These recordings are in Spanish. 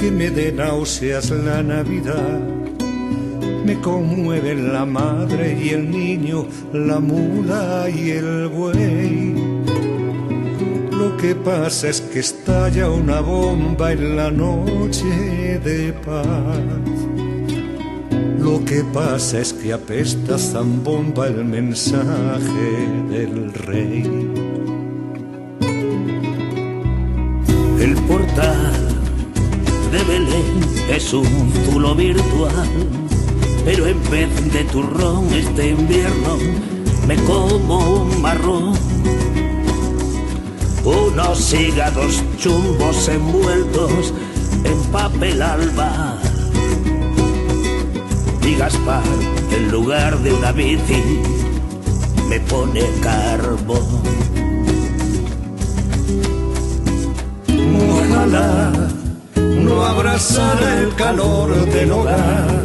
Que me dé náuseas la Navidad. Me conmueve la madre y el niño, la mula y el buey. Lo que pasa es que estalla una bomba en la noche de paz. Lo que pasa es que apesta zambomba el mensaje del rey. De Belén es un zulo virtual, pero en vez de turrón este invierno me como un marrón. Unos hígados chumbos envueltos en papel alba. Y Gaspar, en lugar de una bici, me pone carbón. No abrazara el calor del hogar.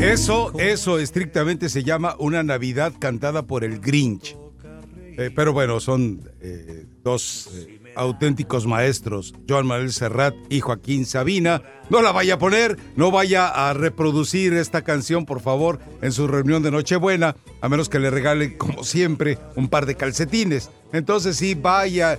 Eso, eso estrictamente se llama una Navidad cantada por el Grinch. Eh, pero bueno, son eh, dos eh, auténticos maestros, Joan Manuel Serrat y Joaquín Sabina. No la vaya a poner, no vaya a reproducir esta canción, por favor, en su reunión de Nochebuena, a menos que le regale, como siempre, un par de calcetines. Entonces sí, vaya,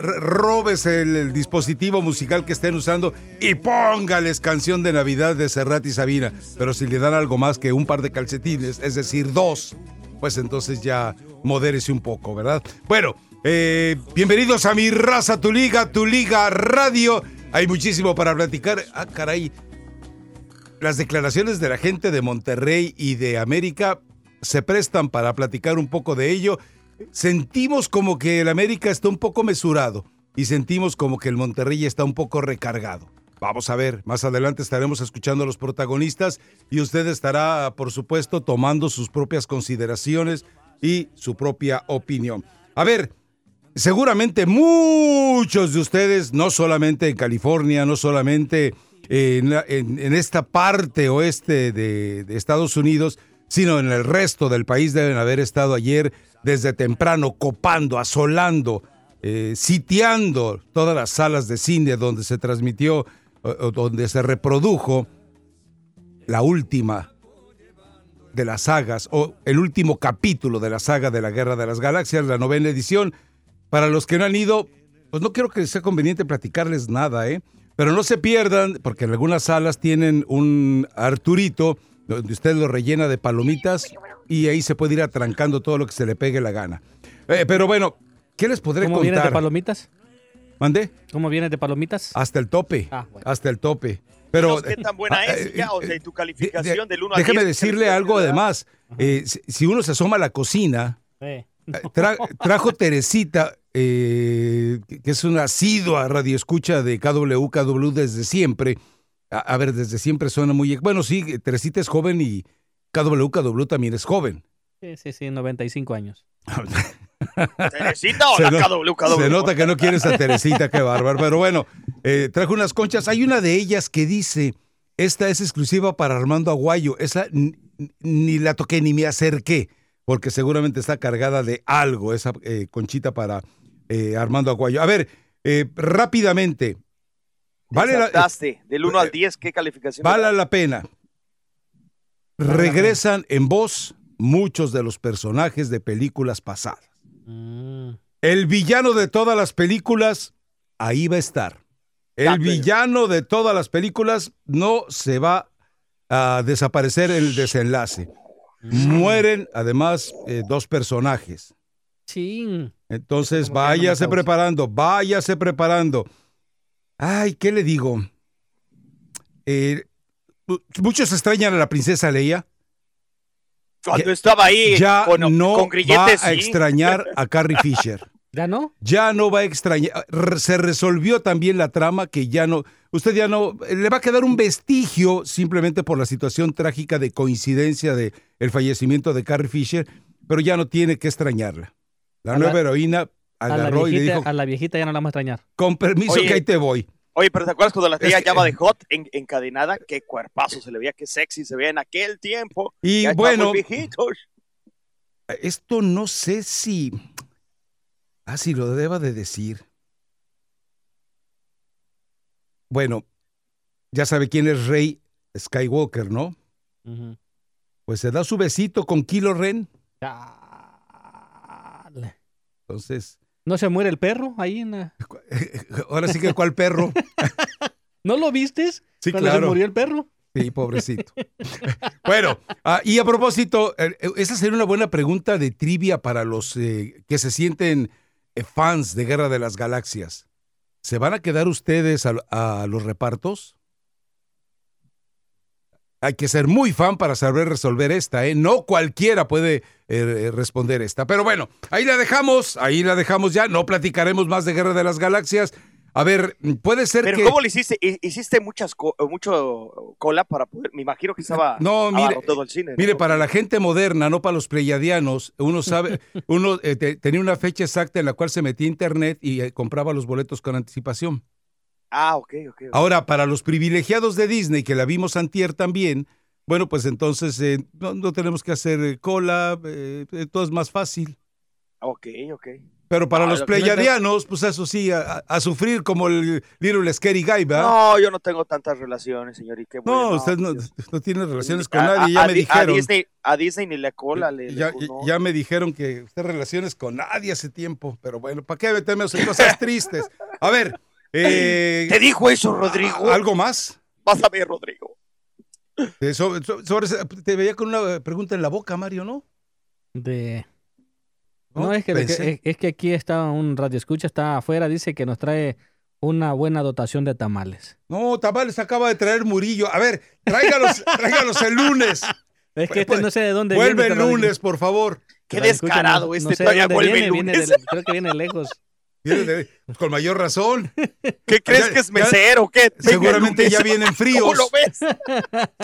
r- róbese el, el dispositivo musical que estén usando y póngales canción de Navidad de Serrat y Sabina. Pero si le dan algo más que un par de calcetines, es decir, dos, pues entonces ya modérese un poco, ¿verdad? Bueno, eh, bienvenidos a mi raza, tu liga, tu liga radio. Hay muchísimo para platicar. Ah, caray. Las declaraciones de la gente de Monterrey y de América se prestan para platicar un poco de ello. Sentimos como que el América está un poco mesurado y sentimos como que el Monterrey está un poco recargado. Vamos a ver, más adelante estaremos escuchando a los protagonistas y usted estará, por supuesto, tomando sus propias consideraciones y su propia opinión. A ver, seguramente muchos de ustedes, no solamente en California, no solamente en, esta parte oeste de Estados Unidos, sino en el resto del país deben haber estado ayer desde temprano copando, asolando, eh, sitiando todas las salas de cine donde se transmitió, o- donde se reprodujo la última de las sagas, o el último capítulo de la saga de la Guerra de las Galaxias, la novena edición. Para los que no han ido, pues no creo que sea conveniente platicarles nada, ¿eh? Pero no se pierdan, porque en algunas salas tienen un Arturito, donde usted lo rellena de palomitas y ahí se puede ir atrancando todo lo que se le pegue la gana. Eh, pero bueno, ¿qué les podré ¿Cómo vienes de contar? palomitas? ¿Mandé? ¿Cómo vienes de palomitas? Hasta el tope. Ah, bueno. Hasta el tope. Pero, ¿Qué tan buena ah, es? eh, Ya, o sea, eh, tu calificación de- del 1 al 10. Déjeme ¿qué decirle algo además. Eh, si, si uno se asoma a la cocina, Eh. eh, tra- trajo Teresita, eh, que que es una asidua radioescucha de KW, KW desde siempre. A, a ver, desde siempre suena muy... Bueno, sí, Teresita es joven y KW, KW también es joven. Sí, sí, sí, 95 años. ¿Teresita o Se la no- KW? KW? Se nota que no quieres a Teresita, qué bárbaro. Pero bueno, eh, trajo unas conchas. Hay una de ellas que dice, esta es exclusiva para Armando Aguayo. Esa ni la toqué ni me acerqué, porque seguramente está cargada de algo, esa eh, conchita para eh, Armando Aguayo. A ver, eh, rápidamente. Vale la, del 1 al 10, ¿qué calificación le vale la pena. Regresan en voz, muchos de los personajes de películas pasadas. Mm. El villano de todas las películas, ahí va a estar. El villano de todas las películas no se va a desaparecer en el desenlace. Mueren además eh, dos personajes. Sí. Entonces, váyase preparando, váyase preparando. Ay, ¿qué le digo? Eh, mu- muchos extrañan a la princesa Leia. Cuando Ya- estaba ahí Ya con, no con va grilletes, a sí. extrañar a Carrie Fisher. ¿Ya no? Ya no va a extrañar. Se resolvió también la trama que ya no. Usted ya no. Le va a quedar un vestigio simplemente por la situación trágica de coincidencia de el fallecimiento de Carrie Fisher, pero ya no tiene que extrañarla. La- nueva heroína A la, agarró y le viejita, dijo: a la viejita ya no la vamos a extrañar. Con permiso, Oye, que ahí te voy. Oye, pero ¿te acuerdas cuando la que- llama de hot en- encadenada? Qué cuerpazo se le veía, qué sexy se veía en aquel tiempo. Y Ya bueno, esto no sé si. Ah, si lo deba de decir. Bueno, ya sabe quién es Rey Skywalker, ¿no? Pues se da su besito con Kilo Ren. Chale. Entonces, ¿No se muere el perro ahí en la... ahora sí que cuál perro. ¿No lo vistes? Sí, Cuando claro. se murió el perro. Sí, pobrecito. bueno, ah, y a propósito, eh, eh, esa sería una buena pregunta de trivia para los eh, que se sienten fans de Guerra de las Galaxias. ¿Se van a quedar ustedes a, a los repartos? Hay que ser muy fan para saber resolver esta, ¿eh? No cualquiera puede eh, responder esta. Pero bueno, ahí la dejamos, ahí la dejamos ya. No platicaremos más de Guerra de las Galaxias. A ver, puede ser Pero que... ¿cómo hiciste? Hi- ¿Hiciste muchas co- mucho cola para poder? Me imagino que estaba No, mire, todo el cine. ¿no? Mire, para la gente moderna, no para los pleyadianos, uno sabe, uno eh, te- tenía una fecha exacta en la cual se metía a internet y eh, compraba los boletos con anticipación. Ah, ok, ok. ok. Ahora, para los privilegiados de Disney, que la vimos antier también, bueno, pues entonces eh, no, no tenemos que hacer eh, cola, eh, todo es más fácil. Ok, ok. Pero para Ah, los lo no pleyadianos, pues eso sí, a, a- sufrir como el Little Scary Guy, ¿verdad? No, yo no tengo tantas relaciones, señor. y qué No, usted no, tiene relaciones con A- nadie, a- ya a me Di- dijeron. A Disney, a Disney ni la cola le. Ya, me dijeron que usted relaciones con nadie hace tiempo, pero bueno, ¿para qué meternos en cosas tristes? A ver, eh, ¿Te dijo eso, Rodrigo? ¿algo más? Vas a ver, Rodrigo. Eh, sobre te veía con una pregunta en la boca, Mario, ¿no? De... No, No, es, que, es, es que aquí está un radio escucha, está afuera, dice que nos trae una buena dotación de tamales. No, tamales acaba de traer Murillo. A ver, tráigalos, tráigalos el lunes. Es que este Pues, no sé de dónde Vuelve viene. el este radio- lunes, por favor. Qué escucha, descarado no- este no sé de todavía dónde vuelve viene, el viene lunes. de- creo que viene lejos. Pues, con mayor razón. ¿Qué crees Ya- que es mesero? Seguramente ya vienen ¿Cómo fríos. lo ves?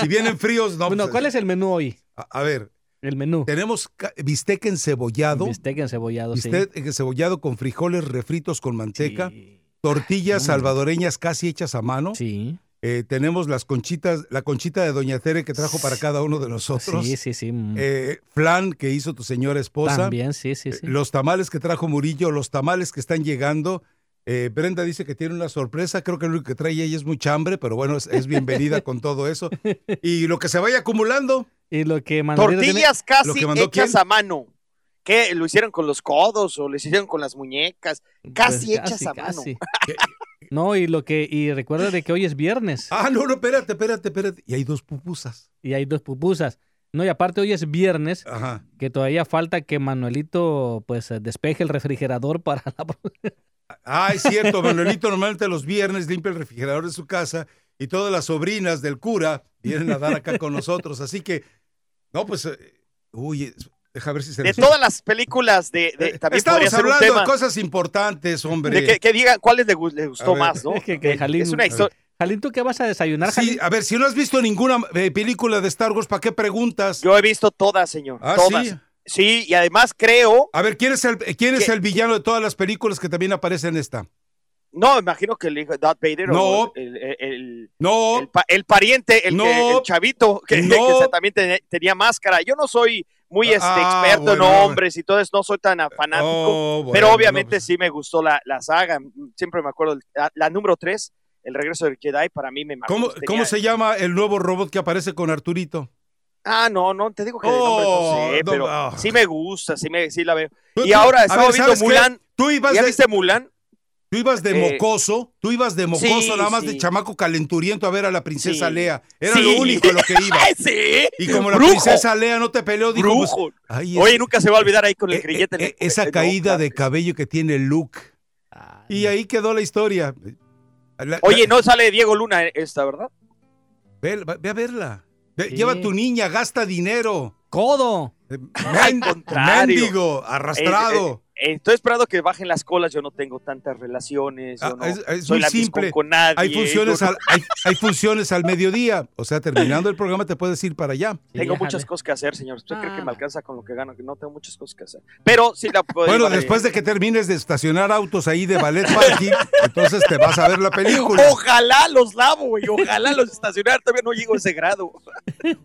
Si vienen fríos, no. bueno, pues, ¿cuál es el menú hoy? a, a ver, El menú. tenemos bistec encebollado. Bistec encebollado, sí. Bistec encebollado con frijoles refritos con manteca. Sí. tortillas salvadoreñas casi hechas a mano. Sí, Eh, tenemos las conchitas, la conchita de Doña Tere que trajo para cada uno de nosotros. sí, sí, sí. mm. Eh, flan que hizo tu señora esposa. También, sí, sí, Eh, sí. Los tamales que trajo Murillo, los tamales que están llegando. Eh, Brenda dice que tiene una sorpresa. Creo que lo único que trae ella es mucha hambre, pero bueno, es, es bienvenida con todo eso. Y lo que se vaya acumulando. Y lo que tiene- Tortillas casi ¿Lo que mandó hechas quién? a mano. ¿Qué? ¿Lo hicieron con los codos o lo hicieron con las muñecas? Casi Pues, hechas a mano. No, y lo que, y recuerda de que hoy es viernes Ah, no, no, espérate, espérate, espérate. Y hay dos pupusas. y hay dos pupusas. No, y aparte hoy es viernes, Ajá. que todavía falta que Manuelito pues despeje el refrigerador para la... Ah, es cierto, Manuelito normalmente los viernes limpia el refrigerador de su casa y todas las sobrinas del cura vienen a dar acá con nosotros. Así que, no, pues, eh, uy, deja ver si se De les- todas las películas de, de- Eh, también Estamos podría ser un hablando tema de cosas importantes, hombre. de que, que digan cuáles le, gustó ver. más, ¿no? Es que- que Jalín- es una historia. Jalín, ¿tú qué vas a desayunar, Sí, Jalín? a ver, si no has visto ninguna eh, película de Star Wars, ¿para qué preguntas? Yo he visto todas, señor. ah, todas. sí. Sí, y además creo, A ver, ¿quién es el quién es el villano de todas las películas que también aparece en esta? no, imagino que el hijo de Darth Vader No. o el, el- el- No, el pa- el pariente, el, que- No. el chavito que, No. que se- también te- tenía máscara. Yo no soy muy este, Ah, experto bueno. en nombres y todo eso, no soy tan fanático. Oh, bueno, pero obviamente no, pues, sí me gustó la, la saga. Siempre me acuerdo, la, la número 3, El regreso del Jedi, para mí me marcó. ¿Cómo, cómo se llama el nuevo robot que aparece con Arturito? Ah, no, no, te digo que de nombre no Oh, sé, no, pero ah. sí me gusta, sí, me, sí la veo. Tú- Y ahora estaba viendo. Mulan. Tú ibas ¿Ya de- viste Mulan? Tú ibas de Eh, mocoso, tú ibas de mocoso, sí, nada más sí. de chamaco calenturiento a ver a la princesa Sí. Lea. Era lo único a lo que iba. sí. Y como la princesa Lea no te peleó, dijo, pues, ay, Oye, nunca se va a olvidar ahí con el eh, grillete. eh, en el- esa caída de cabello que tiene Luke. Y ahí quedó la historia. La- Oye, la- no sale Diego Luna esta, ¿verdad? Ve, ve a verla. Ve. Lleva a tu niña, gasta dinero. ¡Codo! Eh. Mendigo, arrastrado. Estoy esperando que bajen las colas. Yo no tengo tantas relaciones. Yo Ah, no es, es soy muy la simple. con nadie. hay, funciones no- al, hay, hay funciones al mediodía. O sea, terminando el programa te puedes ir para allá. Tengo Sí, muchas cosas que hacer, señor. ¿Usted cree que Ah. me alcanza con lo que gano? Que no tengo muchas cosas que hacer. Pero sí la puedo Bueno, eh, después de que termines de estacionar autos ahí de ballet parking, entonces te vas a ver la película. Ojalá los lavo, güey. Ojalá los estacionar. Todavía no llego a ese grado.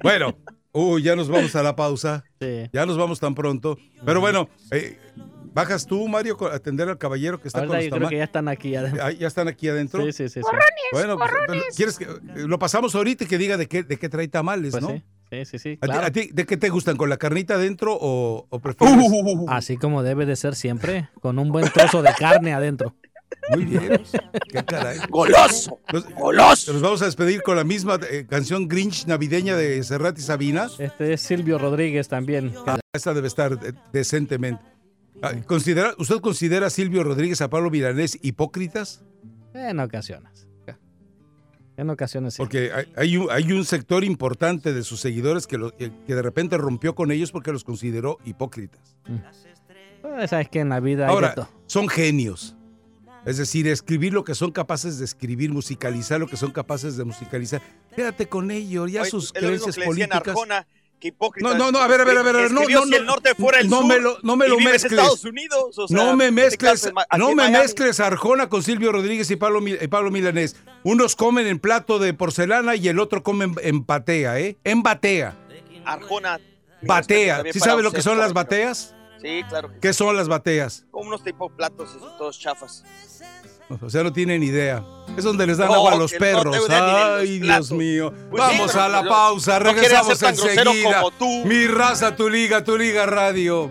Bueno, uy, ya nos vamos a la pausa. Sí. Ya nos vamos tan pronto. Pero bueno, eh, bajas tú, Mario, a atender al caballero que está Ahorita con yo los creo que ya están aquí adentro. ya están aquí adentro. Sí, sí, sí. sí. Bueno, pues, ¿quieres que eh, lo pasamos ahorita y que diga de qué, de qué trae tamales, Pues no? sí, sí, sí, sí, ¿A ti- claro. a ti, ¿De qué te gustan? ¿Con la carnita adentro o, o prefieres? Uh. Así como debe de ser siempre, con un buen trozo de carne adentro. Muy bien. Qué caray. ¡Goloso! Nos, ¡Goloso! nos vamos a despedir con la misma eh, canción Grinch navideña de Serrat y Sabina. Este es Silvio Rodríguez también. Ah, esta debe estar eh, decentemente. Ah, ¿considera, ¿Usted considera a Silvio Rodríguez, a Pablo Milanés hipócritas? En ocasiones. En ocasiones sí. Porque hay, hay un, hay un sector importante de sus seguidores que, lo- que de repente rompió con ellos porque los consideró hipócritas. Pues, sabes que en la vida Ahora, son genios. Es decir, escribir lo que son capaces de escribir, musicalizar lo que son capaces de musicalizar. Quédate con ellos, ya Oye, sus creencias políticas. Arjona, que hipócrita. No, no, no, a ver, a ver, a ver, a ver, no, Escribió no, si no, el norte fuera el no sur. me lo, no me lo mezcles. Estados Unidos, o sea, no me ¿qué mezcles, no me mezcles Arjona con Silvio Rodríguez y Pablo, y Pablo Milanés. Unos comen en plato de porcelana y el otro come en, en batea, ¿eh? En batea. Arjona. Batea. ¿Sí sabe lo que son las bateas? Sí, claro. que ¿Qué son las bateas? Como unos tipo platos, así, todos chafas. O sea, no tienen idea. Es donde les dan No, agua a los no perros. Ay, Dios mío. Pues Vamos a la pausa. Regresamos enseguida. Mi raza, tu liga, tu liga radio.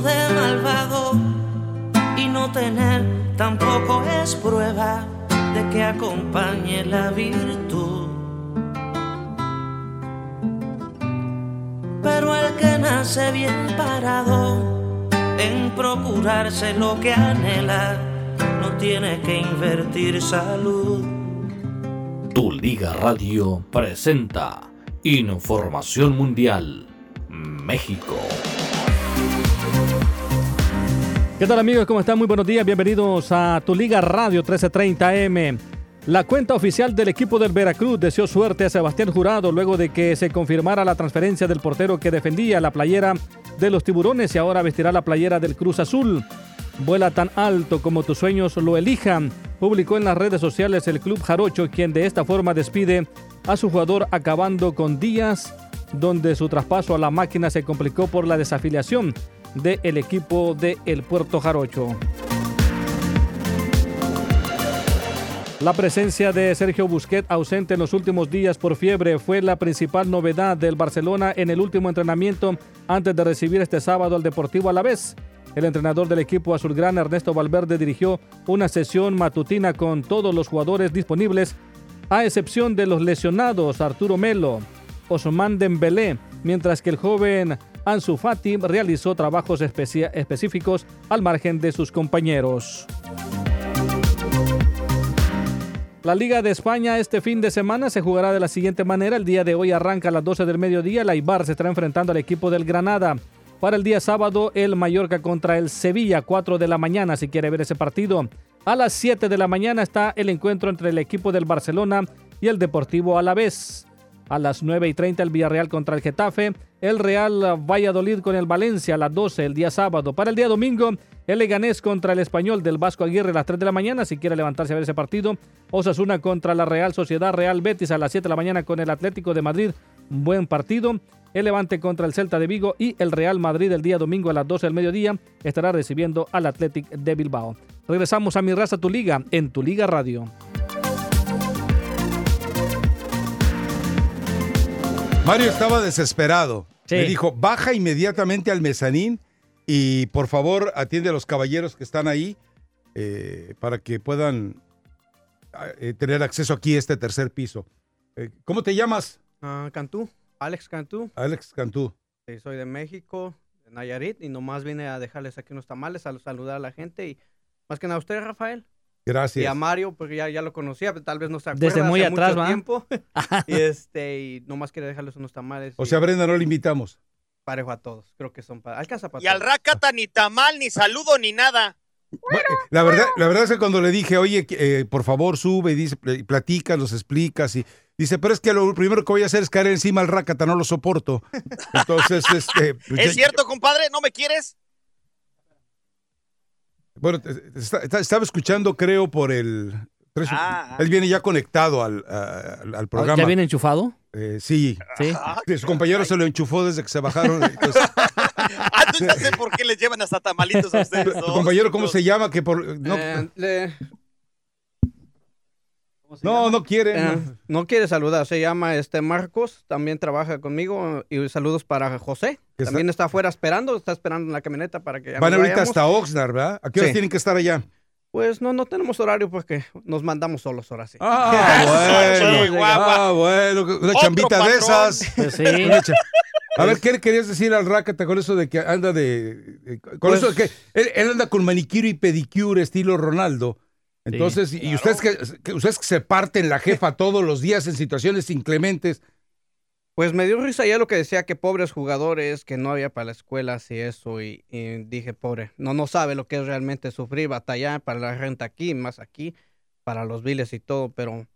De malvado y no tener tampoco es prueba de que acompañe la virtud. Pero el que nace bien parado en procurarse lo que anhela, no tiene que invertir salud. Tu Liga Radio presenta Información Mundial México. ¿Qué tal amigos? ¿Cómo están? Muy buenos días. Bienvenidos a Tu Liga Radio 1330M. La cuenta oficial del equipo del Veracruz deseó suerte a Sebastián Jurado luego de que se confirmara la transferencia del portero que defendía la playera de los tiburones y ahora vestirá la playera del Cruz Azul. Vuela tan alto como tus sueños lo elijan, publicó en las redes sociales el Club Jarocho, quien de esta forma despide a su jugador acabando con días donde su traspaso a la máquina se complicó por la desafiliación del equipo de El Puerto Jarocho. La presencia de Sergio Busquets ausente en los últimos días por fiebre fue la principal novedad del Barcelona en el último entrenamiento antes de recibir este sábado al Deportivo Alavés. El entrenador del equipo azulgrana Ernesto Valverde dirigió una sesión matutina con todos los jugadores disponibles, a excepción de los lesionados Arturo Melo, Osman Dembélé, mientras que el joven Ansu Fati realizó trabajos específicos al margen de sus compañeros. La Liga de España este fin de semana se jugará de la siguiente manera. El día de hoy arranca a las 12 del mediodía. La Ibar se estará enfrentando al equipo del Granada. Para el día sábado, el Mallorca contra el Sevilla, 4 de la mañana, si quiere ver ese partido. A las 7 de la mañana está el encuentro entre el equipo del Barcelona y el Deportivo Alavés. A las 9 y 30 el Villarreal contra el Getafe. El Real Valladolid con el Valencia a las 12 el día sábado. Para el día domingo, el Leganés contra el Español del Vasco Aguirre a las 3 de la mañana. Si quiere levantarse a ver ese partido. Osasuna contra la Real Sociedad Real Betis a las 7 de la mañana con el Atlético de Madrid. Buen partido. El Levante contra el Celta de Vigo y el Real Madrid el día domingo a las 12 del mediodía estará recibiendo al Athletic de Bilbao. Regresamos a Mi Raza Tu Liga en Tu Liga Radio. Mario estaba desesperado. Sí. Me dijo, baja inmediatamente al mezanín y por favor atiende a los caballeros que están ahí eh, para que puedan eh, tener acceso aquí a este tercer piso. Eh, ¿Cómo te llamas? Ah, Cantú, Alex Cantú. Alex Cantú. Sí, soy de México, de Nayarit, y nomás vine a dejarles aquí unos tamales, a saludar a la gente y más que nada a usted, Rafael. Gracias. Y a Mario, porque ya, ya lo conocía, pero tal vez no se acuerda. Desde muy hace atrás, mucho ¿va? tiempo. y, este, y nomás quería dejarles unos tamales. O y sea, Brenda no le invitamos. parejo a todos. Creo que son para. Alcanza para Y al. Rácata ni tamal, ni saludo, ni nada. Bueno, la verdad, la verdad es que cuando le dije, oye, eh, por favor sube y dice, pl- platica, los explicas y dice, pero es que lo primero que voy a hacer es caer encima al rácata, no lo soporto. Entonces, este, pues, ¿Es ya- cierto, compadre? ¿No me quieres? Bueno, está- está- estaba escuchando, creo, por el. tres- Ah. Él viene ya conectado al, al- al programa. ¿Ya viene enchufado? Eh, sí. Sí. Su compañero se lo enchufó desde que se bajaron. Entonces, Ah, tú ya sé por qué les llevan hasta tamalitos a ustedes. ¿Tu compañero cómo se llama? Que por, no, Eh, le- no, no quiere. eh, no. quiere saludar, se llama este Marcos, también trabaja conmigo y saludos para José. Que También está afuera esperando, está esperando en la camioneta para que ya Van ahorita vayamos. hasta Oxnard, ¿verdad? ¿A qué horas Sí. tienen que estar allá? Pues no, no tenemos horario porque nos mandamos solos ahora sí. Ah, bueno. Ah, bueno. Una Otro chambita de esas. Pues sí. Una cha- A ver, ¿qué le querías decir al Rácata con eso de que anda de. de- con Pues- eso de que él, él anda con manicure y pedicure estilo Ronaldo? Entonces, y ustedes que, que- ustedes que se parten la jefa todos los días en situaciones inclementes. Pues me dio risa ya lo que decía que pobres jugadores, que no había para las escuelas y eso, y, y dije, pobre, no, no sabe lo que es realmente sufrir, batallar para la renta aquí, más aquí, para los biles y todo, pero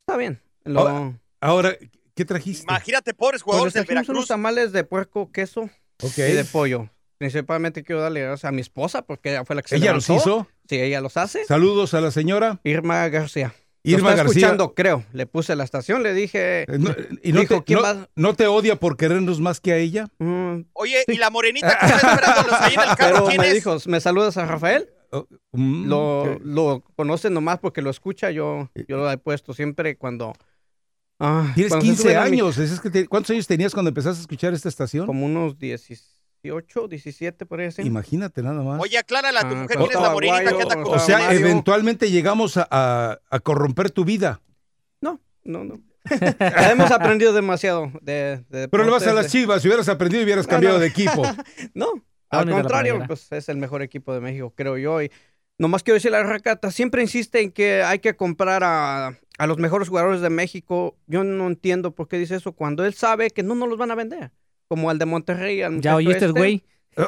está bien. Lo, Ahora, Ahora, ¿qué trajiste? Imagínate, pobres pues jugadores del trajimos unos Veracruz. tamales de puerco, queso Ok. y de pollo. Principalmente quiero darle gracias a mi esposa porque ella fue la que se ¿Ella los hizo? Sí, ella los hace. Saludos a la señora. Irma García. Irma está García. escuchando, creo. Le puse la estación, le dije... Eh, no- ¿Y no, Dijo, te, ¿quién no- va? no te odia por querernos más que a ella? "Mm", Oye, y la morenita que está esperándolos ahí en el carro, pero ¿quién me es? dijo, ¿me saludas a Rafael? Oh, mm, lo, lo conoce nomás porque lo escucha. Yo, yo lo he puesto siempre cuando. ah, Tienes cuando se 15 suben a mi- años. es que te- ¿Cuántos años tenías cuando empezaste a escuchar esta estación? como unos 18, 17, por ahí así. Imagínate nada más. Oye, aclárale a tu Ah, mujer es la morenita guayo, que anda con o sea, Mario. eventualmente llegamos a, a- a corromper tu vida. No, no, no. Ya hemos aprendido demasiado de. de Pero le vas a las de- chivas. Si hubieras aprendido, hubieras No, cambiado no. de equipo. No, Ah, al contrario, pues es el mejor equipo de México, creo yo. Y nomás quiero decirle a Racata, siempre insiste en que hay que comprar a, a los mejores jugadores de México. Yo no entiendo por qué dice eso cuando él sabe que no nos los van a vender. Como al de Monterrey. al ¿Ya oíste, este. güey?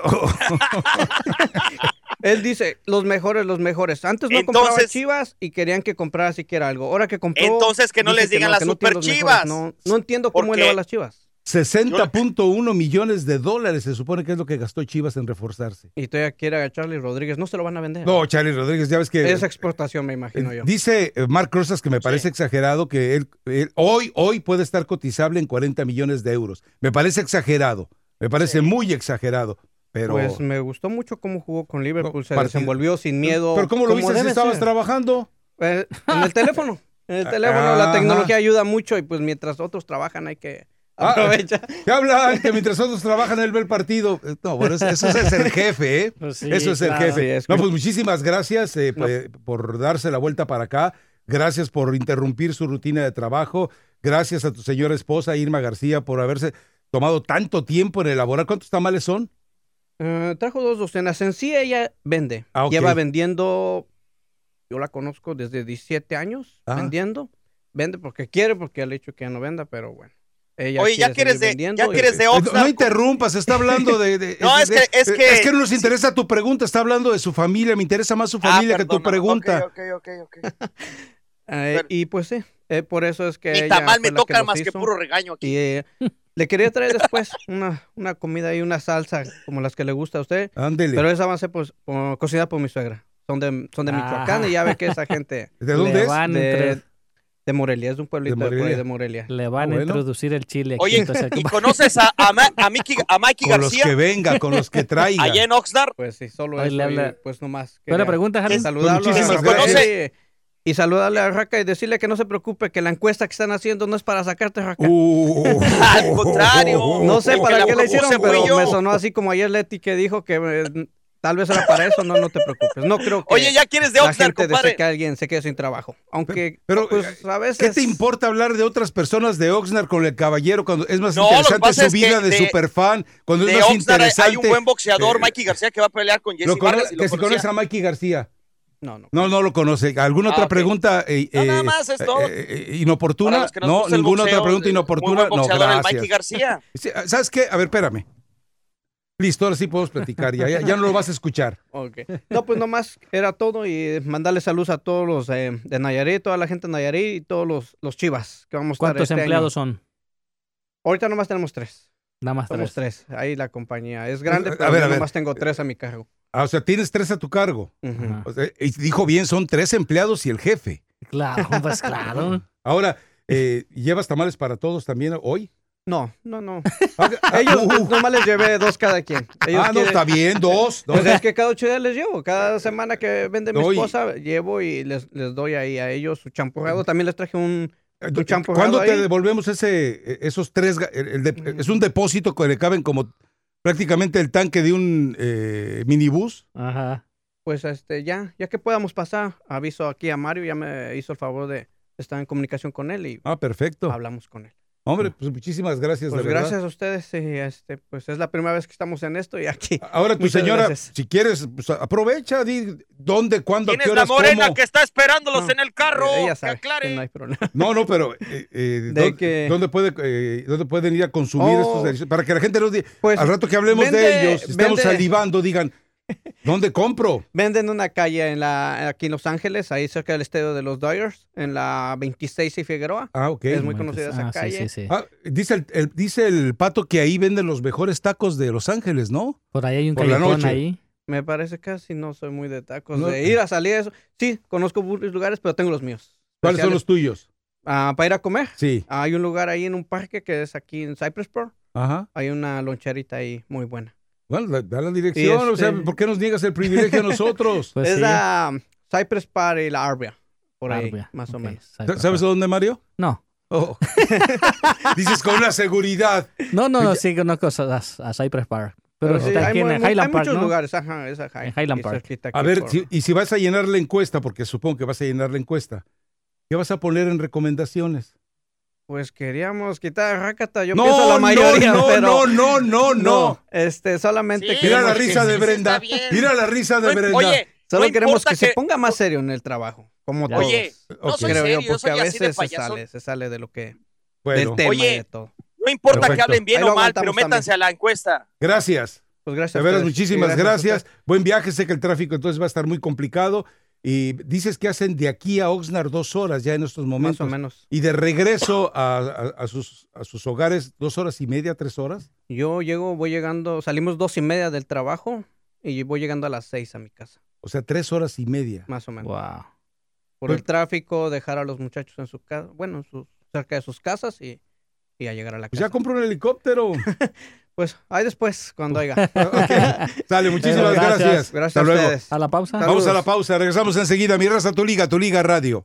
Él dice, los mejores, los mejores. Antes no compraba Entonces- Chivas y querían que comprara siquiera algo. Ahora que compró... Entonces que no les digan no, las no super mejores. Chivas. No, no entiendo cómo ¿Por él le va a las Chivas. 60.1 millones de dólares se supone que es lo que gastó Chivas en reforzarse. Y todavía quiere a Charlie Rodríguez. No se lo van a vender. No, Charlie Rodríguez, ya ves que... Es exportación, me imagino yo. Dice eh, Mark Rosas que me parece exagerado que él, él hoy, hoy puede estar cotizable en 40 millones de euros. Me parece exagerado. Me parece muy exagerado. Pero, Pues me gustó mucho cómo jugó con Liverpool. Se partido. desenvolvió sin miedo. pero ¿cómo lo viste si estabas ser. trabajando? Eh, en el teléfono. En el teléfono la tecnología ayuda mucho y pues mientras otros trabajan hay que Ah, aprovechar. ¿Qué hablan? Que mientras otros trabajan, él ve el partido. Eh, No, bueno, eso, eso es el jefe, ¿eh? Pues sí, eso es el jefe. No, pues muchísimas gracias eh, No. pe- por darse la vuelta para acá. Gracias por interrumpir su rutina de trabajo. Gracias a tu señora esposa, Irma García, por haberse tomado tanto tiempo en elaborar. ¿Cuántos tamales son? Eh, trajo dos docenas. En sí ella vende. Ah, ok. Lleva vendiendo, yo la conozco desde 17 años Ah. vendiendo. Vende porque quiere, porque le he dicho que ya no venda, pero bueno. Ella Oye, ya quiere quieres de, ya y- quieres de No, Oxnard. no interrumpas, está hablando de... de- No, de- es que- es que- Es que no nos interesa tu pregunta, está hablando de su familia. Me interesa más su Ah, familia que tu pregunta. Ok, ok, ok, ok. Eh, y pues sí, eh, por eso es que. Ella tamal me toca más que puro regaño aquí. Y eh, le quería traer después una, una comida y una salsa como las que le gusta a usted. Ándele. Pero esa va a ser pues, por- cocinada por mi suegra. Son de, son de Michoacán Ah. y ya ve que esa gente. ¿De dónde Le es? van a De, entre- de Morelia, es de un pueblito de, Morelia. de Morelia. le van a introducir el chile aquí. Oye, entonces, ¿y conoces a, a, Ma- a Mikey, a Mikey Con los García? que venga, con los que traiga. Allá en Oxnard. Pues sí, solo Oye, eso. le y, habla- pues nomás. Buena quería pregunta, Jardín. Saludarlo. Pues muchísimas a- gracias. Y, saludarle a Raca y decirle que no se preocupe, que la encuesta que están haciendo no es para sacarte, Raca. Uh, Al contrario. No sé para qué la hicieron, pero yo. me sonó así como ayer Leti que dijo que eh, tal vez era para eso. No, no te preocupes. No creo que Oye, ya quieres de la Oxnard, gente desee que alguien se quede sin trabajo. Aunque, Pero, pues, a veces... ¿Qué te importa hablar de otras personas de Oxnard con el caballero cuando es más No, interesante su es que vida de, de- superfan? Cuando De es más Oxnard interesante. hay un buen boxeador, eh, Mikey García, que va a pelear con Jesse Vargas. y lo que si conocía. conoce a Mikey García. No, no. No, no lo conoce. ¿Alguna Ah, otra ok. pregunta eh, No, nada eh, más es todo. eh, eh, inoportuna? No, ninguna boxeo, otra pregunta inoportuna. muy buen No, boxeador, el gracias. Mikey García. ¿Sabes qué? A ver, espérame. Listo, ahora sí podemos platicar. Ya, ya, ya no lo vas a escuchar. Ok. No, pues nomás era todo y mandarle saludos a todos los eh, de Nayarit, toda la gente de Nayarit y todos los, los chivas que vamos a estar ¿Cuántos este empleados año. son? Ahorita nomás tenemos tres. Nada más Somos tres. tres. Ahí la compañía es grande, A pero ver, yo a ver. nomás tengo tres a mi cargo. Ah, o sea, tienes tres a tu cargo. O sea, y dijo bien, son tres empleados y el jefe. Claro, pues claro. Ahora, eh, ¿llevas tamales para todos también hoy? No, no, no. Ah, Ellos uh, nomás les llevé dos cada quien. Ellos ah, no, quieren- está bien, dos. dos. Pues es que cada ocho días les llevo. Cada semana que vende mi esposa, llevo y les, les doy ahí a ellos su champurrado. También les traje un, un champurrado ¿Cuándo te devolvemos ese, esos tres? el- el de- es un depósito que le caben como prácticamente el tanque de un eh, minibús. Ajá. Pues este, ya, ya que podamos pasar, aviso aquí a Mario, ya me hizo el favor de estar en comunicación con él y Ah, perfecto. hablamos con él. Hombre, pues muchísimas gracias, Pues de verdad. gracias a ustedes, y este, pues es la primera vez que estamos en esto y aquí. Ahora, tu Muchas señora, gracias. si quieres, pues, aprovecha, di dónde, cuándo, a ¿Quién qué es la horas, morena cómo. que está esperándolos No, en el carro? Ella que sabe que aclare. no hay problema. No, no, pero eh, eh, De ¿dónde, que- dónde puede, eh, dónde pueden ir a consumir Oh. estos? Para que la gente nos diga, Pues, al rato que hablemos de ellos, estemos vende- salivando, digan, ¿dónde compro? Venden una calle en la, aquí en Los Ángeles, ahí cerca del estadio de los Dodgers, en la 26 y Figueroa. Ah, ok. Es muy conocida esa Ah, calle. sí, sí. Ah, dice, el, el- dice el pato que ahí venden los mejores tacos de Los Ángeles, ¿no? Por ahí hay un Por la callejón noche. ahí. Me parece casi no soy muy de tacos. No. De ir a salir eso. Sí, conozco varios lugares, pero tengo los míos. ¿Cuáles son los tuyos? Ah, para ir a comer. Sí. Hay un lugar ahí en un parque que es aquí en Cypressport. Ajá. Hay una loncherita ahí muy buena. Bueno, da, da la dirección, o sea, este- ¿por qué nos niegas el privilegio a nosotros? Pues es sí. la Cypress Park y la Arbia. Por ahí, Arbia, más o menos. Cypress ¿Sabes Park. dónde, Mario? No. Oh. Dices con una seguridad. No, no, no, sí conozco a, a Cypress Park. Pero sí, está hay, aquí en Highland hay Park, muchos ¿no? lugares. Ajá, esa En Highland Park. A ver, si- y si vas a llenar la encuesta, porque supongo que vas a llenar la encuesta, ¿qué vas a poner en recomendaciones? Pues queríamos quitar a Rakata. Yo No, pienso la no, mayoría, no, pero... no, no, no, no. Este, solamente Sí, Mira la que- risa de Brenda. Mira la risa de No, Brenda. Oye, Solo no queremos que, se ponga más serio en el trabajo, como Ya. todos. Oye, no Ok. soy creo serio, yo, porque soy a así de veces se sale, se sale de lo que... Bueno, del tema y Oye, de todo. No importa Perfecto. que hablen bien o mal, pero métanse también. a la encuesta. gracias. Pues gracias De veras, muchísimas Sí, gracias. Buen viaje. Sé que el tráfico entonces va a estar muy complicado. Y dices que hacen de aquí a Oxnard dos horas ya en estos Más momentos. o menos. Y de regreso a, a- a sus, a sus hogares, dos horas y media, tres horas. Yo llego, voy llegando, salimos dos y media del trabajo y voy llegando a las seis a mi casa, O sea, tres horas y media. más o menos. Wow. Por Pues- el tráfico, dejar a los muchachos en su casa, bueno, en sus- cerca de sus casas y, y a llegar a la Pues casa. ya compró un helicóptero. Pues ahí después, cuando haya. Sale, muchísimas Gracias. gracias. Gracias Hasta a luego. ustedes. A la pausa. Saludos. Vamos a la pausa. Regresamos enseguida. Mi raza, tu liga, tu liga radio.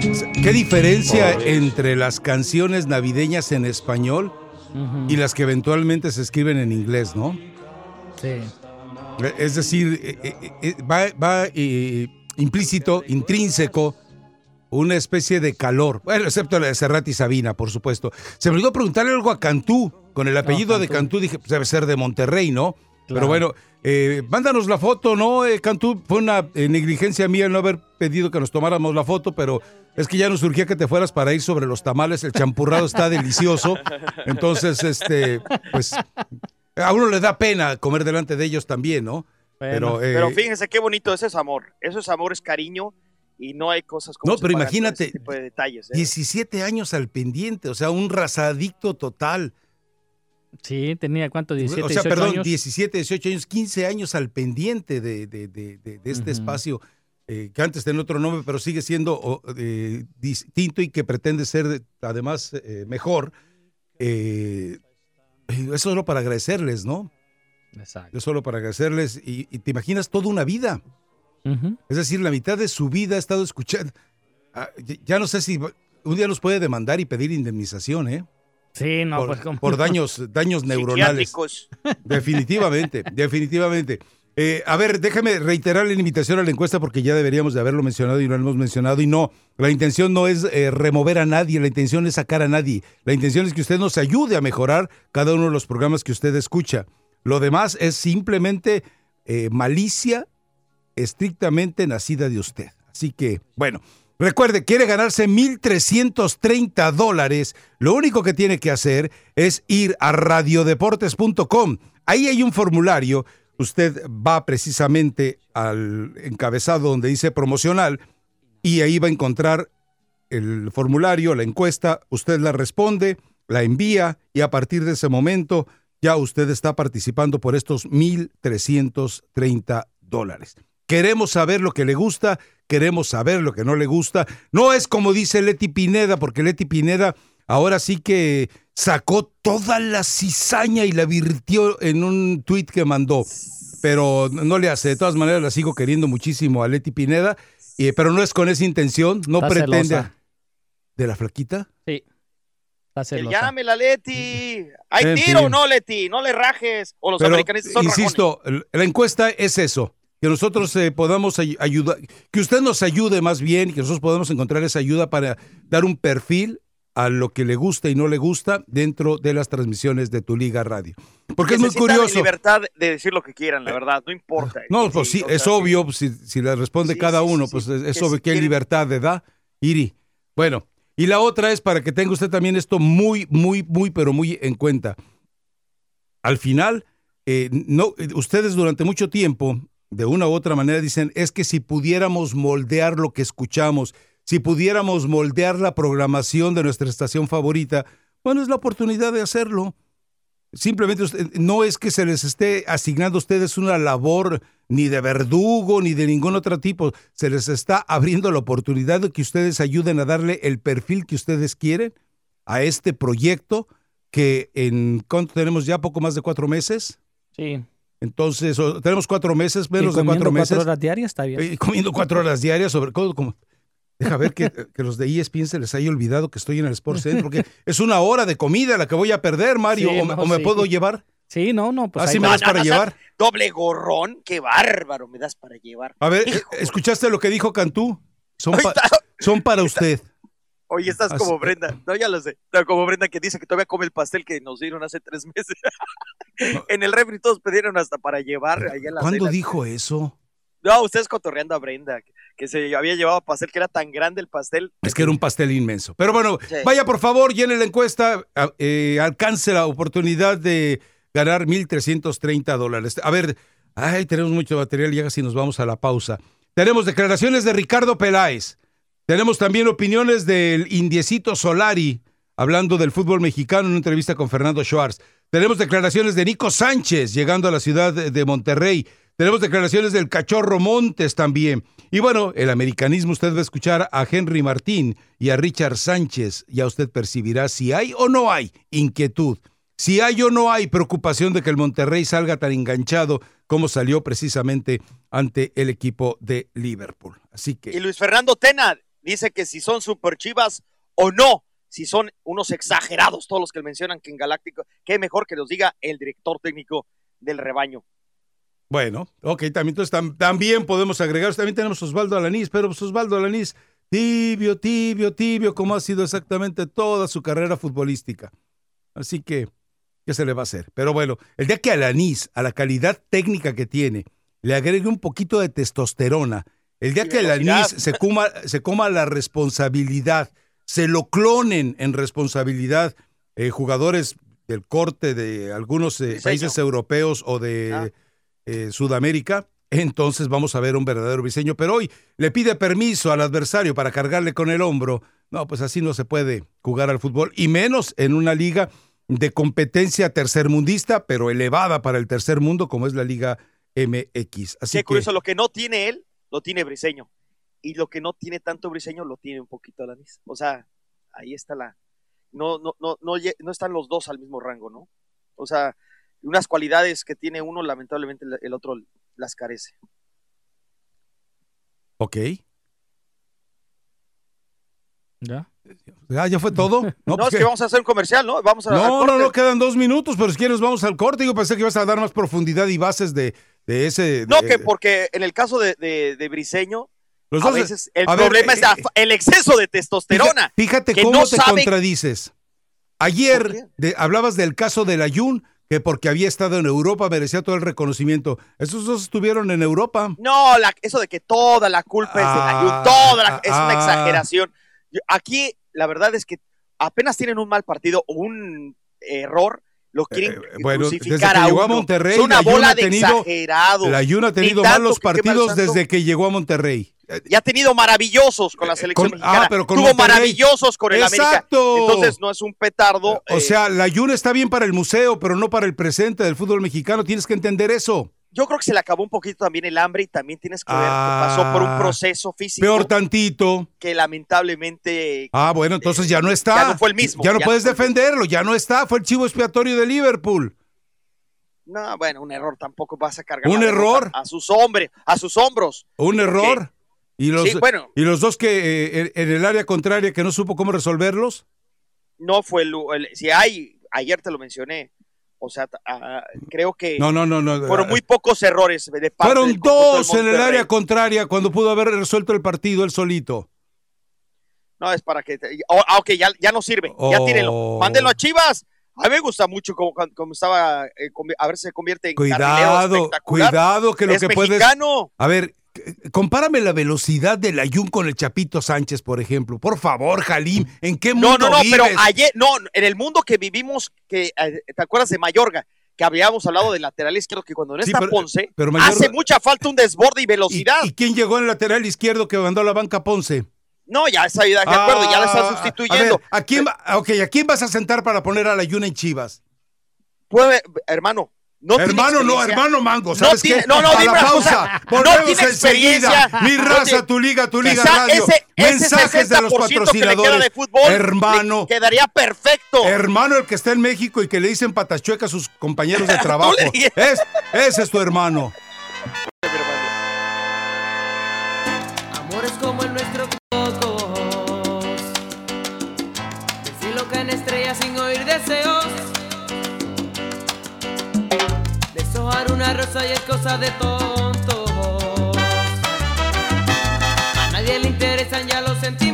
¿Qué diferencia entre las canciones navideñas en español y las que eventualmente se escriben en inglés, no? Sí. Es decir, eh, eh, eh, va, va, eh, implícito, intrínseco, una especie de calor. Bueno, excepto la de Serrat y Sabina, por supuesto. Se me olvidó preguntarle algo a Cantú. Con el apellido de Cantú dije, pues debe ser de Monterrey, ¿no? Pero bueno, eh, mándanos la foto, ¿no, eh, Cantú? Fue una eh, negligencia mía el no haber pedido que nos tomáramos la foto, pero es que ya nos surgía que te fueras para ir sobre los tamales. El champurrado está delicioso. Entonces, este, pues, a uno le da pena comer delante de ellos también, ¿no? Pero, eh, Pero fíjense qué bonito, eso es amor. Eso es amor, es cariño y no hay cosas como No, pero imagínate, ese tipo de detalles. ¿eh? 17 años al pendiente, o sea, un razadicto total. Sí, tenía cuánto, 17, o sea, 18 perdón, años. 17, 18 años, 15 años al pendiente de, de- de- de- de este espacio eh, que antes tenía otro nombre, pero sigue siendo eh, distinto y que pretende ser de- además eh, mejor. Eh, eso solo para agradecerles, ¿no? Exacto. Es solo para agradecerles y, y te imaginas toda una vida. Es decir, la mitad de su vida ha estado escuchando. Ah, ya- ya no sé si un día nos puede demandar y pedir indemnización, ¿eh? Sí, no, por, pues como. por daños, daños neuronales. Definitivamente, definitivamente. Eh, a ver, déjame reiterar la invitación a la encuesta porque ya deberíamos de haberlo mencionado y no lo hemos mencionado. Y no, la intención no es eh, remover a nadie, la intención es sacar a nadie. La intención es que usted nos ayude a mejorar cada uno de los programas que usted escucha. Lo demás es simplemente eh, malicia estrictamente nacida de usted. Así que, bueno, recuerde, quiere ganarse 1.330 dólares. Lo único que tiene que hacer es ir a radiodeportes.com. Ahí hay un formulario. Usted va precisamente al encabezado donde dice promocional y ahí va a encontrar el formulario, la encuesta, usted la responde, la envía y a partir de ese momento ya usted está participando por estos 1.330 dólares. Queremos saber lo que le gusta, queremos saber lo que no le gusta. No es como dice Leti Pineda, porque Leti Pineda ahora sí que sacó toda la cizaña y la virtió en un tuit que mandó. Pero no le hace, de todas maneras la sigo queriendo muchísimo a Leti Pineda, pero no es con esa intención, no Está pretende... celosa. ¿De la flaquita? Sí. Está Que celosa. llámela, Leti. ¿Hay En tiro o fin. no, Leti? No le rajes. O los Pero, americanistas son insisto, la encuesta es eso, que nosotros eh, podamos ay- ayudar, que usted nos ayude más bien, que nosotros podamos encontrar esa ayuda para dar un perfil a lo que le gusta y no le gusta dentro de las transmisiones de tu Liga Radio. Porque Que es muy curioso. libertad de decir lo que quieran, la verdad, no importa. No, pues sí, es obvio, si, si le responde Sí, cada sí, uno, pues es, es Que obvio si que hay quieren- libertad de edad. Iri. Bueno, y la otra es para que tenga usted también esto muy, muy, muy, pero muy en cuenta. Al final, eh, no, eh, ustedes durante mucho tiempo, de una u otra manera, dicen, es que si pudiéramos moldear lo que escuchamos, si pudiéramos moldear la programación de nuestra estación favorita, bueno, es la oportunidad de hacerlo. Simplemente no es que se les esté asignando a ustedes una labor ni de verdugo ni de ningún otro tipo. Se les está abriendo la oportunidad de que ustedes ayuden a darle el perfil que ustedes quieren a este proyecto que en ¿cuánto tenemos ya? Poco más de cuatro meses. Sí. Entonces, o- tenemos cuatro meses, menos de cuatro meses. cuatro horas diarias está bien. Comiendo cuatro horas diarias, sobre todo como. Deja ver que, que los de ESPN se les haya olvidado que estoy en el Sports Center, porque es una hora de comida la que voy a perder, Mario. Sí, o, me- no, o me sí. puedo llevar. Sí, no, no, pues ¿Así ahí me das para no, llevar? Doble gorrón, qué bárbaro me das para llevar. A ver. ¿escuchaste lo que dijo Cantú? Son, pa- son para usted. Oye, estás Así- como Brenda. No, ya lo sé. No, como Brenda que dice que todavía come el pastel que nos dieron hace tres meses. en el refri todos pidieron hasta para llevar allá en la ¿Cuándo cena. dijo eso? No, ustedes cotorreando a Brenda. Que, se había llevado pastel, que era tan grande el pastel. Es que era un pastel inmenso. Pero bueno, vaya por favor, llene la encuesta, eh, alcance la oportunidad de ganar 1.330 dólares. A ver, ay, tenemos mucho material, llega si nos vamos a la pausa. Tenemos declaraciones de Ricardo Peláez. Tenemos también opiniones del Indiecito Solari, hablando del fútbol mexicano en una entrevista con Fernando Schwartz. Tenemos declaraciones de Nico Sánchez llegando a la ciudad de Monterrey. Tenemos declaraciones del Cachorro Montes también. Y bueno, el americanismo usted va a escuchar a Henry Martín y a Richard Sánchez. Ya usted percibirá si hay o no hay inquietud. Si hay o no hay preocupación de que el Monterrey salga tan enganchado como salió precisamente ante el equipo de Liverpool. Así que. Y Luis Fernando Tena dice que si son super chivas o no si son unos exagerados todos los que mencionan que en Galáctico, qué mejor que nos diga el director técnico del rebaño. Bueno, ok, también, entonces, también podemos agregar, también tenemos Osvaldo Alanís, pero pues, Osvaldo Alanís, tibio, tibio, tibio, como ha sido exactamente toda su carrera futbolística. Así que, ¿qué se le va a hacer? Pero bueno, el día que Alanís, a la calidad técnica que tiene, le agregue un poquito de testosterona, el día que se coma, se coma la responsabilidad se lo clonen en responsabilidad eh, jugadores del corte de algunos eh, países europeos o de ah. eh, Sudamérica, entonces vamos a ver un verdadero diseño. Pero hoy le pide permiso al adversario para cargarle con el hombro. No, pues así no se puede jugar al fútbol, y menos en una liga de competencia tercermundista, pero elevada para el tercer mundo, como es la Liga MX. Así Qué curioso, lo que no tiene él, lo tiene Briseño y lo que no tiene tanto Briseño lo tiene un poquito Alanis. O sea, ahí está la. No, no, no, no, no están los dos al mismo rango, ¿no? O sea, unas cualidades que tiene uno, lamentablemente el otro las carece. Ok. ¿Ya? ¿Ya, ¿Ya fue todo? No, pues es que vamos a hacer un comercial, ¿no? Vamos a, no, no, no, quedan dos minutos, pero si quieres vamos al corte. Yo pensé que ibas a dar más profundidad y bases de, de ese... no, que porque en el caso de, de, de Briseño, a veces el problema es el exceso de testosterona. Fíjate, cómo te contradices. Ayer hablabas del caso del Ayun, que porque había estado en Europa merecía todo el reconocimiento. Esos dos estuvieron en Europa. No, eso de que toda la culpa es del Ayun, ah, toda es una ah. exageración. Aquí la verdad es que apenas tienen un mal partido o un error lo eh, quieren eh, bueno, desde que llegó a Monterrey, es una bola de exagerado. La Ayun ha tenido malos partidos desde que llegó a Monterrey. Y ha tenido maravillosos con la eh, selección ah, mexicana. pero Tuvo maravillosos con el Exacto. América. Entonces no es un petardo. O sea, la Ayun está bien para el museo, pero no para el presente del fútbol mexicano. Tienes que entender eso yo creo que se le acabó un poquito también el hambre y también tienes que ver que pasó por un ah, proceso físico. Peor tantito. Que lamentablemente. Ah, bueno, entonces ya no está. Ya no fue el mismo. Ya no puedes defenderlo, ya no está. Fue el chivo expiatorio de Liverpool. No, bueno, un error tampoco vas a cargar. ¿Un error? A sus hombres, a sus hombros. ¿Un error? ¿Y los, bueno, ¿Y los dos que eh, en el área contraria que no supo cómo resolverlos? No fue el, si hay, ayer te lo mencioné, o sea, ah, creo que no, no, no, no, fueron muy pocos errores de parte Fueron dos en el área contraria cuando pudo haber resuelto el partido él solito. No, es para que... Oh, ah, ok, ya, ya no sirve. Ya tírenlo. Oh. Mándenlo a Chivas. A mí me gusta mucho como, como estaba, eh, a ver si se convierte en Cuidado, cuidado que lo que mexicano. A ver, compárame la velocidad del Ayun con el Chapito Sánchez, por ejemplo. Por favor, Jalim, ¿en qué mundo No, no, no, pero ayer, no, en el mundo que vivimos, que eh, ¿te acuerdas de Mayorga? Que habíamos hablado de lateral izquierdo, que cuando no está Ponce, hace mucha falta un desborde y velocidad. ¿Y, quién llegó en el lateral izquierdo que mandó a la banca Ponce? No, ya está de acuerdo, ya la está ah, sustituyendo. A, quién, okay, ¿a quién vas a sentar para poner a la Ayun en Chivas? Puede, hermano, no hermano, no, hermano Mango, ¿sabes no qué? No, no, a la pausa. no tiene experiencia. Mi raza, tu liga, tu liga radio. Mensajes de los patrocinadores. De fútbol, hermano. Quedaría perfecto. Hermano, el que está en México y que le dicen patachueca a sus compañeros de trabajo. es, ese es tu hermano. Amores como el nuestro pocos. Del cielo caen estrellas sin oír deseos. Rosa y es cosa de tontos. A nadie le interesan ya los sentimientos.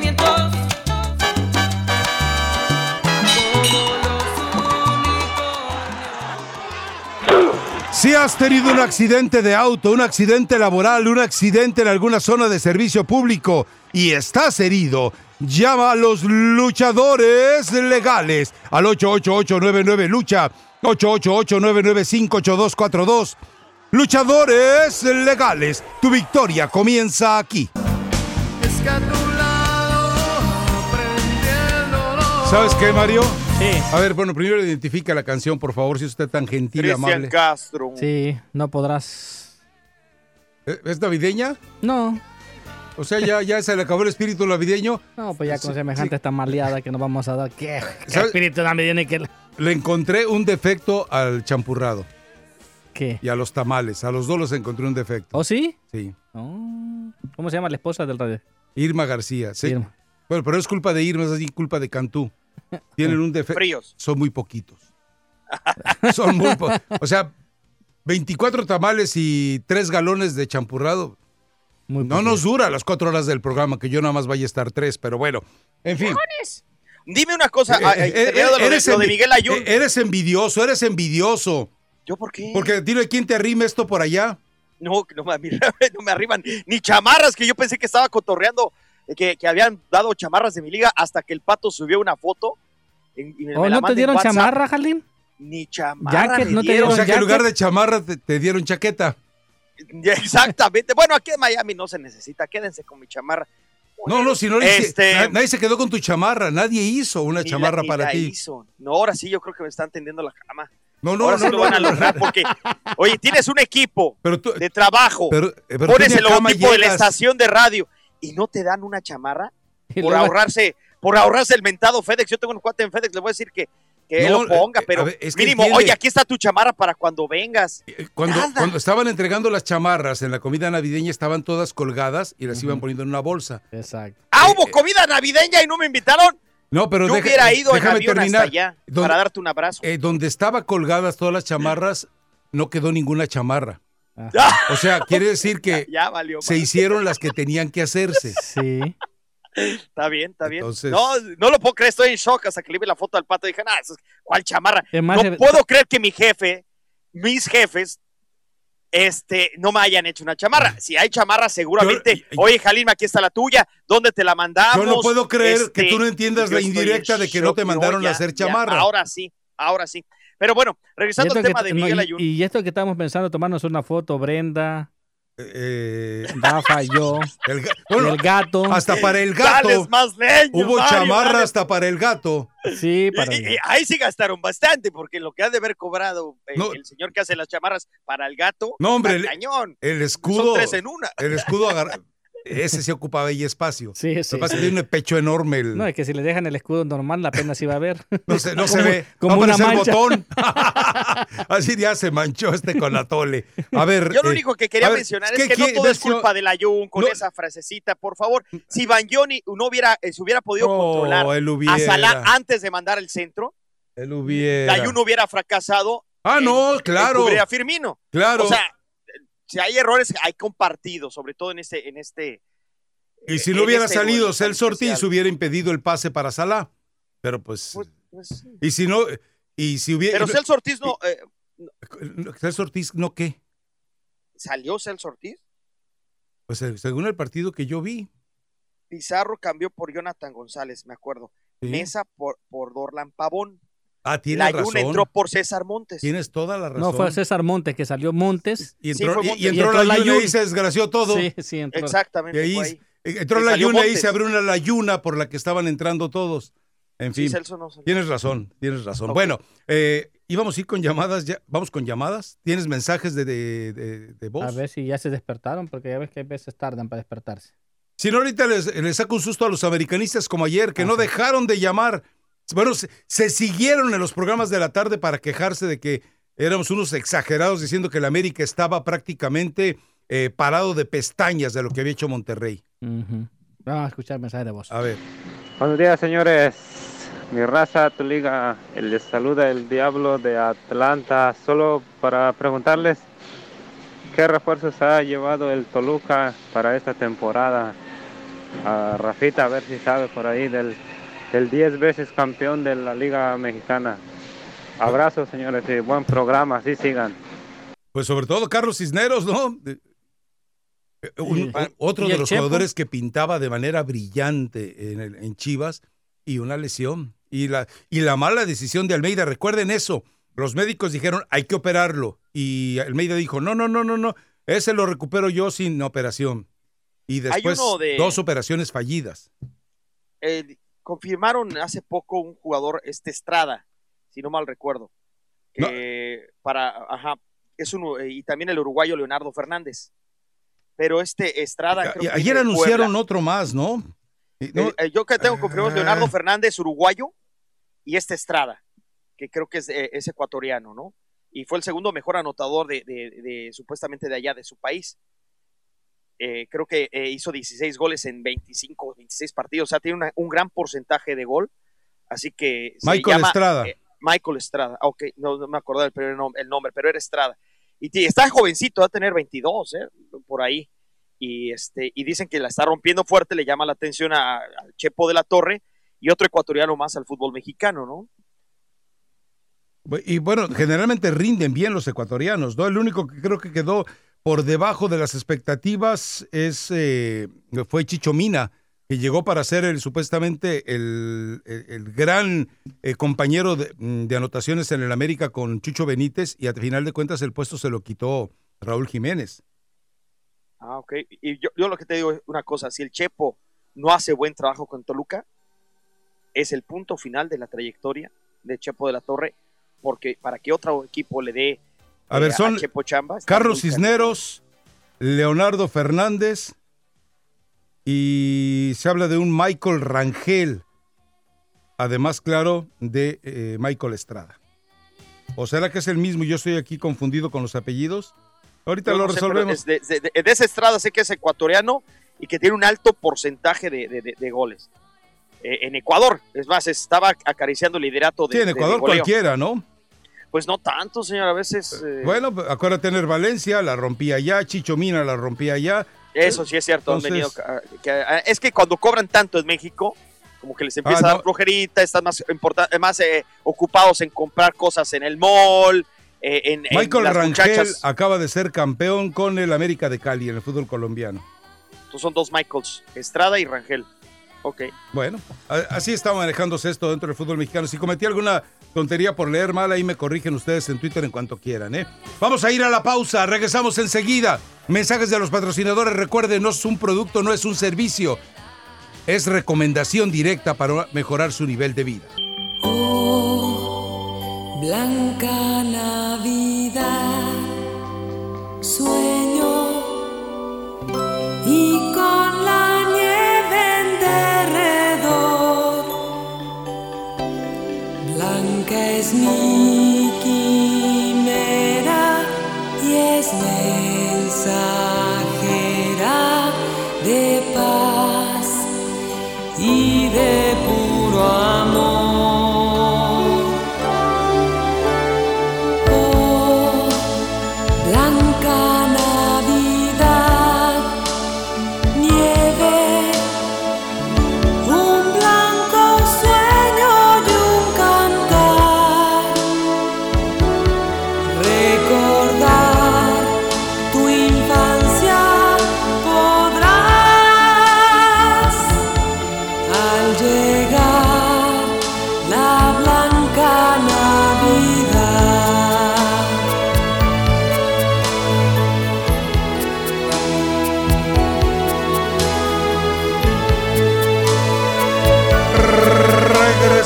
Sí, has tenido un accidente de auto, un accidente laboral, un accidente en alguna zona de servicio público y estás herido, llama a los luchadores legales al 888-99-LUCHA, 888-995-8242. Luchadores legales, tu victoria comienza aquí. ¿Sabes qué, Mario? Sí. A ver, bueno, primero identifica la canción, por favor, si usted es tan gentil y Cristian amable. Castro. Sí, no podrás. ¿Eh, ¿Es navideña? No, O sea, ya, ya se le acabó el espíritu navideño. no, pues ya con Sí, semejante esta maleada que nos vamos a dar. ¿Qué, qué espíritu navideño que Le encontré un defecto al champurrado ¿Qué? y a los tamales. A los dos los encontré un defecto. ¿Oh, sí? Sí. Oh, ¿Cómo se llama la esposa del radio? Irma García. Sí. Irma. Bueno, pero no es culpa de Irma, es así culpa de Cantú. Tienen un defecto. Fríos. Son muy poquitos. Son muy po- O sea, 24 tamales y 3 galones de champurrado. Muy No poquito. nos dura las 4 horas del programa, que yo nada más vaya a estar 3, pero bueno. En fin. Dime una cosa, Eh, eh, eh, lo de- eres lo de envi- Miguel Ayun. eh, Eres envidioso, eres envidioso. ¿Yo por qué? Porque dile quién te arrime esto por allá. No, que no me, no me arriban ni chamarras, que yo pensé que estaba cotorreando, que, que habían dado chamarras de mi liga hasta que el pato subió una foto. y me ¿Oh, no te dieron chamarra, Jalín? Ni chamarra. Jacket, no te O dieron. sea que en lugar de chamarra te, te dieron chaqueta. Exactamente. Bueno, aquí en Miami no se necesita. Quédense con mi chamarra. No, no, si no le Este- na- nadie se quedó con tu chamarra, nadie hizo una Ni chamarra la- ni para la ti. hizo. No, ahora sí, yo creo que me están tendiendo la cama. No, no, ahora no, sí lo no, van a lograr porque, oye, tienes un equipo Pero tú, de trabajo, pero, pero pones el logotipo de la estación de radio y no te dan una chamarra por ahorrarse, por ahorrarse el mentado FedEx. Yo tengo un cuate en FedEx, le voy a decir que, que No, lo ponga, eh, pero ver, es que mínimo, entiende. oye, aquí está tu chamarra para cuando vengas. Eh, Cuando, estaban entregando las chamarras en la comida navideña, estaban todas colgadas y las iban poniendo en una bolsa. Exacto. Ah, hubo comida navideña y no me invitaron. No, pero Yo deja- hubiera ido en déjame avión terminar. hasta allá Donde- para darte un abrazo. Eh, donde estaba colgadas todas las chamarras, no quedó ninguna chamarra. Ah, O sea, quiere decir que ya valió. se hicieron las que tenían que hacerse. Sí. Está bien, está bien. Entonces- No, no lo puedo creer, estoy en shock hasta que le vi la foto al pato. Dije, nah, eso es- ¿cuál chamarra? No puedo creer que mi jefe, mis jefes, este, no me hayan hecho una chamarra. Si hay chamarra, seguramente. Yo- Oye, Jalima, aquí está la tuya. ¿Dónde te la mandamos? Yo no puedo creer Este, que tú no entiendas la indirecta de que no te mandaron ya, a hacer ya, chamarra. ahora sí, ahora sí. Pero bueno, Y regresando al tema de no, Miguel y- Ayun. y, esto que estamos pensando, tomarnos una foto, Brenda, Eh, Rafa, yo, el bueno, gato. hasta para el gato. Más Hubo Mario, chamarra dale. hasta para el gato. Sí, para Y- y ahí sí gastaron bastante, porque lo que ha de haber cobrado el, No. el señor que hace las chamarras para el gato, No, hombre, el- cañón. El Son escudo. tres en una. El escudo agarra- Ese sí ocupaba ahí espacio. Sí, Lo sí. que pasa es que tiene un pecho enorme. el- No, es que si le dejan el escudo normal, la pena sí va a ver. No se, no se ve. como Va a aparecer botón. Así ya se manchó este con la tole. A ver. Yo lo eh, único que quería ver, mencionar es que que, no todo es culpa del Ayun con No. esa frasecita, por favor. Si Van Johnny no hubiera, eh, se hubiera podido No, controlar a hubiera. Salah antes de mandar el centro, Él el hubiera. Ayun hubiera fracasado. Ah, no, claro. cubrir a Firmino. Claro. O sea, si hay errores, hay compartidos, sobre todo en este, en este. y si en no hubiera este salido Celso Ortiz, hubiera impedido el pase para Salah. Pero pues. Pues- pues, y si no. Y si hubiera. pero Celso Ortiz no. eh, Celso Ortiz, ¿no qué? ¿Salió Celso Ortiz? Pues eh, según el partido que yo vi. Pizarro cambió por Jonathan González, me acuerdo. Sí. Mesa por, por Dorlan Pavón. Ah, tienes Layún razón. entró por César Montes. Tienes toda la razón. No, fue César Montes que salió Montes. Y Sí, entró, fue y- y Montes. entró, Y entró la. Yuna y se desgració todo. Sí, sí, entró. Exactamente. Y ahí, entró Y la Yuna y se abrió una layuna por la que estaban entrando todos. En Sí, fin, Celso no salió. tienes razón, tienes razón. Bueno, eh, íbamos a ir con llamadas, ya, vamos con llamadas. ¿Tienes mensajes de, de, de- de voz? A ver si ya se despertaron, porque ya ves que a veces tardan para despertarse. Si no, ahorita les, les saco un susto a los americanistas como ayer, que no Ajá. dejaron de llamar. Bueno, se, se siguieron en los programas de la tarde para quejarse de que éramos unos exagerados diciendo que el América estaba prácticamente eh, parado de pestañas de lo que había hecho Monterrey. Vamos a escuchar mensaje de voz. A ver. Buenos días, señores. Mi raza, tu liga, el les saluda el Diablo de Atlanta. Solo para preguntarles qué refuerzos ha llevado el Toluca para esta temporada. A Rafita, a ver si sabe por ahí del, del 10 veces campeón de la Liga Mexicana. Abrazos, señores, y buen programa, así sigan. Pues sobre todo Carlos Cisneros, ¿no? Eh, un- o- otro ¿Y de el los Chepo? jugadores que pintaba de manera brillante en, el- en Chivas y una lesión. Y la, y la mala decisión de Almeida, recuerden eso. Los médicos dijeron, hay que operarlo. Y Almeida dijo, no, no, no, no, no. Ese lo recupero yo sin operación. Y después de- dos operaciones fallidas. Eh, confirmaron hace poco un jugador, este Estrada, si no mal recuerdo. que para, ajá, es uno, eh, y también el uruguayo Leonardo Fernández. Pero este Estrada. creo Y que ayer anunciaron Puebla. otro más, ¿no? Eh, eh, yo que tengo confirmado Ah. Leonardo Fernández, uruguayo, y este Estrada, que creo que es, es ecuatoriano, ¿no? Y fue el segundo mejor anotador de, de- de- supuestamente de allá, de su país. Eh, creo que eh, hizo 16 goles en 25, 26 partidos, o sea, tiene una- un gran porcentaje de gol. Así que. se Michael llama, Estrada. eh, Michael Estrada, ah, ok, no, no me acordaba el, primer nom- el nombre, pero era Estrada. Y está jovencito, va a tener 22, ¿eh? por ahí. Y, este, y dicen que la está rompiendo fuerte, le llama la atención a- al Chepo de la Torre y otro ecuatoriano más al fútbol mexicano, ¿no? Y bueno, generalmente rinden bien los ecuatorianos, ¿no? El único que creo que quedó por debajo de las expectativas es eh, fue Chicho Mina, que llegó para ser el supuestamente el, el- gran eh, compañero de, mm, de anotaciones en el América con Chucho Benítez y al final de cuentas el puesto se lo quitó Raúl Jiménez. Ah, ok. Y yo, yo lo que te digo es una cosa, si el Chepo no hace buen trabajo con Toluca, es el punto final de la trayectoria de Chepo de la Torre, porque para que otro equipo le dé A ver, eh, son Chamba, Carlos Cisneros, Leonardo Fernández y se habla de un Michael Rangel, además, claro, de eh, Michael Estrada. ¿O será que es el mismo y yo estoy aquí confundido con los apellidos? Ahorita lo no sé, pero resolvemos. es de, de- de- de esa estrada sé que es ecuatoriano y que tiene un alto porcentaje de, goles. Eh, en Ecuador, es más, estaba acariciando el liderato de. Sí, en de Ecuador cualquiera, ¿no? Pues no tanto, señor, a veces. eh, Bueno, acuérdate tener Valencia, la rompía allá, Chicho Mina la rompía allá. Eso sí es cierto, han venido. que- es que cuando cobran tanto en México, como que les empieza Ah, a dar no. flojerita, están más, importa- más eh, ocupados en comprar cosas en el mall, eh, en, en Michael las Rangel muchachas. acaba de ser campeón con el América de Cali en el fútbol colombiano. Entonces son dos Michaels, Estrada y Rangel. Ok. Bueno, así está manejándose esto dentro del fútbol mexicano. Si cometí alguna tontería por leer mal, ahí me corrigen ustedes en Twitter en cuanto quieran. ¿eh? Vamos a ir a la pausa, regresamos enseguida. Mensajes de los patrocinadores, recuerden, no es un producto, no es un servicio. Es recomendación directa para mejorar su nivel de vida. Blanca Navidad, sueño y Blanca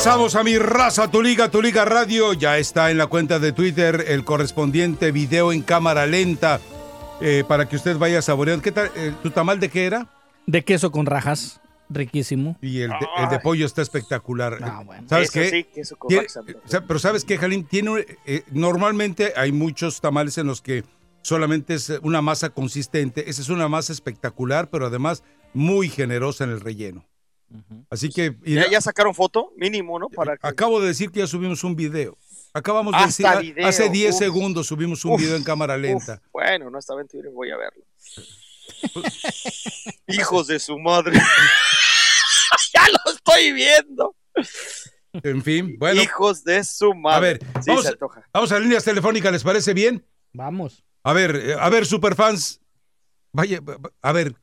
Regresamos a mi raza, tu liga, tu liga radio. Ya está en la cuenta de Twitter el correspondiente video en cámara lenta eh, para que usted vaya saboreando. ¿Qué tal? Eh, ¿Tu tamal de qué era? De queso con rajas, riquísimo. Y el de, el de pollo está espectacular. Ah, bueno. ¿Sabes Eso qué? sí, queso con Tiene- pero ¿sabes qué, Jalín? Tiene, un- eh, normalmente hay muchos tamales en los que solamente es una masa consistente. Esa es una masa espectacular, pero además muy generosa en el relleno. Así que... ¿Ya, ya sacaron foto? Mínimo, ¿no? Para que- Acabo de decir que ya subimos un video. Acabamos de Hasta decir, video, hace 10 uf. segundos subimos un Uf, video en cámara lenta. Uf, bueno, no está bien, voy a verlo. Hijos de su madre. ya lo estoy viendo. En fin, bueno. Hijos de su madre. A ver, Sí, vamos, vamos a líneas telefónicas, ¿les parece bien? Vamos. A ver, eh, a ver, superfans. Vaya, a ver,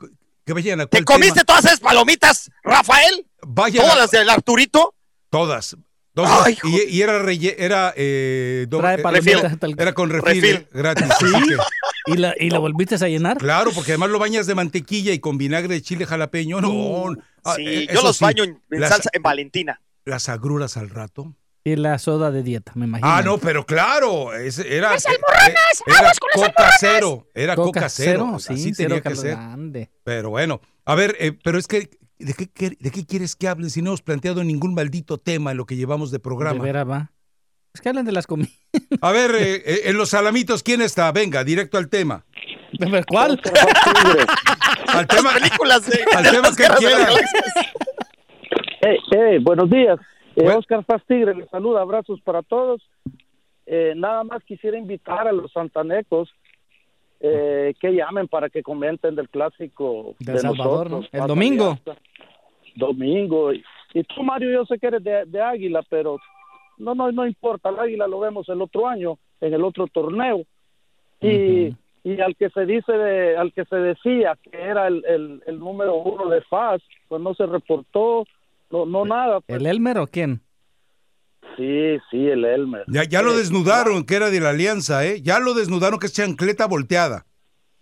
que vayan a ¿Te comiste tema. todas esas palomitas, Rafael? Vayan ¿Todas a- las del Arturito? Todas. Dos- Ay, y, y era relle- era eh, doble- Trae eh, era con refil, Refil. gratis. que- ¿Y la, y la volviste a llenar? claro, porque además lo bañas de mantequilla y con vinagre de chile jalapeño. No, ah, Sí, eh, yo los sí, baño en, en las, salsa en Valentina. las agruras al rato. Y la soda de dieta, me imagino. Ah, no, pero claro, ese era ¡Las almorranas! eh, era ¡Aguas con coca cero, era coca, Coca cero, sí, tenía cero que ser. Grande. Pero bueno, a ver, eh, pero es que ¿de qué, ¿de qué quieres que hablen si no hemos planteado ningún maldito tema en lo que llevamos de De programa? veras va. Es que hablan de las comidas. A ver, eh, eh, en los salamitos, ¿quién está? Venga, directo al tema. ¿Cuál? Al tema, películas de, al de tema que guerras de las quiera. galaxias. Hey, hey, buenos días. Eh, Bueno. Oscar Paz Tigre les saluda, abrazos para todos. Eh, nada más quisiera invitar a los santanecos eh, que llamen para que comenten del clásico De Salvador, nosotros. ¿no? El domingo. Domingo. Y, y tú, Mario, yo sé que eres de, de Águila, pero no, no, no importa. El Águila lo vemos el otro año, en el otro torneo. Y, y al que se dice, de, al que se decía que era el, el, el número uno de FAS, pues no se reportó, no, no nada. pues. ¿El Elmer o quién? Sí, sí, el Elmer. Ya, ya lo desnudaron, que era de la alianza, ¿eh? Ya lo desnudaron, que es chancleta volteada.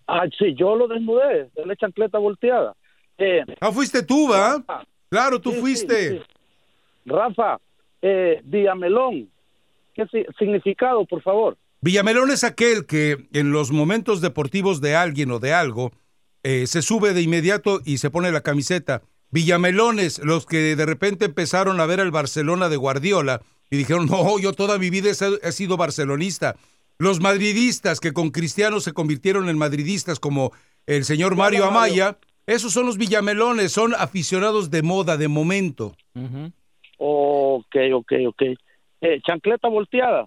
Ah, sí, yo lo desnudé, de la chancleta volteada. Eh, Ah, fuiste tú, ¿va? Rafa, Claro, tú sí, fuiste. sí, sí. Rafa, eh, Diamelón, ¿qué si- significado, por favor? Villamelón es aquel que en los momentos deportivos de alguien o de algo eh, se sube de inmediato y se pone la camiseta. Villamelones, los que de repente empezaron a ver al Barcelona de Guardiola y dijeron, no, yo toda mi vida he sido- barcelonista. Los madridistas que con Cristiano se convirtieron en madridistas como el señor Mario Mario. Amaya, esos son los Villamelones, son aficionados de moda, de momento. Ok, ok, ok. Eh, chancleta volteada.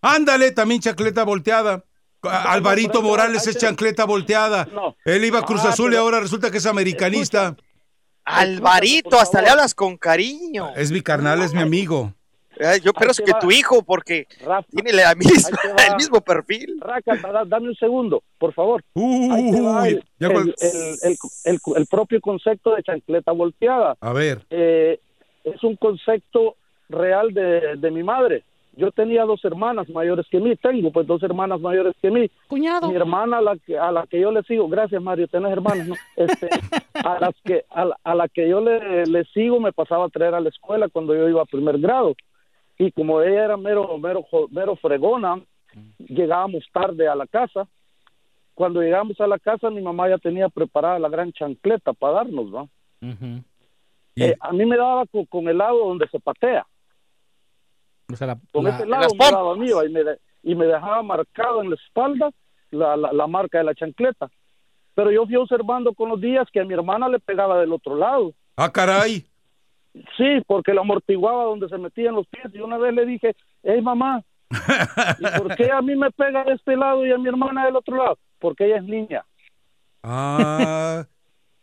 Ándale, también chancleta volteada. A- Alvarito Morales es chancleta volteada. No. Él iba a Cruz Ah, Azul y ahora resulta que es americanista. Alvarito, hasta le hablas con cariño. Es mi carnal, es mi amigo. Ay, yo te que va. tu hijo, porque Rafa, tiene la misma- el mismo perfil. Raca, da- dame un segundo, por favor. Uy, el, ya el- cual- el- el- el- el propio concepto de chancleta volteada. A ver, Eh, es un concepto real de, de mi madre. Yo tenía dos hermanas mayores que mí, tengo pues dos hermanas mayores que mí. Cuñado. Mi hermana a la que, a la que yo le sigo, gracias Mario, tenés hermanas, ¿no? Este, a las que a la, a la que yo le, le sigo me pasaba a traer a la escuela cuando yo iba a primer grado y como ella era mero mero mero fregona, llegábamos tarde a la casa. Cuando llegamos a la casa mi mamá ya tenía preparada la gran chancleta para darnos, ¿no? Eh, a mí me daba con, con el lado donde se patea. O sea, la- Con la- ese lado daba mío y me, de- y me dejaba marcado en la espalda la, la, la marca de la chancleta. Pero yo fui observando con los días que a mi hermana le pegaba del otro lado. ah, caray. Sí, porque la amortiguaba donde se metían los pies. Y una vez le dije, hey mamá, ¿y por qué a mí me pega de este lado y a mi hermana del otro lado? Porque ella es niña, Ah,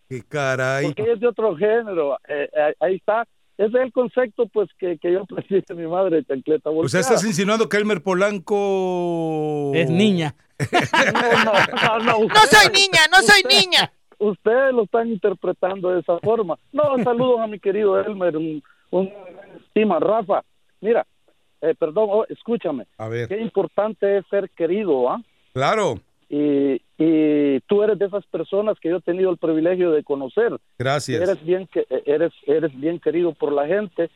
qué caray. porque ella es de otro género. Eh, eh, ahí está. Ese es el concepto pues que, que yo aprendí de mi madre chancleta O sea, volteada. estás insinuando que Elmer Polanco... Es niña. No, no, no, no, No soy niña, no soy niña. Ustedes lo están interpretando de esa forma. No, saludos a mi querido Elmer, un, un estima, Rafa. Mira, eh, perdón, oh, escúchame. A ver, Qué importante es ser querido, ¿ah? claro, Y, y tú eres de esas personas que yo he tenido el privilegio de conocer. gracias. Eres bien que eres eres bien querido por la gente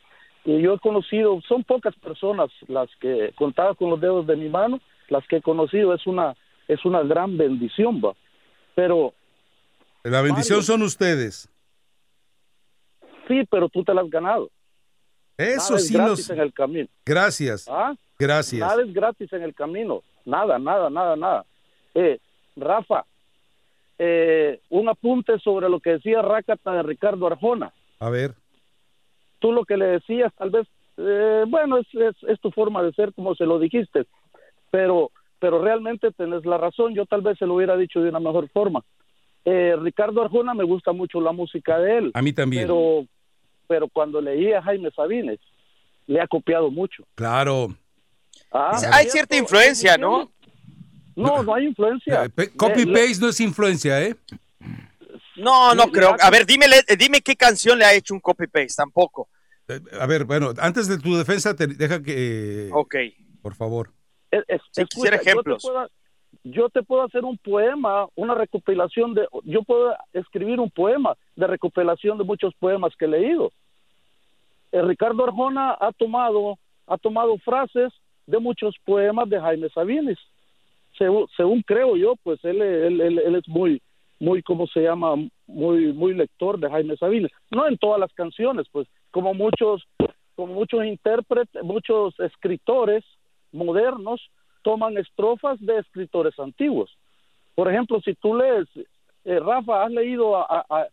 y yo he conocido, son pocas personas las que contaba con los dedos de mi mano, las que he conocido es una es una gran bendición, va. Pero La bendición Mario. son ustedes. sí, pero tú te la has ganado. Eso Nada es sí gratis nos... en el camino. Gracias, ¿Ah? gracias. Nada es gratis en el camino. Nada, nada, nada, nada. Eh, Rafa, eh, un apunte sobre lo que decía Rácata de Ricardo Arjona. A ver, Tú lo que le decías, tal vez, eh, bueno, es, es, es tu forma de ser como se lo dijiste, pero, pero realmente tenés la razón. Yo tal vez se lo hubiera dicho de una mejor forma. Eh, Ricardo Arjona me gusta mucho la música de él. a mí también. Pero, pero cuando leía a Jaime Sabines, le ha copiado mucho. Claro. Ah, Hay cierta influencia, ¿no? No, no hay influencia. Eh, pe- Copy Le- le- paste no es influencia, ¿eh? No, no creo. A ver, dime, dime qué canción le ha hecho un copy-paste, tampoco. Eh, A ver, bueno, antes de tu defensa, te deja que. Ok. Por favor. Es- es- Sí, quisiera yo te ejemplos. puedo- Yo te, puedo, hacer un poema, una recopilación de, yo puedo escribir un poema de recopilación de muchos poemas que he leído. Eh, Ricardo Arjona ha tomado, ha tomado frases de muchos poemas de Jaime Sabines. Según, según creo yo, pues él, él, él, él es muy, muy, ¿cómo se llama? Muy, muy lector de Jaime Sabines. No en todas las canciones, pues, como muchos, como muchos intérpretes, muchos escritores modernos toman estrofas de escritores antiguos. Por ejemplo, si tú lees, eh, Rafa, ¿has leído a, a- a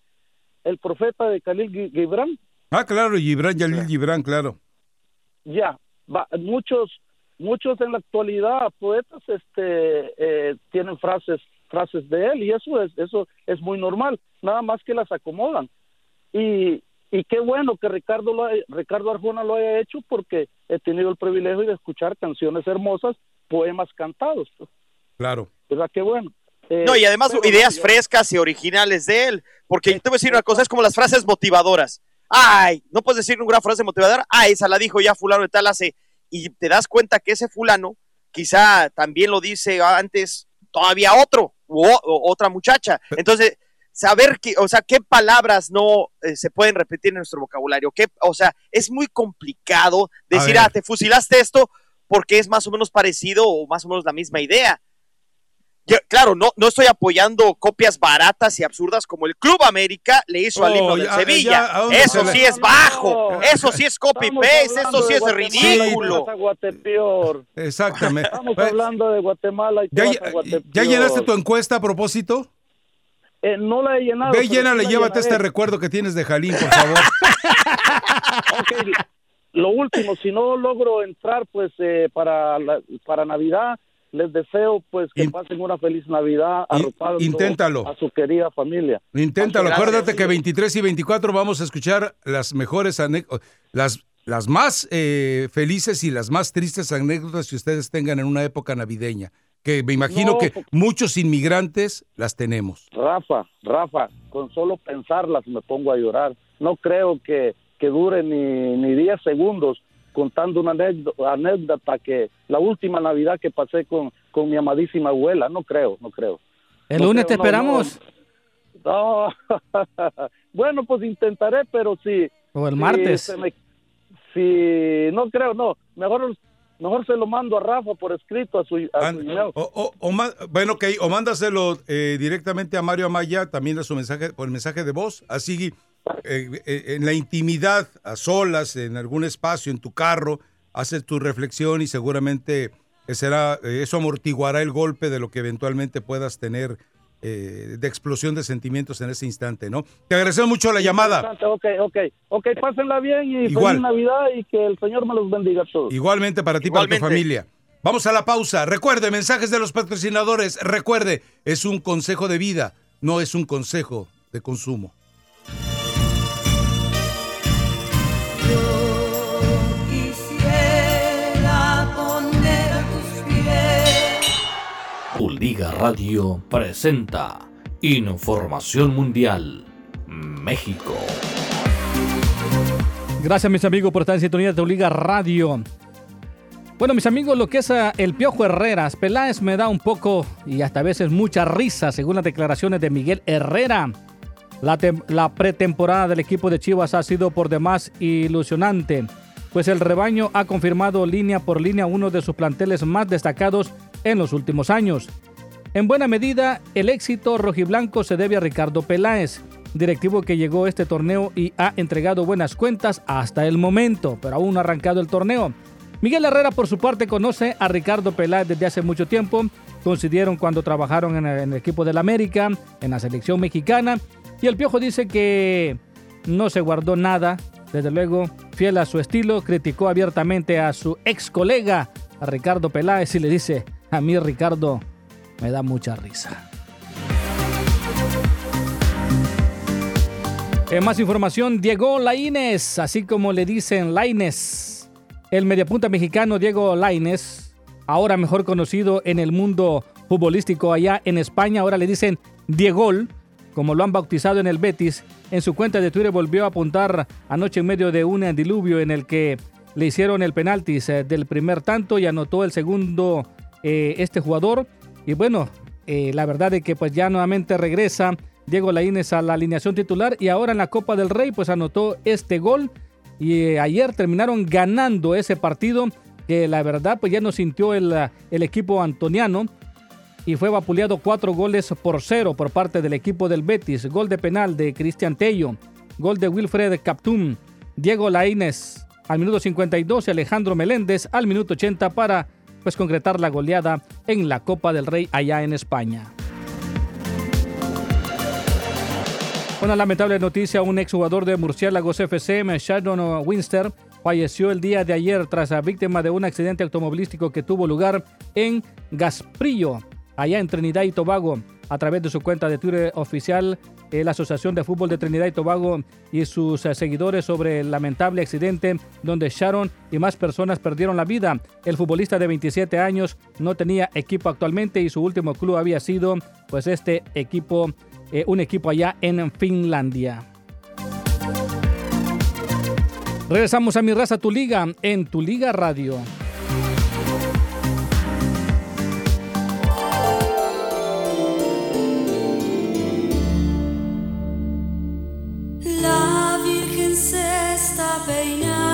El profeta de Khalil Gi- Gibran? Ah, claro, Gibran, Yalil Gibran, claro. Ya, va- muchos, muchos en la actualidad poetas este, eh, tienen frases, frases de él y eso es, eso es muy normal, nada más que las acomodan. Y, y qué bueno que Ricardo, lo haya- Ricardo Arjona lo haya hecho porque he tenido el privilegio de escuchar canciones hermosas, poemas cantados. Claro. ¿Verdad? Qué bueno. Eh, No, y además ideas yo- frescas y originales de él. Porque te voy a decir una cosa, es como las frases motivadoras. Ay, no puedes decir ninguna frase motivadora. Ah, esa la dijo ya fulano de tal hace. Y te das cuenta que ese fulano quizá también lo dice antes todavía otro u o- otra muchacha. Entonces, saber que, o sea, qué palabras no eh, se pueden repetir en nuestro vocabulario. Qué, o sea, es muy complicado decir, ah, te fusilaste esto porque es más o menos parecido o más o menos la misma idea. Yo, claro, no, no estoy apoyando copias baratas y absurdas como el Club América le hizo al Oh, himno del ya, Sevilla. ya, ¿a dónde eso se le- sí es bajo, eso sí es copy Estamos paste, hablando eso sí es ridículo. Exactamente. Estamos Pues, hablando de Guatemala y ¿Ya, llenaste tu encuesta a propósito? Eh, no la he llenado. Ve, llénale, llévate este recuerdo que tienes de Jalín, por favor. Lo último, si no logro entrar, pues eh, para la- para Navidad, les deseo pues que pasen una feliz Navidad arropando inténtalo. a su querida familia. Inténtalo, Gracias. acuérdate que 23 y 24 vamos a escuchar las mejores anécdotas, las, las más eh, felices y las más tristes anécdotas que ustedes tengan en una época navideña, que me imagino No, que porque- muchos inmigrantes las tenemos. Rafa, Rafa, con solo pensarlas me pongo a llorar. No creo que, que dure ni, ni 10 segundos contando una anécdota, que la última Navidad que pasé con, con mi amadísima abuela. No creo, no creo. El No lunes creo, te no, esperamos. No, bueno, pues intentaré, pero si... O el si martes. me- si no creo, no. Mejor, mejor se lo mando a Rafa por escrito a su, a su email. O, o- o ma- bueno, ok, o mándaselo eh, directamente a Mario Amaya, también a su mensaje, por mensaje de voz, así eh, eh, en la intimidad, a solas, en algún espacio, en tu carro, haces tu reflexión y seguramente será, eh, eso amortiguará el golpe de lo que eventualmente puedas tener eh, de explosión de sentimientos en ese instante, ¿no? Te agradecemos mucho la llamada. Ok, ok, ok, pásenla bien y Igual. feliz Navidad y que el Señor me los bendiga a todos. Igualmente para ti, para tu familia. Vamos a la pausa. Recuerde, mensajes de los patrocinadores. Recuerde, es un consejo de vida, no es un consejo de consumo. Liga Radio presenta Información Mundial México. Gracias mis amigos por estar en sintonía de Tu Liga Radio. Bueno mis amigos, lo que es ah, el Piojo Herreras, Peláez me da un poco y hasta a veces mucha risa según las declaraciones de Miguel Herrera. La, la pretemporada del equipo de Chivas ha sido por demás ilusionante, pues el rebaño ha confirmado línea por línea uno de sus planteles más destacados en los últimos años. En buena medida, el éxito rojiblanco se debe a Ricardo Peláez, directivo que llegó a este torneo y ha entregado buenas cuentas hasta el momento, pero aún no ha arrancado el torneo. Miguel Herrera, por su parte, conoce a Ricardo Peláez desde hace mucho tiempo. Coincidieron cuando trabajaron en el, equipo del América, en la selección mexicana. Y el Piojo dice que no se guardó nada. Desde luego, fiel a su estilo, criticó abiertamente a su ex colega, a Ricardo Peláez, y le dice: A mí, Ricardo, me da mucha risa. En más información, Diego Laínez, así como le dicen Laínez, el mediapunta mexicano Diego Laínez, ahora mejor conocido en el mundo futbolístico allá en España. Ahora le dicen Diegol, como lo han bautizado en el Betis. En su cuenta de Twitter volvió a apuntar anoche en medio de un diluvio en el que le hicieron el penalti eh, del primer tanto y anotó el segundo eh, este jugador. Y bueno, eh, la verdad es que pues ya nuevamente regresa Diego Laínez a la alineación titular y ahora en la Copa del Rey pues anotó este gol. Y ayer terminaron ganando ese partido que la verdad pues ya no sintió el, el equipo antoniano. Y fue vapuleado cuatro goles por cero por parte del equipo del Betis. Gol de penal de Cristian Tello, gol de Wilfred Captum, Diego Laínez al minuto 52 y Alejandro Meléndez al minuto 80 para pues concretar la goleada en la Copa del Rey allá en España. Una lamentable noticia, un exjugador de Murciélagos FC, Sheldon Winster, falleció el día de ayer tras la víctima de un accidente automovilístico que tuvo lugar en Gasprillo, allá en Trinidad y Tobago. A través de su cuenta de Twitter oficial, la Asociación de Fútbol de Trinidad y Tobago y sus eh, seguidores sobre el lamentable accidente donde Sharon y más personas perdieron la vida. El futbolista de 27 años no tenía equipo actualmente y su último club había sido pues este equipo eh, un equipo allá en Finlandia. Regresamos a Mi Raza, Tu Liga, en Tu Liga Radio. Virgen se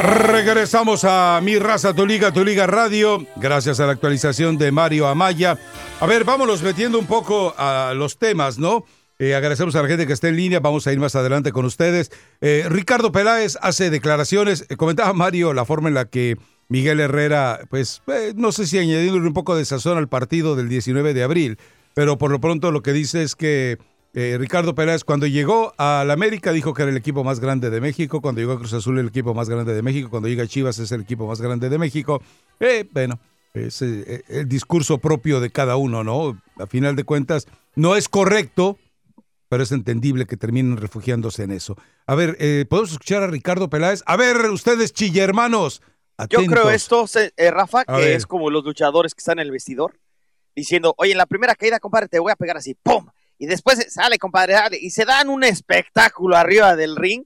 Regresamos a Mi Raza, Tu Liga, Tu Liga Radio, gracias a la actualización de Mario Amaya. A ver, vámonos metiendo un poco a los temas, ¿no? Eh, agradecemos a la gente que está en línea, vamos a ir más adelante con ustedes. Eh, Ricardo Peláez hace declaraciones, Eh, comentaba Mario la forma en la que Miguel Herrera, pues no sé si añadiéndole un poco de sazón al partido del 19 de abril, pero por lo pronto lo que dice es que eh, Ricardo Peláez cuando llegó al América dijo que era el equipo más grande de México, cuando llegó a Cruz Azul el equipo más grande de México, cuando llega a Chivas es el equipo más grande de México. Eh, bueno, es eh, el discurso propio de cada uno, ¿no? A final de cuentas, no es correcto, pero es entendible que terminen refugiándose en eso. A ver, eh, ¿podemos escuchar a Ricardo Peláez? A ver, ustedes chillermanos. Yo creo esto, eh, Rafa, A que ver. es como los luchadores que están en el vestidor, diciendo, oye, en la primera caída, compadre, te voy a pegar así, ¡pum! Y después sale, compadre, dale, y se dan un espectáculo arriba del ring,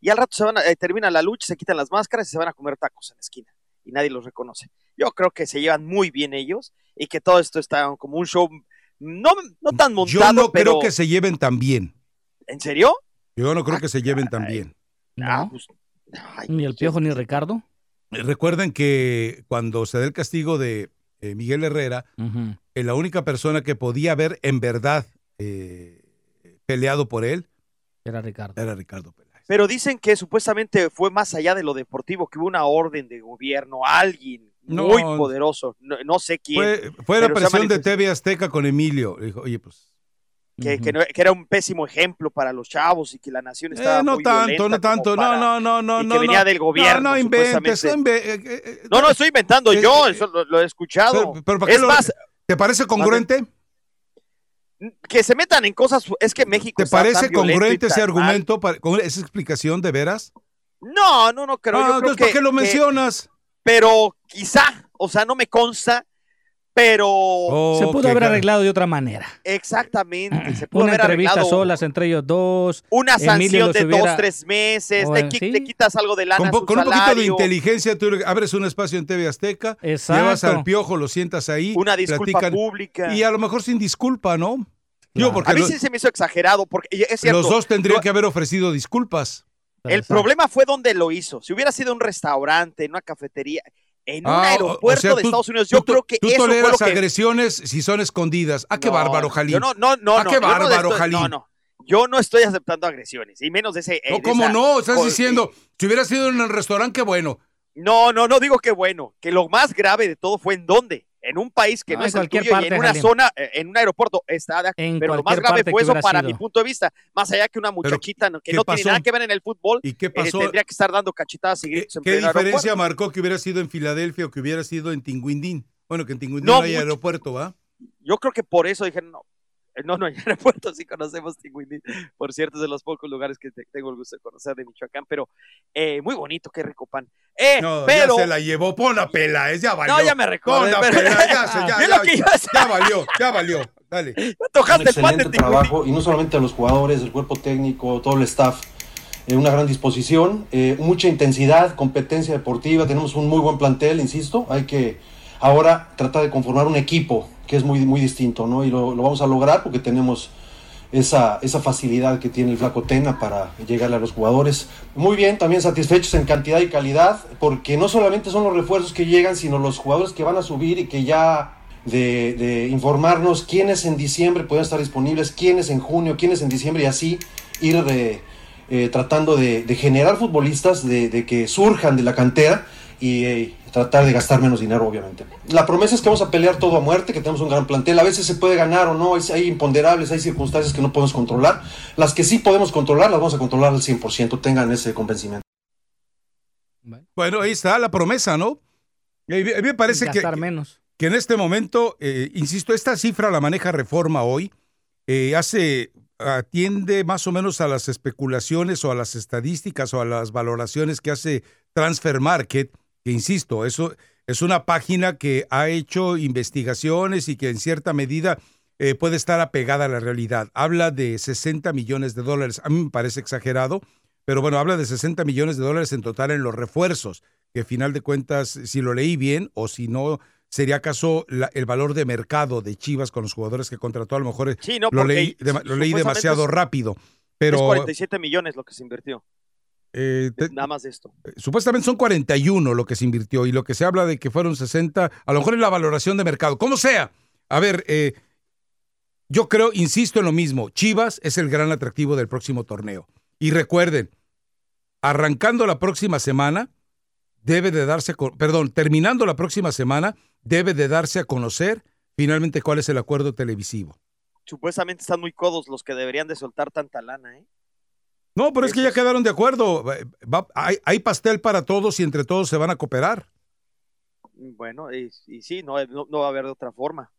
y al rato se van a- eh, termina la lucha, se quitan las máscaras y se van a comer tacos en la esquina, y nadie los reconoce. Yo creo que se llevan muy bien ellos, y que todo esto está como un show, no, no tan montado, Yo no pero... creo que se lleven tan bien. ¿En serio? Yo no creo que se lleven tan bien. Ah, pues, Ni el Piojo ni Ricardo. Recuerden que cuando se da el castigo de eh, Miguel Herrera, eh, la única persona que podía haber en verdad eh, peleado por él Era Ricardo. era Ricardo Peláez. Pero dicen que supuestamente fue más allá de lo deportivo, que hubo una orden de gobierno, alguien No. muy poderoso, no, no sé quién. Fue, fue la presión de TV Azteca con Emilio. Dijo, oye, pues. que, que no- que era un pésimo ejemplo para los chavos y que la nación estaba eh, no muy tanto, violenta no tanto. para- no, no, no, no. que venía no. del gobierno, No, no inventes. no eh, eh, No, no estoy inventando Eh, yo, eh, eso lo, lo he escuchado. Pero, pero ¿para qué es lo- más, ¿Te parece congruente? Que se metan en cosas, es que México ¿Te está parece congruente ese argumento, para- con esa explicación de veras? No, no, no creo. Ah, yo creo entonces, que, ¿para qué lo que- mencionas? pero quizá, o sea, no me consta, pero Oh, Se pudo haber arreglado de otra manera. exactamente, se pudo Una haber entrevista arreglado solas entre ellos dos. una sanción de hubiera- dos, tres meses, O, le, qui- sí. le quitas algo de lana Con, a po- su con un poquito de inteligencia, tú abres un espacio en TV Azteca, Exacto. llevas al piojo, lo sientas ahí, una disculpa platican, pública. y a lo mejor sin disculpa, ¿no? Yo, porque a mí lo- sí se me hizo exagerado, porque es cierto, los dos tendrían lo- que haber ofrecido disculpas. el problema fue donde lo hizo. Si hubiera sido un restaurante, en una cafetería, en un Ah, o- aeropuerto o sea, de tú- Estados Unidos, tú- yo creo que tú eso fue toleras lo que... agresiones si son escondidas. ¡Ah, qué No, bárbaro, Jalín! Yo no, no, no, ¡Ah, no, qué no bárbaro, estoy- Jalín! No, no. Yo no estoy aceptando agresiones, y menos de ese. eh, No, de ¿cómo esa- no? Estás con- diciendo, si hubiera sido en el restaurante, qué bueno. No, no, no digo que bueno, que lo más grave de todo fue en dónde. En un país que No, es el tuyo y parte, en una zona, eh, en un aeropuerto, está, de- En pero lo más grave fue eso para sido. mi punto de vista. Más allá que una muchachita que ¿qué no pasó? tiene nada que ver en el fútbol, ¿Y qué eh, pasó? tendría que estar dando cachetadas y gritos en ¿Qué diferencia aeropuerto. marcó que hubiera sido en Filadelfia o que hubiera sido en Tinguindín? Bueno, que en Tinguindín No, no, hay mucho. aeropuerto, ¿va? Yo creo que por eso dijeron, no, no, no hay aeropuerto, sí conocemos Tinguindín. Por cierto, es de los pocos lugares que te- tengo el gusto de conocer de Michoacán, pero eh, muy bonito, qué rico pan. Eh, No, pero... ya se la llevó, pon la pela, es ya valió. No, ya me recordé, Pon la pero- pela, ya, se- ya, ya, valió, ya valió. Dale. tojaste un excelente trabajo y no solamente a los jugadores, el cuerpo técnico, todo el staff, eh, una gran disposición, eh, mucha intensidad, competencia deportiva, tenemos un muy buen plantel, insisto, hay que ahora tratar de conformar un equipo que es muy, muy distinto, ¿no? Y lo, lo vamos a lograr porque tenemos esa, esa facilidad que tiene el Flaco Tena para llegarle a los jugadores. Muy bien, también satisfechos en cantidad y calidad, porque no solamente son los refuerzos que llegan, sino los jugadores que van a subir y que ya de, de informarnos quiénes en diciembre pueden estar disponibles, quiénes en junio, quiénes en diciembre y así ir de, eh, tratando de, de generar futbolistas, de, de que surjan de la cantera y eh, tratar de gastar menos dinero, obviamente. La promesa es que vamos a pelear todo a muerte, que tenemos un gran plantel. A veces se puede ganar o no, hay, hay imponderables, hay circunstancias que no podemos controlar. Las que sí podemos controlar, las vamos a controlar al 100%, tengan ese convencimiento. Bueno, ahí está la promesa, ¿no? Y A mí me parece que, menos. que en este momento, eh, insisto, esta cifra la maneja Reforma hoy, eh, hace, atiende más o menos a las especulaciones o a las estadísticas o a las valoraciones que hace Transfer Market, que insisto, eso es una página que ha hecho investigaciones y que en cierta medida eh, puede estar apegada a la realidad. Habla de 60 millones de dólares. A mí me parece exagerado, pero bueno, habla de 60 millones de dólares en total en los refuerzos, que a final de cuentas, si lo leí bien o si no, sería acaso la- el valor de mercado de Chivas con los jugadores que contrató. A lo mejor eh, Sí, no, lo, leí, lo demasiado es- rápido. Es Pero 47 millones lo que se invirtió, eh, te- nada más de esto. supuestamente son 41 lo que se invirtió y lo que se habla de que fueron 60, a lo mejor es la valoración de mercado. Como sea, a ver, eh, yo creo, insisto en lo mismo, Chivas es el gran atractivo del próximo torneo. Y recuerden, arrancando la próxima semana, debe de darse, perdón, terminando la próxima semana, debe de darse a conocer finalmente cuál es el acuerdo televisivo. Supuestamente están muy codos los que deberían de soltar tanta lana, ¿eh? No, pero es que ya quedaron de acuerdo. Va- hay, hay pastel para todos y entre todos se van a cooperar. Bueno, y, y sí, no, no, no va a haber de otra forma,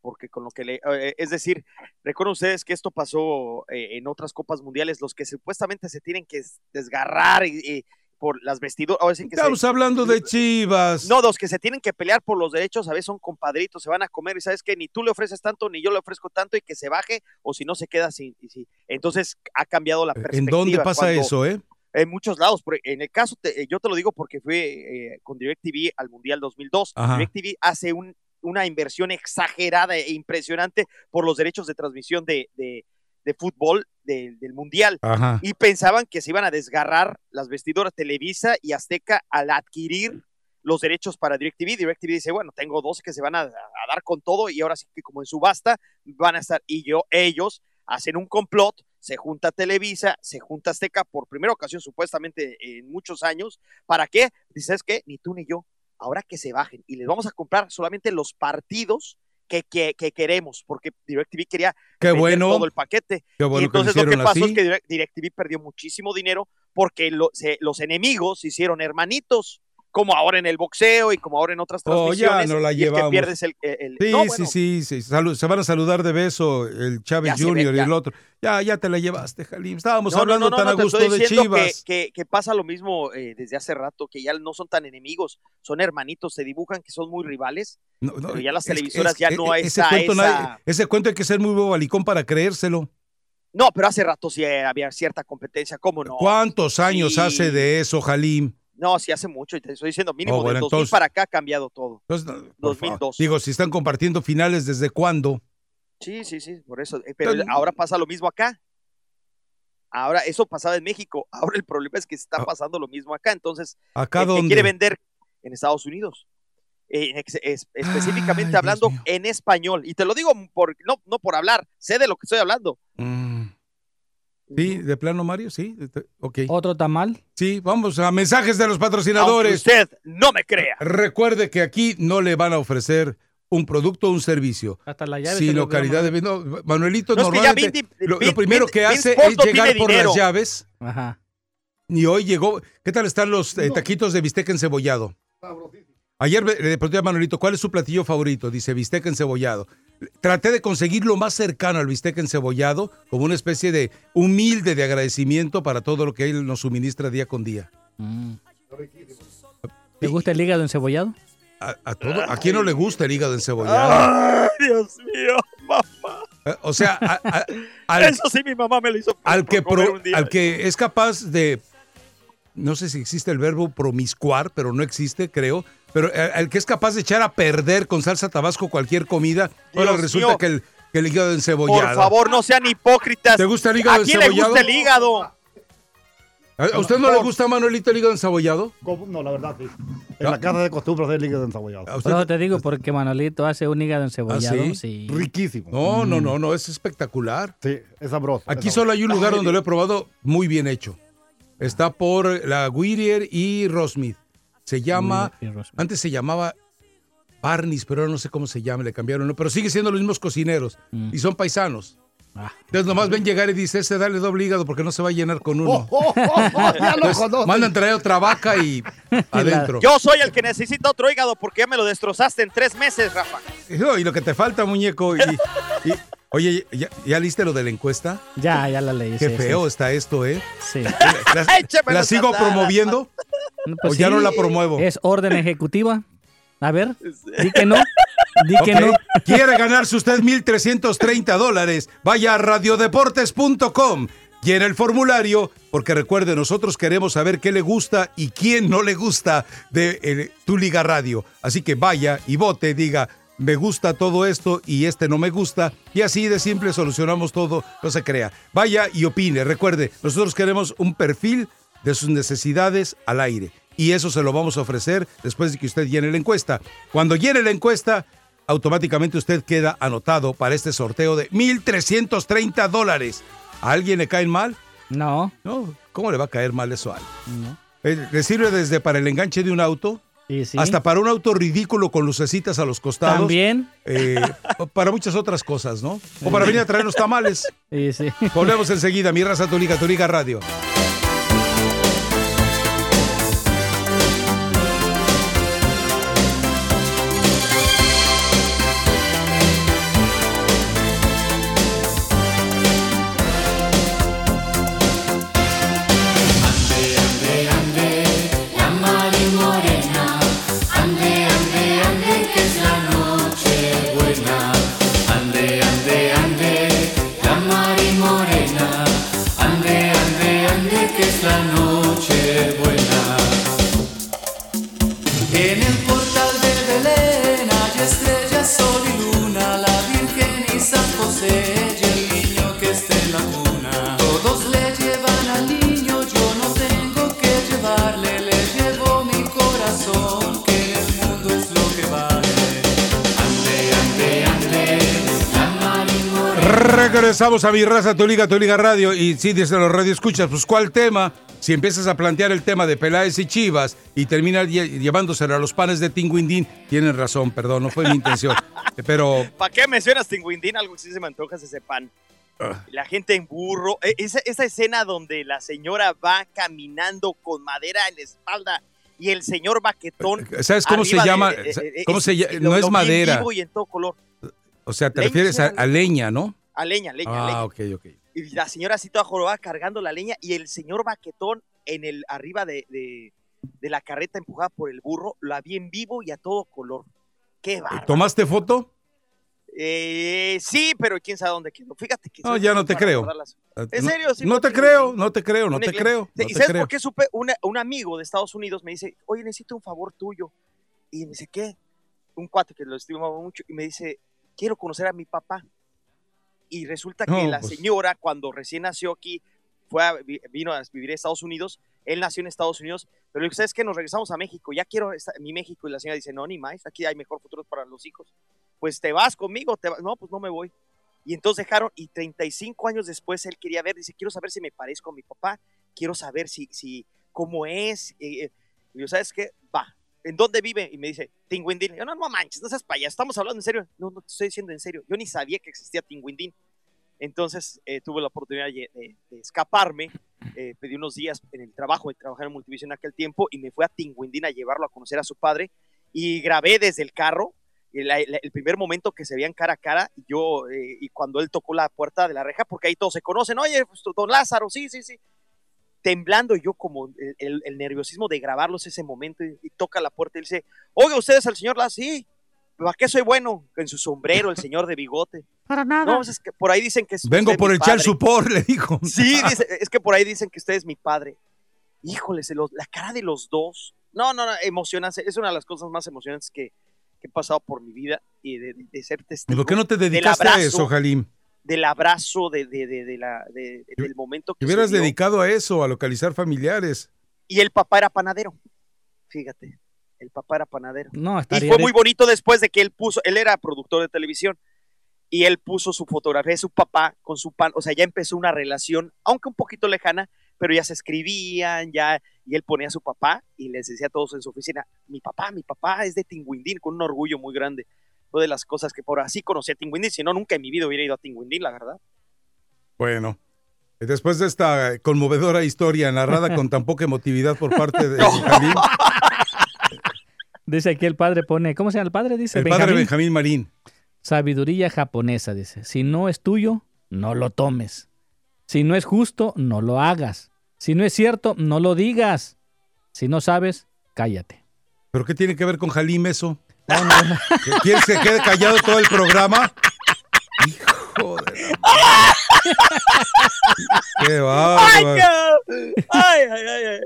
porque con lo que le... eh, es decir, recuerden ustedes que esto pasó eh, en otras copas mundiales, los que supuestamente se tienen que desgarrar y, y por las vestiduras... ahora sí que se- Estamos hablando de Chivas. No, los que se tienen que pelear por los derechos a veces son compadritos, se van a comer y sabes que ni tú le ofreces tanto ni yo le ofrezco tanto y que se baje o si no se queda sin. y sí. Entonces ha cambiado la ¿En perspectiva. dónde pasa cuando- eso, eh? En muchos lados. por- En el caso, te- yo te lo digo porque fui eh, con DirecTV al Mundial 2002. Ajá. DirecTV hace un- una inversión exagerada e impresionante por los derechos de transmisión de, de- de fútbol de- del Mundial Ajá. y pensaban que se iban a desgarrar las vestiduras Televisa y Azteca al adquirir los derechos para DirecTV. DirecTV dice, bueno, tengo dos que se van a, a dar con todo y ahora sí que como en subasta van a estar y yo ellos hacen un complot, se junta Televisa, se junta Azteca por primera ocasión supuestamente en muchos años, ¿para qué? Dices que ni tú ni yo, ahora que se bajen y les vamos a comprar solamente los partidos que, que, que queremos, porque DirecTV quería Qué bueno. todo el paquete. Qué bueno y que lo entonces lo que pasó así. es que Direct- DirecTV perdió muchísimo dinero porque lo- se- los enemigos se hicieron hermanitos, como ahora en el boxeo y como ahora en otras Oh, ya transmisiones. no la que llevamos. pierdes el... el- Sí, no, sí, bueno, sí, sí. Se van a saludar de beso el Chávez ve, y el otro. Ya, ya te la llevaste, Jalim. Estábamos no, hablando no, tan a te gusto estoy de que- Chivas. Que, que pasa lo mismo eh, desde hace rato, que ya no son tan enemigos, son hermanitos, se dibujan que son muy rivales, pero ya las es televisoras es- ya e- no hay ese esa, cuento, esa- nadie- ese cuento hay que ser muy bobalicón para creérselo. No, pero hace rato sí había cierta competencia, ¿cómo no? ¿Cuántos años Sí. hace de eso, Jalim? No, sí hace mucho, y te estoy diciendo, mínimo Oh, bueno, del 2000 entonces- para acá ha cambiado todo. Entonces, no, por favor. 2002. Digo, si están compartiendo finales, ¿desde cuándo? Sí, sí, sí, por eso. eh, Pero Entonces- ahora pasa lo mismo acá. Ahora, eso pasaba en México. Ahora el problema es que está pasando lo mismo acá. Entonces, Ah. ¿Acá el que dónde? quiere vender en Estados Unidos. Eh, es- específicamente Ay, hablando en español. Y te lo digo por, no, no por hablar, sé de lo que estoy hablando. Mm. Sí, de plano, Mario, sí. Ok. ¿Otro tamal? Sí, vamos a mensajes de los patrocinadores. Aunque usted no me crea. Recuerde que aquí no le van a ofrecer un producto o un servicio. Hasta la llave se Sino le olvidó, calidad de no, Manuelito No, es que ya normalmente Vin- lo, primero Vin- que hace es llegar por dinero. las llaves. Ajá. Y hoy llegó. ¿Qué tal están los eh, taquitos de bistec encebollado? Ayer le le pregunté a Manuelito, ¿cuál es su platillo favorito? Dice bistec encebollado. Traté de conseguir lo más cercano al bistec encebollado, como una especie de humilde de agradecimiento para todo lo que él nos suministra día con día. Mm. ¿Te gusta el hígado encebollado? A, a todo, ¿A quién no le gusta el hígado encebollado? Ay, Dios mío, mamá. Eh, O sea, a- a- al, Eso sí, mi mamá me lo hizo. al que por comer pro- un día. al que es capaz de no sé si existe el verbo promiscuar, pero no existe, creo, pero al, al que es capaz de echar a perder con salsa tabasco cualquier comida, ahora resulta mío. que el, que el hígado encebollado. Por favor, no sean hipócritas. ¿Te gusta el hígado ¿A quién le encebollado? gusta el hígado? ¿A usted no le gusta, Manuelito, el hígado encebollado? ¿Cómo? No, la verdad, sí. En la casa de costumbre hacer líquido encebollado. Por eso te digo, porque Manolito hace un hígado encebollado. ¿Ah, sí? sí? Riquísimo. No, no, no, no, es espectacular. Sí, es sabroso. Aquí es solo hay un lugar donde lo he probado muy bien hecho. Está por la Whittier y Rosmith. Se llama, antes se llamaba Barney's, pero ahora no sé cómo se llama, le cambiaron, ¿no? pero sigue siendo los mismos cocineros y son paisanos. Ah. Entonces nomás ven llegar y dice, ese dale doble hígado porque no se va a llenar con uno. Oh, oh, oh, oh, ya lo mandan traer otra vaca y adentro. Yo soy el que necesita otro hígado porque ya me lo destrozaste en tres meses, Rafa. No, y lo que te falta, muñeco. y- y- oye, ¿ya, ya liste lo de la encuesta? Ya, ya la leí. Qué sí, feo sí. está esto, ¿eh? Sí. ¿La, sigo promoviendo? Pues ¿O ya no la promuevo? Es orden ejecutiva. A ver, di que no. Di que no. ¿Quiere ganarse usted 1.330 dólares? Vaya a radiodeportes.com. Llena el formulario, porque recuerde, nosotros queremos saber qué le gusta y quién no le gusta de eh, tu Liga Radio. Así que vaya y vote, diga, me gusta todo esto y este no me gusta. Y así de simple solucionamos todo, no se crea. Vaya y opine. Recuerde, nosotros queremos un perfil de sus necesidades al aire. Y eso se lo vamos a ofrecer después de que usted llene la encuesta. Cuando llene la encuesta, automáticamente usted queda anotado para este sorteo de 1.330 dólares. ¿A alguien le caen mal? No. No, ¿cómo le va a caer mal eso a alguien? No. Eh, ¿Le sirve desde para el enganche de un auto? Sí, sí. Hasta para un auto ridículo con lucecitas a los costados. También. Eh, para muchas otras cosas, ¿no? O para venir a traer los tamales. Sí, sí. Volvemos enseguida. Mi raza, tu liga radio. Regresamos a mi raza, tu liga, tu liga radio. Y sí, desde los radio escuchas, pues ¿cuál tema? Si empiezas a plantear el tema de Peláez y Chivas y terminas lle- llevándoselo a los panes de Tinguindín, tienen razón, perdón, no fue mi intención. Pero ¿Para qué mencionas Tinguindín? Algo que sí se me antoja es ese pan. Ah. La gente en burro. E- Esa, esa escena donde la señora va caminando con madera en la espalda y el señor baquetón. ¿Sabes cómo se de- llama? eh, eh, ¿Cómo es- se llama? No es madera. y en todo color. O sea, te Leña, refieres a leña, ¿no? A leña, leña, leña. Ah, ok, ok. Y la señora así toda jorobada cargando la leña y el señor baquetón en el arriba de, de- de la carreta empujada por el burro, la vi en vivo y a todo color. Qué bárbaro. ¿Tomaste foto? Eh, sí, pero quién sabe dónde quedó. Fíjate que. No, ya no te creo. Eh, ¿En no- serio? Sí, no te creo, no te creo, no te creo. No ¿Y sabes creo. por qué supe? Una- un amigo de Estados Unidos me dice, oye, necesito un favor tuyo. Y me dice, ¿qué? Un cuate que lo estimaba mucho y me dice, quiero conocer a mi papá. Y resulta que la pues. señora, cuando recién nació aquí, fue a vi- vino a vivir a Estados Unidos. Él nació en Estados Unidos, pero le digo, ¿sabes qué? Nos regresamos a México. Ya quiero esta- mi México. Y la señora dice, no, ni más. Aquí hay mejor futuro para los hijos. Pues te vas conmigo. Te vas. No, pues no me voy. Y entonces dejaron, y 35 años después él quería ver, dice, quiero saber si me parezco a mi papá, quiero saber si, si cómo es. eh, eh. Y yo, ¿sabes qué? Va. ¿En dónde vive? Y me dice, Tinguindín. Yo, no, no manches, no seas payaso, estamos hablando en serio. No, no te estoy diciendo en serio. Yo ni sabía que existía Tinguindín. Entonces eh, tuve la oportunidad de, de- de escaparme, eh, pedí unos días en el trabajo, de trabajar en Multivisión en aquel tiempo, y me fui a Tinguindín a llevarlo a conocer a su padre, y grabé desde el carro el, la- el primer momento que se veían cara a cara, y yo, eh, y cuando él tocó la puerta de la reja, porque ahí todos se conocen, oye, pues, don Lázaro, sí, sí, sí, temblando yo como el, el- el nerviosismo de grabarlos ese momento, y, y toca la puerta y dice, oiga, ¿usted es el señor Lázaro? Sí, ¿para qué soy bueno? En su sombrero, el señor de bigote. Para nada. No, pues es que por ahí dicen que es Vengo por chal padre. supor, le dijo. Sí, dice, es que por ahí dicen que usted es mi padre. Híjole, se los- la cara de los dos. No, no, no, emocionante. Es una de las cosas más emocionantes que, que he pasado por mi vida y de, de- de ser testigo. ¿Por qué no te dedicaste a eso, Jalim? Del abrazo, de, de, de, de la, de- del momento que Te hubieras dedicado a eso, a localizar familiares. Y el papá era panadero. Fíjate, el papá era panadero. No, Y fue de- muy bonito después de que él puso, él era productor de televisión y él puso su fotografía de su papá con su pan, o sea, ya empezó una relación, aunque un poquito lejana, pero ya se escribían, ya, y él ponía a su papá y les decía a todos en su oficina, mi papá, mi papá es de Tinguindín, con un orgullo muy grande. Fue de las cosas que por así conocí a Tinguindín, si no, nunca en mi vida hubiera ido a Tinguindín, la verdad. Bueno, después de esta conmovedora historia narrada con tan poca emotividad por parte de Jalim, Dice aquí el padre pone, ¿cómo se llama el padre? Dice el padre Benjamín Marín. Sabiduría japonesa, dice. Si no es tuyo, no lo tomes. Si no es justo, no lo hagas. Si no es cierto, no lo digas. Si no sabes, cállate. ¿Pero qué tiene que ver con Jalim eso? ¿Que ¿Quieres que quede callado todo el programa? de la- ¡Qué cabrón! ¡Ay, ay, ay! ay.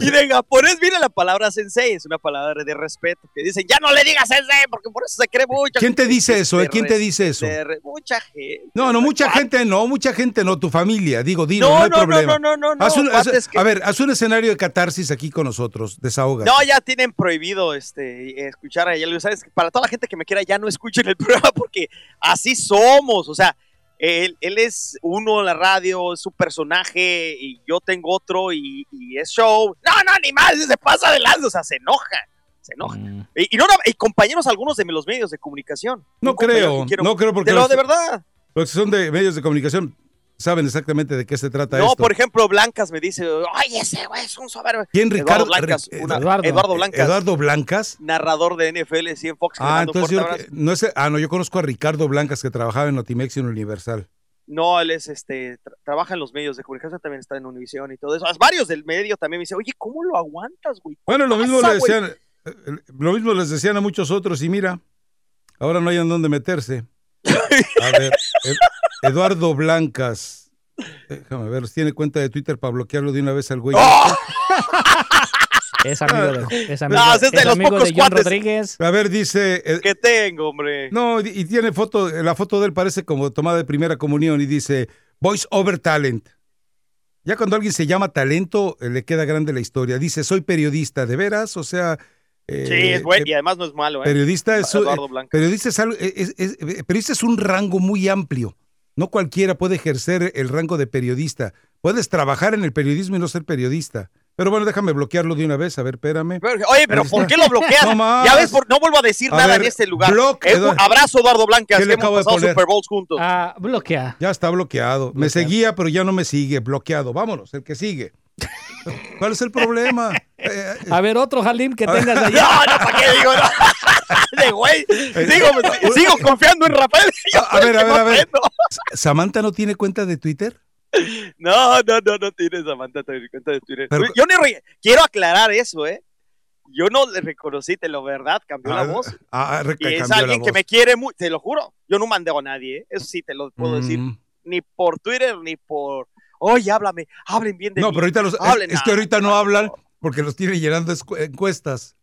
Y de japonés viene la palabra sensei, es una palabra de respeto, que dicen, ya no le digas sensei, porque por eso se cree mucho. ¿Quién te dice eso? eh? ¿Quién te dice eso? mucha gente. No, no, mucha gente no, mucha gente no, tu familia, digo, dilo, No, no, hay no, no, problema. no, no, no, Haz un- no, haz- cuates que- A ver, haz un escenario de catarsis aquí con nosotros, desahoga. No, ya tienen prohibido este, escuchar a ella. ¿Sabes? Para toda la gente que me quiera, ya no escuchen el programa porque así somos. O sea, él, él es uno en la radio, es su personaje, y yo tengo otro, y, y es show. No, no, ni más, se pasa de lado, o sea, se enoja. Se enoja. Y, y no, y compañeros algunos de los medios de comunicación. No creo, quiero- no creo porque De, los- de verdad. Los que son de medios de comunicación saben exactamente de qué se trata No, esto. por ejemplo, Blancas me dice, oye, ese güey es un soberbio. ¿Quién, Ricardo? Eduardo Blancas, una- Eduardo. Eduardo Blancas. Eduardo Blancas. narrador de NFL, sí, en Fox. Ah, entonces yo no es, ah, no, yo conozco a Ricardo Blancas que trabajaba en Notimex y en Universal. No, él es este, tra- trabaja en los medios de comunicación, también está en Univision y todo eso. Varios del medio también me dicen, oye, ¿cómo lo aguantas, güey? Bueno, lo mismo pasa, le güey? decían, eh, eh, lo mismo les decían a muchos otros y mira, ahora no hay en dónde meterse. A ver, Ed- Eduardo Blancas. Déjame ver, tiene cuenta de Twitter para bloquearlo de una vez al güey. ¡Oh! Es amigo de, es amigo, No, ese es de es los amigo pocos de John cuates. Rodríguez. A ver, dice. eh, ¿Qué tengo, hombre? No, y y tiene foto, la foto de él parece como tomada de primera comunión y dice Voice over talent. Ya cuando alguien se llama talento, eh, le queda grande la historia. Dice, soy periodista, ¿de veras? O sea... eh, sí, es bueno eh, y además no es malo, ¿eh? Periodista es, Eduardo eh, Blanco. periodista es, algo- es- es- periodista es un rango muy amplio. No cualquiera puede ejercer el rango de periodista. Puedes trabajar en el periodismo y no ser periodista. Pero bueno, déjame bloquearlo de una vez. A ver, espérame. Pero, Oye, pero ¿por qué lo bloqueas? No más. ya ves, por- no vuelvo a decir A nada ver, en este lugar. block, Eh, abrazo, Eduardo Blancas, ¿Qué que le hemos acabo de pasado poner? Super Bowls juntos. Ah, bloquea. Ya está bloqueado. Me seguía, pero ya no me sigue. Bloqueado. Vámonos, el que sigue. ¿Cuál es el problema? Eh, A ver, otro Halim que tengas ahí. No, no, ¿para qué digo? No. De güey. Sigo, sigo confiando en Rafael. Yo A ver, a ver, a ver. ¿Samantha no tiene cuenta de Twitter? No, no, no, no tiene Samantha tiene cuenta de Twitter. Pero- Yo ni re- quiero aclarar eso, ¿eh? Yo no le reconocí, te lo verdad, cambió Ah, la voz. ah, re- Y es alguien que me quiere mucho, te lo juro. Yo no mandé a nadie, ¿eh? Eso sí te lo puedo decir. Mm. Ni por Twitter, ni por. Oye, háblame, hablen bien de No, mí. pero ahorita los, es, Hablen, es que ahorita no hablan porque los tiene llenando encuestas.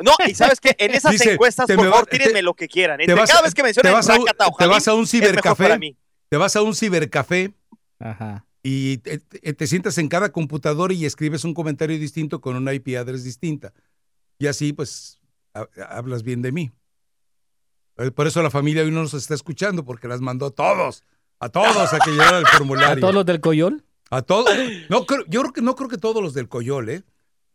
No, y sabes que en esas Dice, encuestas, te por favor, va- tírenme te- lo que quieran. te Entre vas cada vez que te mencionen vas a un- Rakata te vas a un cibercafé. Te vas a un cibercafé Ajá. y te, te- te sientas en cada computadora y escribes un comentario distinto con una IP address distinta. Y así, pues, ha- hablas bien de mí. Eh, Por eso la familia hoy no nos está escuchando, porque las mandó a todos, a todos a que llenaran el formulario. ¿A todos los del Coyol? A todos. No, creo- yo creo que no creo que todos los del Coyol, ¿eh?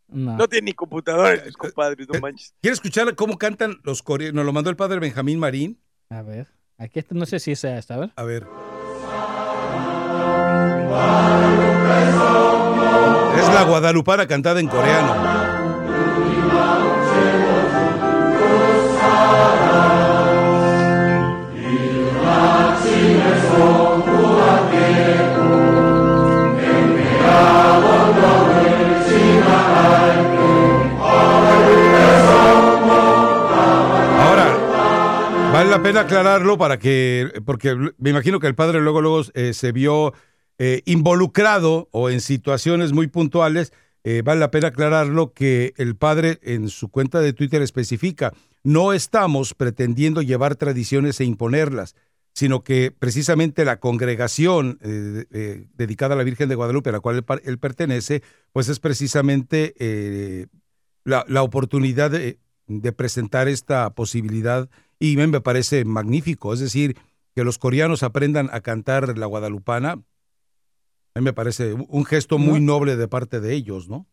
No tiene ni computadora, mis compadres, no manches. ¿Quieres escuchar cómo cantan los coreanos? Nos lo mandó el padre Benjamín Marín. A ver. Aquí está, no sé si es esta, a ver. A ver. Es la guadalupana cantada en coreano. La pena aclararlo para que, porque me imagino que el padre luego, luego eh, se vio eh, involucrado o en situaciones muy puntuales. eh, vale la pena aclararlo que el padre en su cuenta de Twitter especifica, no estamos pretendiendo llevar tradiciones e imponerlas, sino que precisamente la congregación eh, eh, dedicada a la Virgen de Guadalupe, a la cual él, él pertenece, pues es precisamente eh, la, la oportunidad de, de presentar esta posibilidad y me me parece magnífico. Es decir, que los coreanos aprendan a cantar la guadalupana, a mí me parece un- gesto muy noble de parte de ellos, ¿no?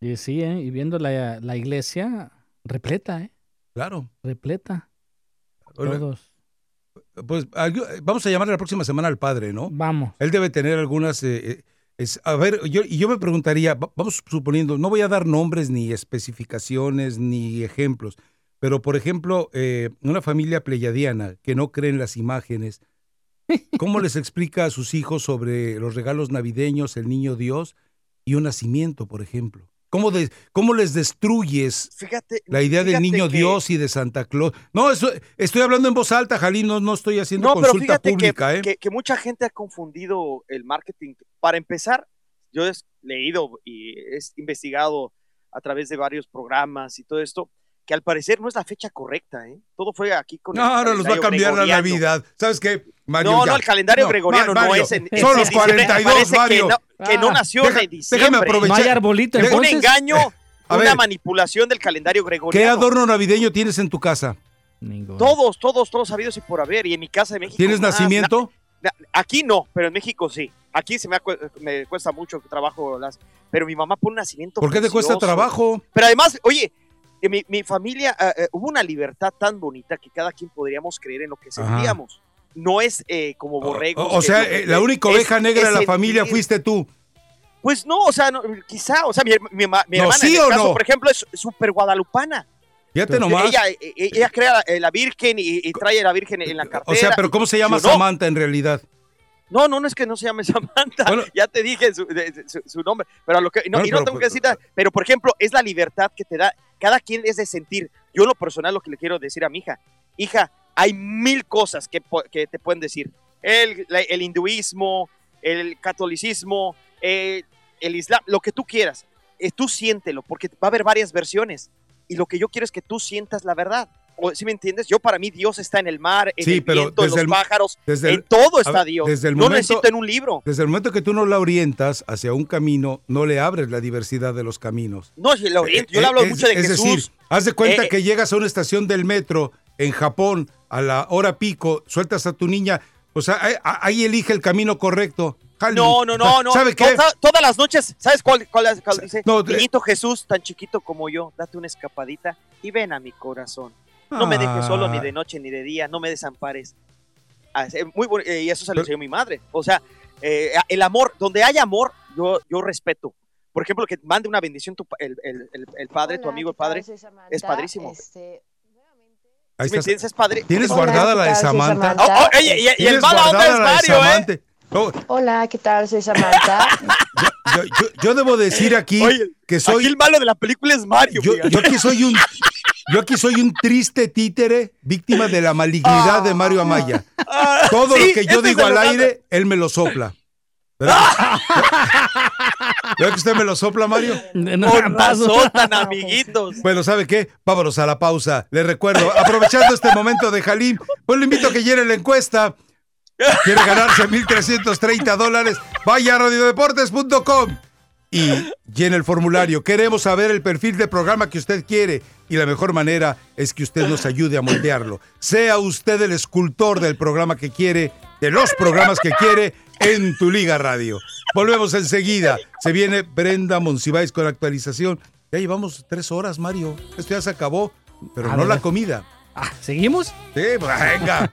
Y sí, ¿eh? y viendo la, la iglesia repleta, ¿eh? Claro. Repleta. Todos. Pues vamos a llamar la próxima semana al padre, ¿no? Vamos. Él debe tener algunas... eh, eh, es, a ver, yo, y yo me preguntaría, va- vamos suponiendo, no voy a dar nombres ni especificaciones ni ejemplos, pero por ejemplo, eh, una familia pleyadiana que no cree en las imágenes, ¿cómo les explica a sus hijos sobre los regalos navideños, el niño Dios y un nacimiento, por ejemplo? ¿Cómo, de- cómo les destruyes Fíjate. la idea del niño que- Dios y de Santa Claus? No, eso, estoy hablando en voz alta, Jalín, no, no estoy haciendo No, pero consulta que, pública, ¿eh? que, que mucha gente ha confundido el marketing. Para empezar, yo he leído y he investigado a través de varios programas y todo esto, que al parecer no es la fecha correcta, ¿eh? Todo fue aquí con el No, ahora nos va a cambiar la. Navidad. ¿Sabes qué, Mario? No, ya. no, el calendario gregoriano no es en, Son los diciembre. 42, Parece Mario. Que no, que no Ah, nació deja- en diciembre. déjame aprovechar. ¿No hay arbolito, un engaño, A una ver. manipulación del calendario ¿Qué gregoriano. adorno navideño tienes en tu casa? Todos, todos, todos sabidos y por haber. Y en mi casa de México. ¿Tienes más, nacimiento? na- na- aquí no, pero en México sí. Aquí se me, me cuesta mucho trabajo. Las, pero mi mamá pone un nacimiento. ¿Por qué te cuesta trabajo? Pero además, oye, mi, mi familia eh, eh, hubo una libertad tan bonita que cada quien podríamos creer en lo que Ajá. sentíamos. No es eh, como borregos. O, sea, que- eh, la única es- oveja negra es de la familia fuiste tú. Pues no, o sea, no, quizá, o sea, mi, mi, mi No, hermana, ¿sí en el o caso, no? por ejemplo, es súper guadalupana. Fíjate nomás. Ella, eh, eh, ella crea la, la Virgen y, y trae a la Virgen en la cartera. O sea, pero ¿cómo se llama. Samantha en realidad? No, no, no es que no se llame Samantha. ya te dije su, de- su- su nombre. Pero a lo que, no, Bueno, y no pero- tengo que decir nada. Pero, por ejemplo, es la libertad que te da. Cada quien es de sentir. Yo, en lo personal, lo que le quiero decir a mi hija. Hija, hay mil cosas que, que te pueden decir. El, la- el hinduismo, el catolicismo, eh, el islam, lo que tú quieras. Eh, tú siéntelo, porque va a haber varias versiones. Y lo que yo quiero es que tú sientas la verdad. O, ¿Sí me entiendes? Yo, para mí, Dios está en el mar, en Sí, el pero viento, en los el- pájaros. desde el- en todo está Dios. desde el no momento- necesito en un libro. Desde el momento que tú no la orientas hacia un camino, no le abres la diversidad de los caminos. No, si lo oriento, yo le Eh, hablo es- mucho de es Jesús. decir, haz de cuenta Eh, que llegas a una estación del metro en Japón a la hora pico, sueltas a tu niña, o sea, ahí, ahí elige el camino correcto. No, no, no, no. ¿Sabe qué? Toda- todas las noches, ¿sabes cuál, cuál, cuál dice? No, Niñito Jesús, tan chiquito como yo, date una escapadita y ven a mi corazón. No me dejes solo ni Ah. de noche ni de día, no me desampares. Ah, es, eh, muy bueno, eh, y eso se lo enseñó mi madre. O sea, eh, el amor, donde hay amor, yo, yo respeto. Por ejemplo, que mande una bendición tu el, el- el- el padre, tu amigo el padre, es padrísimo. Ahí ¿Sí me estás. entiendes? Es padre. ¿Tienes Hola, guardada ¿qué la de tal? Soy Samantha? Samantha. Oh, oh, y- y el ¿Tienes mala onda es Mario, ¿eh? Hola, ¿qué tal? Soy Samantha. yo, yo- yo debo decir aquí que soy. Aquí el malo de la película es Mario. Yo, aquí soy un. Yo aquí soy un triste títere, víctima de la malignidad de Mario Amaya. Todo sí, lo que yo este digo al lo aire, él me lo sopla. ¿Verdad? ¿Verdad que usted me lo sopla, Mario? Con razón, tan amiguitos. Bueno, ¿sabe qué? Vámonos a la pausa. Le recuerdo, aprovechando este momento de Jalín, pues le invito a que llene la encuesta. Quiere ganarse 1.330 dólares. Vaya a radiodeportes.com. y llene el formulario. Queremos saber el perfil de programa que usted quiere y la mejor manera es que usted nos ayude a moldearlo. Sea usted el escultor del programa que quiere, de los programas que quiere en tu Liga Radio. Volvemos enseguida. Se viene Brenda Monsiváis con actualización. Ya llevamos tres horas, Mario. Esto ya se acabó, pero A no ver. la comida. ¿Seguimos? Sí, venga.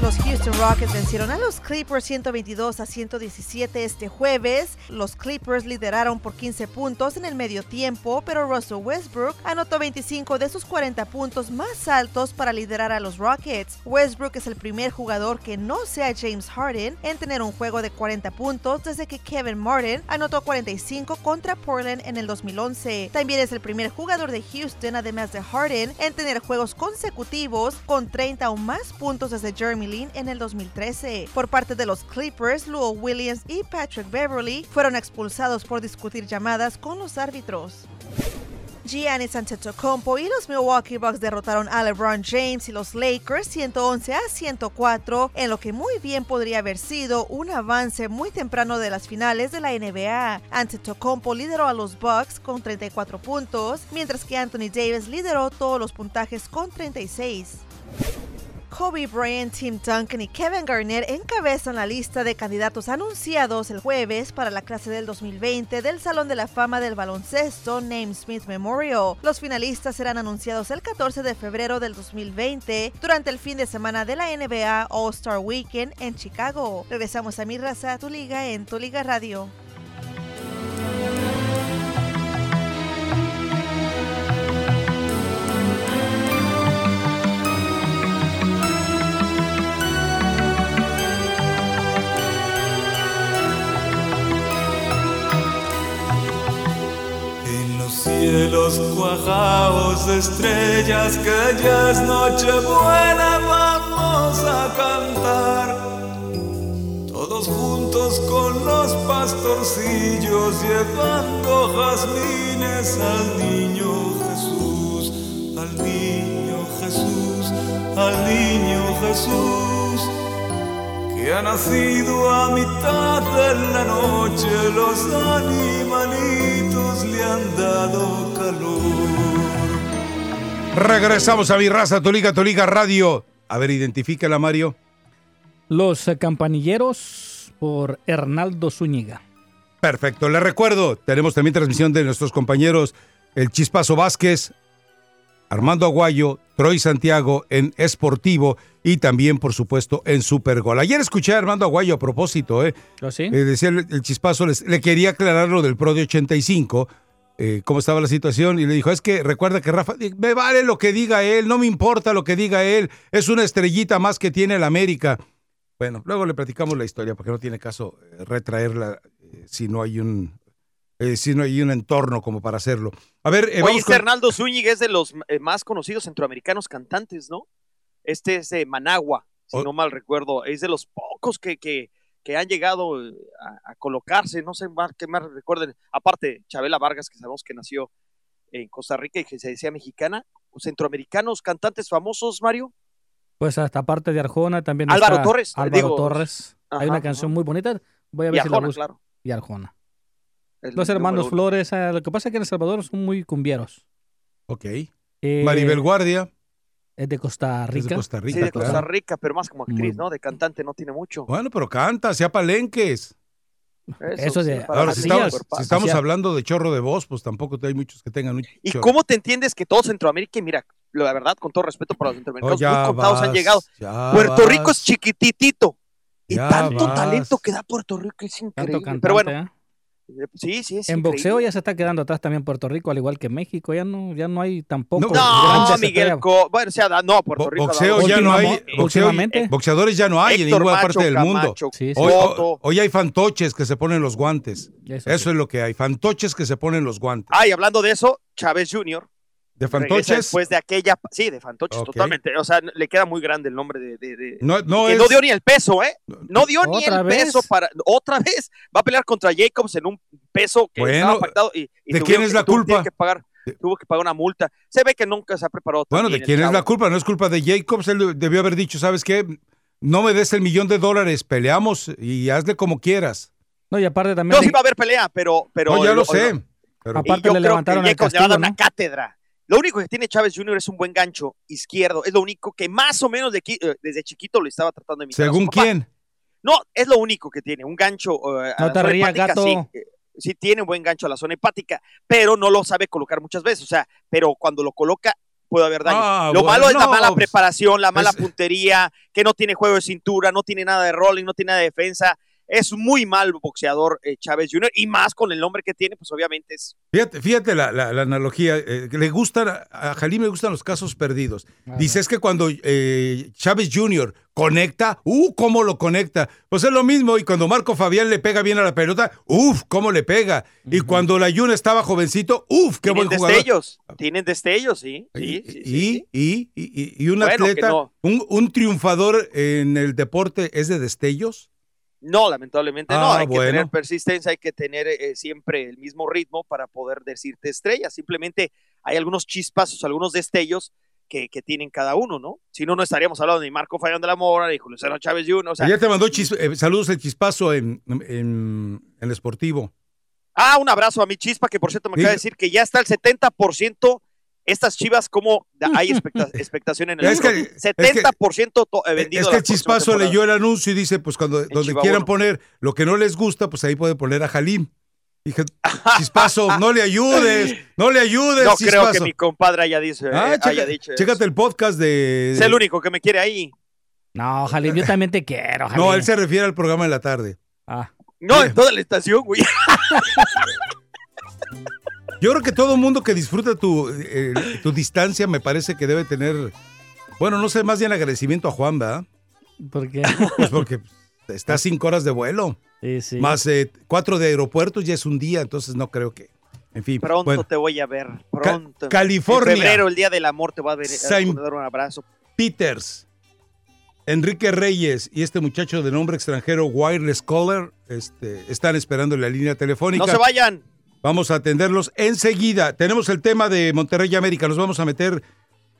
Los Houston Rockets vencieron a los Clippers 122 a 117 este jueves. Los Clippers lideraron por 15 puntos en el medio tiempo, pero Russell Westbrook anotó 25 de sus 40 puntos más altos para liderar a los Rockets. Westbrook es el primer jugador que no sea James Harden en tener un juego de 40 puntos desde que Kevin Martin anotó 45 contra Portland en el 2011. También es el primer jugador de Houston, además de Harden, en tener juegos consecutivos con 30 o más puntos desde Jeremy En el 2013. Por parte de los Clippers, Lou Williams y Patrick Beverly fueron expulsados por discutir llamadas con los árbitros. Giannis Antetokounmpo y los Milwaukee Bucks derrotaron a LeBron James y los Lakers 111 a 104 en lo que muy bien podría haber sido un avance muy temprano de las finales de la NBA. Antetokounmpo lideró a los Bucks con 34 puntos, mientras que Anthony Davis lideró todos los puntajes con 36. Kobe Bryant, Tim Duncan y Kevin Garnett encabezan la lista de candidatos anunciados el jueves para la clase del 2020 del Salón de la Fama del Baloncesto Smith Memorial. Los finalistas serán anunciados el 14 de febrero del 2020 durante el fin de semana de la NBA All-Star Weekend en Chicago. Regresamos a Mi Raza, Tu Liga en Tu Liga Radio. Los de estrellas que ya es noche buena vamos a cantar. Todos juntos con los pastorcillos llevando jazmines al niño Jesús al niño Jesús al niño Jesús que ha nacido a mitad de la noche, los animalitos le han dado calor. Regresamos a mi raza, tu liga radio. A ver, identifícala, Mario. Los campanilleros por Hernaldo Zúñiga. Perfecto, le recuerdo, tenemos también transmisión de nuestros compañeros el Chispazo Vázquez, Armando Aguayo, Troy Santiago en Esportivo y también, por supuesto, en Supergol. Ayer escuché a Armando Aguayo a propósito, ¿eh? sí? Eh, decía el, el Chispazo, les- le quería aclarar lo del Pro de 85, eh, cómo estaba la situación, y le dijo, es que recuerda que Rafa, me vale lo que diga él, no me importa lo que diga él, es una estrellita más que tiene el América. Bueno, luego le platicamos la historia, porque no tiene caso eh, retraerla eh, si no hay un eh, si no hay un entorno como para hacerlo. A ver, eh, Oye, este con- Hernaldo Zúñiga es de los eh, más conocidos centroamericanos cantantes, ¿no? Este es de Managua, si Oh. no mal recuerdo. Es de los pocos que, que, que han llegado eh, a, a colocarse, no sé más, qué más recuerden. Aparte, Chabela Vargas, que sabemos que nació en Costa Rica y que se decía mexicana. Centroamericanos, cantantes famosos, Mario. Pues hasta parte de Arjona también Álvaro está Torres, Álvaro digo, Torres. Hay una canción muy bonita. Voy a Y ver si la Arjona, busco. claro. Y Arjona. El Los hermanos uno. Flores, eh, lo que pasa es que en El Salvador son muy cumbieros. Ok. Eh, Maribel Guardia. Es de Costa Es Rica. de Costa Rica, Sí, de Costa claro. Rica, pero más como actriz, ¿no? De cantante no tiene mucho. Bueno, pero canta, sea palenques. Eso sí, para Ahora, si estamos, si hablando de chorro de voz, pues tampoco hay muchos que tengan un ¿Y chorro. cómo te entiendes que todo Centroamérica, y mira, la verdad, con todo respeto para los centroamericanos, Oh, ya muy contados han llegado. Puerto Rico es chiquititito. Y tanto vas. talento que da Puerto Rico es increíble. cantante, Pero bueno, ¿eh? Sí, sí, En boxeo increíble. ya se está quedando atrás también Puerto Rico, al igual que México. Ya no, ya no hay tampoco. No, grandes Miguel. Co- bueno, o sea, no, Puerto Bo- Rico. boxeo ya no hay. Boxeo, boxeadores ya no hay en ninguna Macho parte del mundo. Camacho, Sí, sí. Hoy, hoy hay fantoches que se ponen los guantes. Eso Eso, es lo que hay. Fantoches que se ponen los guantes. Ah, y hablando de eso, Chávez Jr. ¿De fantoches? Después de aquella. Sí, de fantoches, totalmente. O sea, le queda muy grande el nombre de. de- de- No, no que es. no dio ni el peso, ¿eh? No dio ni ¿Otra el vez? peso para. Otra vez va a pelear contra Jacobs en un peso que Bueno, estaba pactado y, y ¿de quién es la culpa? que pagar, tuvo que pagar una multa. Se ve que nunca se ha preparado. Bueno, ¿de quién es la culpa? No es culpa de Jacobs. Él debió haber dicho, ¿sabes qué? No me des el millón de dólares, peleamos y hazle como quieras. No, y aparte también. No, sí va a haber pelea, pero... pero No, ya lo lo- sé. pero- Aparte yo le creo levantaron que el Jacobs le va a dar castigo, una cátedra. Lo único que tiene Chávez Jr. es un buen gancho izquierdo. Es lo único que más o menos de eh, desde chiquito lo estaba tratando de imitar. ¿Según quién? No, es lo único que tiene. Un gancho eh, a No te zona rías, hepática, gato. Sí, eh, sí tiene un buen gancho a la zona hepática, pero no lo sabe colocar muchas veces. O sea, pero cuando lo coloca puede haber daño. Ah, lo bueno, malo es la mala preparación, la mala puntería, que no tiene juego de cintura, no tiene nada de rolling, no tiene nada de defensa. Es muy mal boxeador eh, Chávez Jr. y más con el nombre que tiene, pues obviamente es Fíjate, fíjate la, la- la analogía. eh, le gustan, a Jalín le gustan los casos perdidos. Dice, es que cuando eh, Chávez Jr. conecta, ¡uh! ¿Cómo lo conecta? Pues es lo mismo. Y cuando Marco Fabián le pega bien a la pelota, ¡uf! ¿Cómo le pega? Y cuando la Yuna estaba jovencito, ¡uf! ¡Qué buen tienen jugador! destellos, tienen destellos, sí. sí, sí, sí, sí. Y, y, y- y un Bueno, atleta, no. un, un triunfador en el deporte es de destellos. No, lamentablemente no. Ah, Hay que tener persistencia, hay que tener eh, siempre el mismo ritmo para poder decirte estrella. Simplemente hay algunos chispazos, algunos destellos que, que tienen cada uno, ¿no? Si no, no estaríamos hablando de Marco Fayón de la Mora, Julio César Chávez Jr. O sea, Ayer te mandó chis- eh, saludos el chispazo en, en, en el Esportivo. ah, un abrazo a mi chispa, que por cierto me Sí. acaba de decir que ya está el 70%. Estas chivas, como hay expecta- expectación en el Es que- mundo? es que- 70% to- eh, vendido. Es que el chispazo leyó el anuncio y dice, pues cuando donde Chihuahua, quieran poner lo que no les gusta, pues ahí puede poner a Jalim. Dije, chispazo, no le ayudes, no le ayudes, No creo que mi compadre haya, dicho, eh, Ah, haya checa- dicho eso. chécate el podcast de... Es el único que me quiere ahí. No, Jalín, yo también te quiero, Jalín. No, él se refiere al programa de la tarde. Ah. No, en toda la estación, güey. Yo creo que todo mundo que disfruta tu, eh, tu distancia me parece que debe tener, bueno, no sé, más bien agradecimiento a Juan, ¿verdad? ¿Por qué? Pues porque está a cinco horas de vuelo. Sí, sí. Más eh, cuatro de aeropuertos ya es un día, entonces no creo que. En fin. Pronto bueno. te voy a ver. Pronto. California. En febrero, el día del amor, te va a ver. Saint- a dar un abrazo. Peters, Enrique Reyes y este muchacho de nombre extranjero, Wireless Caller, este, están esperando en la línea telefónica. No se vayan. Vamos a atenderlos enseguida. Tenemos el tema de Monterrey y América. Nos vamos a meter,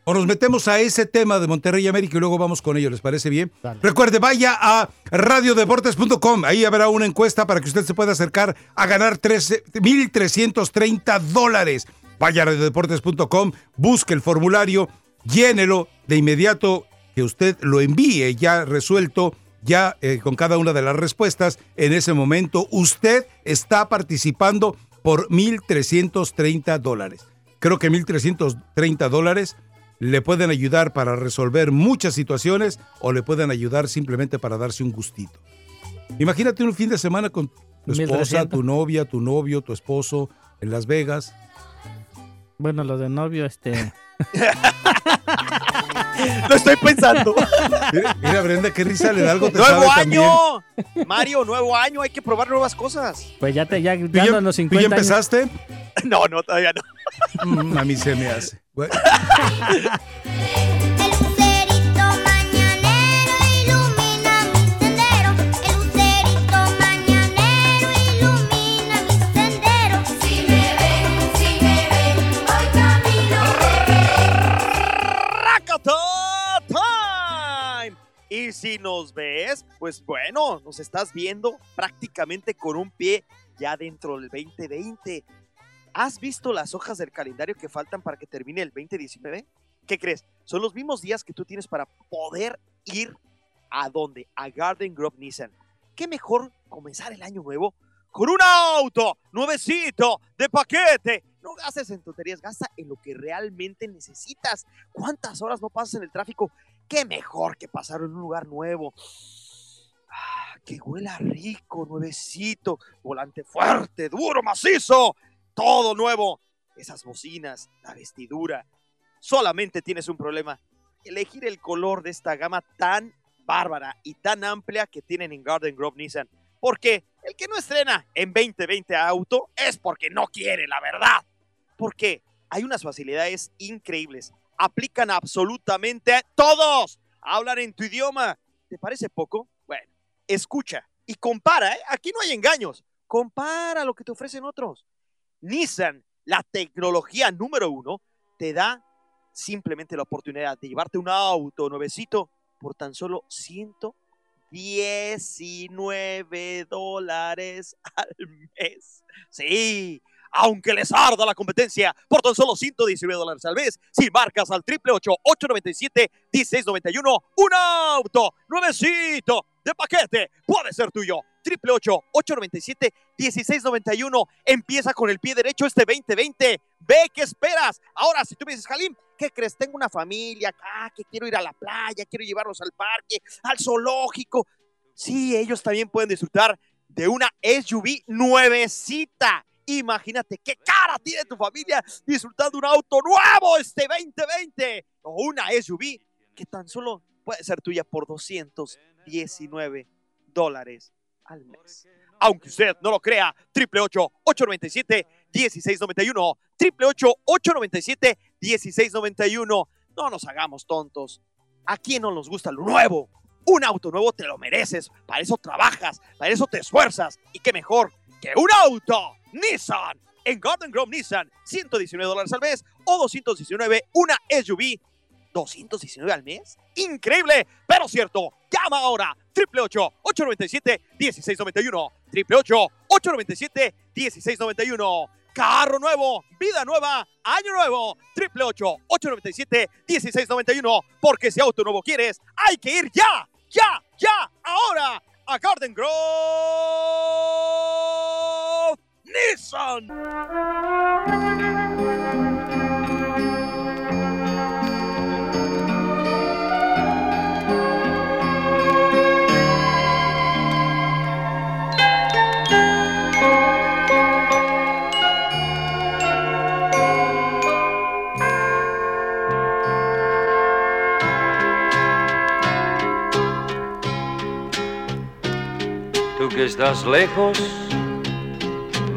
o nos metemos a ese tema de Monterrey y América y luego vamos con ellos. ¿Les parece bien? Recuerde, vaya a radiodeportes.com. Ahí habrá una encuesta para que usted se pueda acercar a ganar 13 1.330 dólares. Vaya a radiodeportes.com, busque el formulario, llénelo de inmediato que usted lo envíe ya resuelto, ya eh, con cada una de las respuestas. En ese momento usted está participando por 1.330 dólares. Creo que 1.330 dólares le pueden ayudar para resolver muchas situaciones o le pueden ayudar simplemente para darse un gustito. Imagínate un fin de semana con tu esposa, 1,300. tu novia, tu novio, tu esposo en Las Vegas. Bueno, lo de novio, este. Lo estoy pensando. Mira, mira, Brenda, qué risa le da algo. te ¡Nuevo sabe año! también. Mario, nuevo año. Hay que probar nuevas cosas. Pues ya te, ya, ya ya- en los ¿Tú 50 ya años. empezaste? No, no, todavía no. Mm, a mí se me hace. ¡Rakata Time! Y si nos ves, pues bueno, nos estás viendo prácticamente con un pie ya dentro del 2020. ¿Has visto las hojas del calendario que faltan para que termine el 2019? ¿Qué crees? Son los mismos días que tú tienes para poder ir a dónde? A Garden Grove Nissan. ¿Qué mejor comenzar el año nuevo con un auto nuevecito de paquete? No gastes en tonterías, gasta en lo que realmente necesitas. ¿Cuántas horas no pasas en el tráfico? ¿Qué mejor que pasar en un lugar nuevo? Ah, que huela rico, nuevecito, volante fuerte, duro, macizo, todo nuevo. Esas bocinas, la vestidura. Solamente tienes un problema. Elegir el color de esta gama tan bárbara y tan amplia que tienen en Garden Grove Nissan. Porque el que no estrena en 2020 auto es porque no quiere, la verdad. Porque hay unas facilidades increíbles. Aplican absolutamente a todos. Hablan en tu idioma. ¿Te parece poco? Bueno, escucha y compara. ¿eh? Aquí no hay engaños. Compara lo que te ofrecen otros. Nissan, la tecnología número uno, te da simplemente la oportunidad de llevarte un auto nuevecito por tan solo 119 dólares al mes. Sí, aunque les arda la competencia, por tan solo 119 dólares al mes, si marcas al 888-897-1691, un auto nuevecito de paquete puede ser tuyo. 888-897-1691 empieza con el pie derecho este 2020. Ve, ¿qué esperas? Ahora, si tú me dices, Jalim, ¿qué crees? Tengo una familia acá, que quiero ir a la playa, quiero llevarlos al parque, al zoológico. Sí, ellos también pueden disfrutar de una SUV nuevecita. Imagínate qué cara tiene tu familia disfrutando un auto nuevo este 2020 o una SUV que tan solo puede ser tuya por 219 dólares al mes. Aunque usted no lo crea, 888-897-1691, 888-897-1691. No nos hagamos tontos. ¿A quién no nos gusta lo nuevo? Un auto nuevo te lo mereces, para eso trabajas, para eso te esfuerzas. Y qué mejor que un auto Nissan. En Garden Grove Nissan, 119 dólares al mes o 219 una SUV. 219 al mes. Increíble, pero cierto. Llama ahora 888-897-1691. 888-897-1691. Carro nuevo, vida nueva, año nuevo. 888-897-1691. Porque si auto nuevo quieres, hay que ir ya, ya, ya, ahora a Garden Grove Nissan. Tú que estás lejos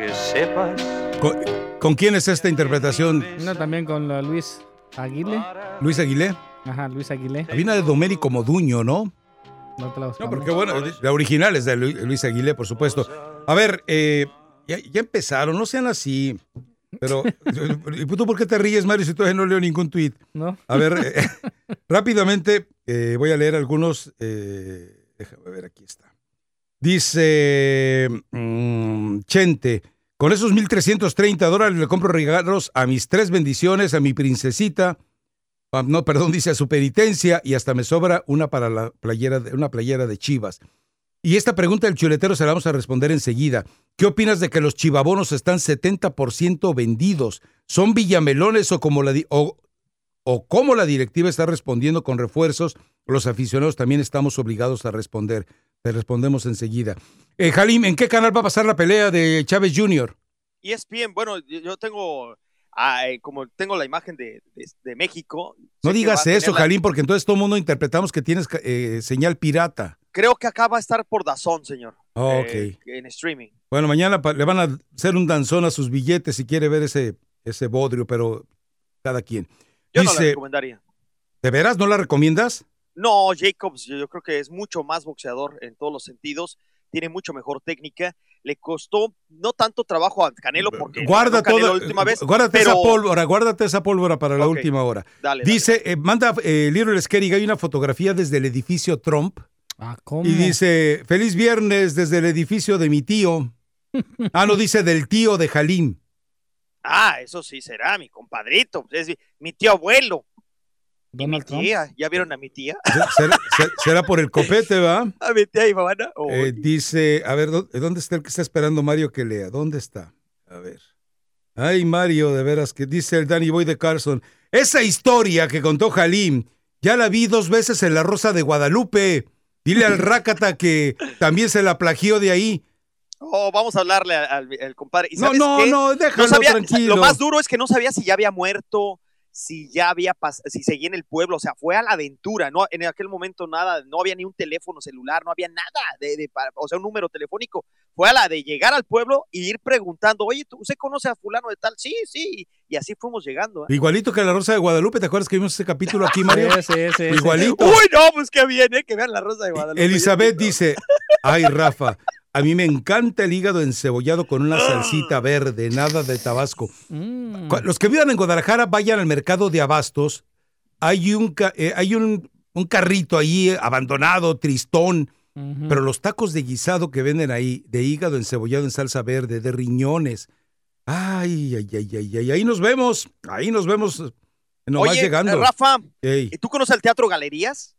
Que sepas. ¿Con, con quién es esta interpretación? Una también con la Luis Aguile. Luis Aguilé. Ajá, Luis Aguilé. Había una de Domérico Moduño, ¿no? No te la No, porque bueno, la original es de Lu- Luis Aguilé, por supuesto. A ver, eh, ya, ya empezaron, no sean así. Pero, ¿y tú por qué te ríes, Mario, si todavía no leo ningún tuit? No. A ver, eh, rápidamente eh, voy a leer algunos. eh, déjame ver, aquí está. Dice mm, Chente, con esos 1.330 dólares le compro regalos a mis tres bendiciones, a mi princesita, ah, no, perdón, dice a su penitencia y hasta me sobra una para la playera, de- una playera de Chivas. Y esta pregunta del chuletero se la vamos a responder enseguida. ¿Qué opinas de que los chivabonos están 70% vendidos? ¿Son villamelones o como la o, o cómo la directiva está respondiendo con refuerzos? Los aficionados también estamos obligados a responder. Te respondemos enseguida. Eh, Jalim, ¿en qué canal va a pasar la pelea de Chávez Jr.? ESPN, bueno, yo tengo, ah, eh, como tengo la imagen de, de- de México. No digas eso, la- Jalim, porque entonces todo el mundo interpretamos que tienes eh, señal pirata. Creo que acá va a estar por Dazón, señor. Oh, Eh, ok. en streaming. Bueno, mañana le van a hacer un danzón a sus billetes si quiere ver ese, ese bodrio, pero cada quien. Yo no la recomendaría. ¿de veras no la recomiendas? No, Jacobs, yo, creo que es mucho más boxeador en todos los sentidos. Tiene mucho mejor técnica. Le costó no tanto trabajo a Canelo porque Guarda Canelo toda, la última vez. guárdate pero- esa pólvora, guárdate esa pólvora para la última hora. dale, dice, eh, manda eh, Little Scary, hay una fotografía desde el edificio Trump Ah, ¿cómo? y dice, feliz viernes desde el edificio de mi tío. Ah, no, dice del tío de Jalim. Ah, eso sí será, mi compadrito. Es mi- mi tío abuelo. Y mi Donald Trump. tía. ¿Ya vieron a mi tía? ¿Será, ser- será por el copete, va? A mi tía Ivana. Oh, Eh, dice, a ver, ¿dó- ¿dónde está el que está esperando Mario que lea? ¿Dónde está? A ver. Ay, Mario, de veras, que dice el Danny Boy de Carson. Esa historia que contó Jalim, ya la vi dos veces en La Rosa de Guadalupe. Dile al Rácata que también se la plagió de ahí. Oh, vamos a hablarle al, al- al compadre. ¿Y No, sabes no, qué? no, déjalo sabía- tranquilo. Lo más duro es que no sabía si ya había muerto, si ya había pas- si seguía en el pueblo, o sea, fue a la aventura, no en aquel momento nada, no había ni un teléfono celular, no había nada de, de o sea, un número telefónico. Fue a la de llegar al pueblo y ir preguntando, "Oye, ¿tú usted conoce a fulano de tal?" Sí, sí, y así fuimos llegando. ¿eh? Igualito que la Rosa de Guadalupe, ¿te acuerdas que vimos ese capítulo aquí, Mario? Sí, sí, sí, sí. Igualito. Uy, no, pues qué bien, ¿eh? que vean la Rosa de Guadalupe. Elizabeth dice, ay Rafa, a mí me encanta el hígado encebollado con una salsita verde, nada de Tabasco. Mm. Los que vivan en Guadalajara vayan al mercado de abastos. Hay un, ca- eh, hay un, un carrito ahí abandonado, tristón. Pero los tacos de guisado que venden ahí, de hígado encebollado en salsa verde, de riñones. Ay, ay, ay, ay, ay, ahí nos vemos. Ahí nos vemos eh, nomás Oye, llegando. Rafa, Ey, ¿y ¿tú conoces el Teatro Galerías?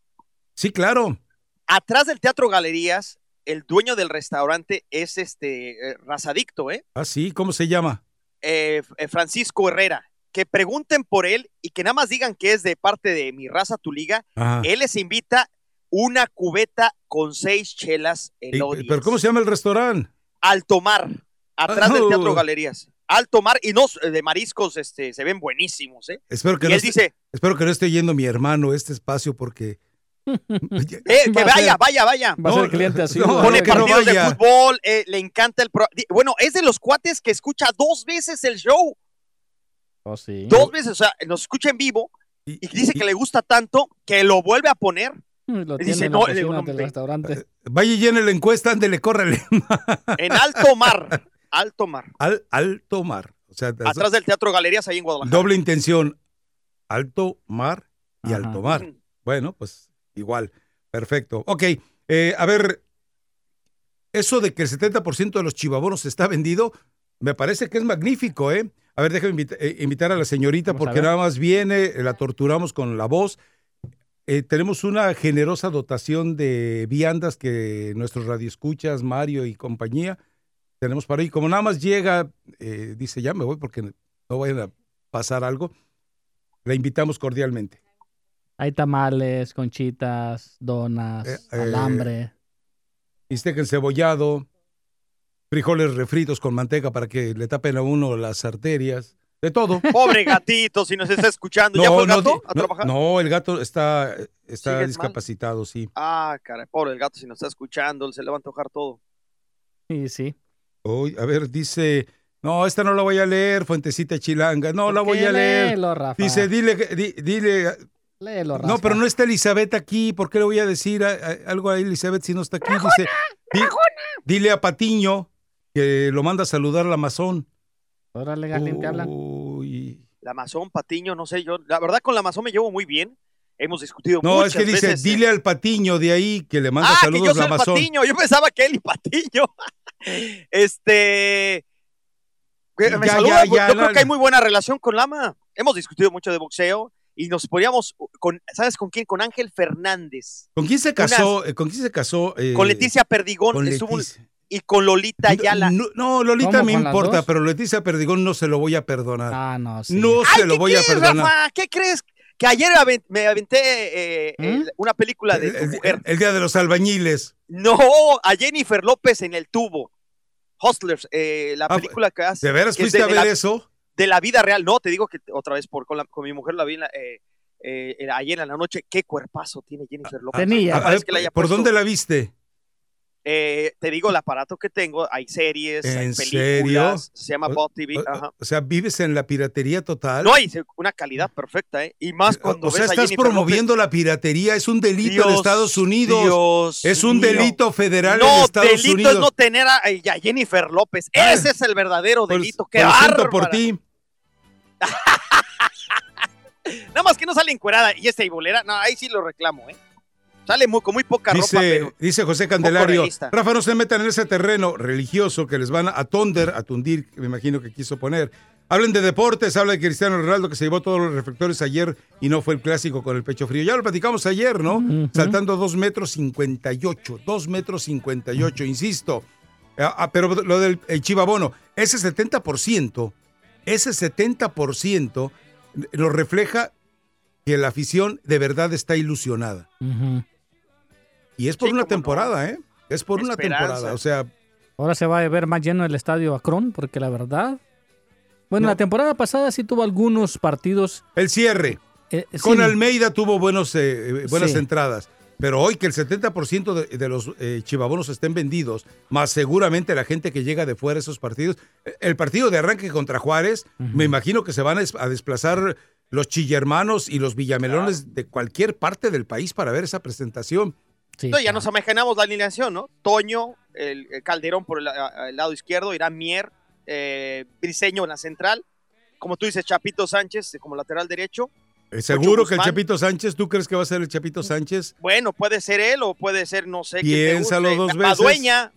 Sí, claro. Atrás del Teatro Galerías, el dueño del restaurante es este eh, razadicto, ¿eh? Ah, sí, ¿cómo se llama? eh, eh, Francisco Herrera. Que pregunten por él y que nada más digan que es de parte de mi raza, tu liga. Ajá. Él les invita una cubeta con seis chelas Y- Elodias. ¿Pero cómo se llama el restaurante? Alto Mar, atrás Ah, del no. Teatro Galerías. Alto Mar, y no, de mariscos este, se ven buenísimos, ¿eh? Espero que, Y no él esté, dice- espero que no esté yendo mi hermano este espacio porque... Eh, que vaya, ser- vaya, vaya. Va a ser cliente así. no. Pone partidos de vaya. fútbol, eh, le encanta el pro- Bueno, es de los cuates que escucha dos veces el show. Oh, sí. Dos veces, o sea, nos escucha en vivo y dice que le gusta tanto que lo vuelve a poner. Lo Y tiene dice, en la no, digo, no, del hombre. restaurante. Vaya y llene la encuesta, ándele, córrele. En alto mar, alto mar. Al, alto mar. O sea, Atrás del Teatro Galerías, ahí en Guadalajara. doble intención. Alto mar y alto mar. Bueno, pues igual. Perfecto. Ok. eh, a ver, eso de que el 70% de los chivabonos está vendido, me parece que es magnífico, ¿eh? A ver, déjame invita- eh, invitar a la señorita Vamos porque nada más viene, eh, la torturamos con la voz. Eh, tenemos una generosa dotación de viandas que nuestros radioescuchas, Mario y compañía, tenemos para ahí. Como nada más llega, eh, dice, ya me voy porque no vayan a pasar algo, la invitamos cordialmente. Hay tamales, conchitas, donas, Eh, eh, alambre. bistec encebollado, frijoles refritos con manteca para que le tapen a uno las arterias, de todo. Pobre gatito, si nos está escuchando. ¿Ya fue el no, gato di- a no, trabajar? no, el gato está, está discapacitado, sí. Ah, caray, pobre el gato, si nos está escuchando, se le va a antojar todo. Sí, sí. Hoy, a ver, dice, no, esta no la voy a leer, Fuentecita Chilanga, no la voy a leer. Léelo, Rafa. Dice, dile, que- di- dile, Léelo, Rafa. no, pero no está Elizabeth aquí, ¿por qué le voy a decir a- a- algo a Elizabeth si no está aquí? Dice, di- dile a Patiño que lo manda a saludar al Amazon. Órale, Galín, te hablan. Uy. La Amazon, Patiño, no sé, yo, la verdad con la Amazon me llevo muy bien. Hemos discutido No, muchas es que dice, veces, eh. dile al Patiño de ahí que le manda ah, que saludos yo a soy el Amazon. Patiño, yo pensaba que él y Patiño. este... que Me Ya, saluda, ya, ya, yo creo que hay muy buena relación con Lama. Hemos discutido mucho de boxeo y nos poníamos con, ¿sabes con quién? Con Ángel Fernández. ¿Con quién se casó? eh, ¿Con quién se casó? eh, Con Leticia Perdigón con estuvo- Leticia. Y con Lolita Ayala. No, no, Lolita ¿Cómo, me importa, dos? pero Leticia Perdigón no se lo voy a perdonar. Ah, no, sí. No Ay, se lo ¿qué voy a perdonar. Rafa? ¿Qué crees? Que ayer me aventé eh, eh, una película de ¿Mm? El, tu mujer. el- el día de los albañiles. No, a Jennifer López en el tubo. Hustlers, eh, la Ah, película que hace. ¿De veras fuiste a de ver la- eso? De la vida real. No, te digo que otra vez por, con, la- con mi mujer la vi en la, eh, eh, ayer en la noche. Qué cuerpazo tiene Jennifer López. Tenía. A- Me a parece ver, que la haya ¿Por puesto. dónde la viste? Eh, te digo el aparato que tengo. Hay series, hay ¿En películas. serio? Se llama O- Bob TV. o- ajá. O sea, vives en la piratería total. No hay una calidad perfecta, ¿eh? Y más O- cuando o sea, ves a estás Jennifer promoviendo la piratería. Es un delito de Estados Unidos. Dios es un mío. delito federal no, en Estados delito Unidos. es no tener a, a Jennifer López. Ese es el verdadero Pues- delito. ¡Qué pues lo siento por bárbara! ti. Nada más que no sale encuerada y esta bolera, no, ahí sí lo reclamo, ¿eh? Sale muy, con muy poca ropa, Dice, pero dice José Candelario. Rafa, no se metan en ese terreno religioso que les van a tonder, a tundir, que me imagino que quiso poner. Hablen de deportes, habla de Cristiano Ronaldo que se llevó todos los reflectores ayer y no fue el clásico con el pecho frío. Ya lo platicamos ayer, ¿no? Saltando 2 metros 58, 2 metros 58, insisto. Ah, ah, pero lo del el chivabono, ese 70%, ese 70% lo refleja que la afición de verdad está ilusionada. Y es por Sí, una no. temporada, ¿eh? Es por una temporada. O sea, Ahora se va a ver más lleno el estadio Akron, porque la verdad. Bueno, la temporada pasada sí tuvo algunos partidos. El cierre. Eh, Con sí. Almeida tuvo buenos, eh, buenas Sí. entradas. Pero hoy que el 70% de, de los eh, chivabonos estén vendidos, más seguramente la gente que llega de fuera a esos partidos. eh, El partido de arranque contra Juárez, me imagino que se van a desplazar los chillermanos y los villamelones de cualquier parte del país para ver esa presentación. No, ya nos imaginamos la alineación, ¿no? Toño, el, el Calderón por el, lado izquierdo, Irán Mier, eh, Briseño en la central. Como tú dices, Chapito Sánchez eh, como lateral derecho. Eh, Seguro que el. Chapito Sánchez, ¿tú crees que va a ser el Chapito Sánchez? Bueno, puede ser él o puede ser, no sé. quién te Piénsalo guste. dos La veces. Dueña,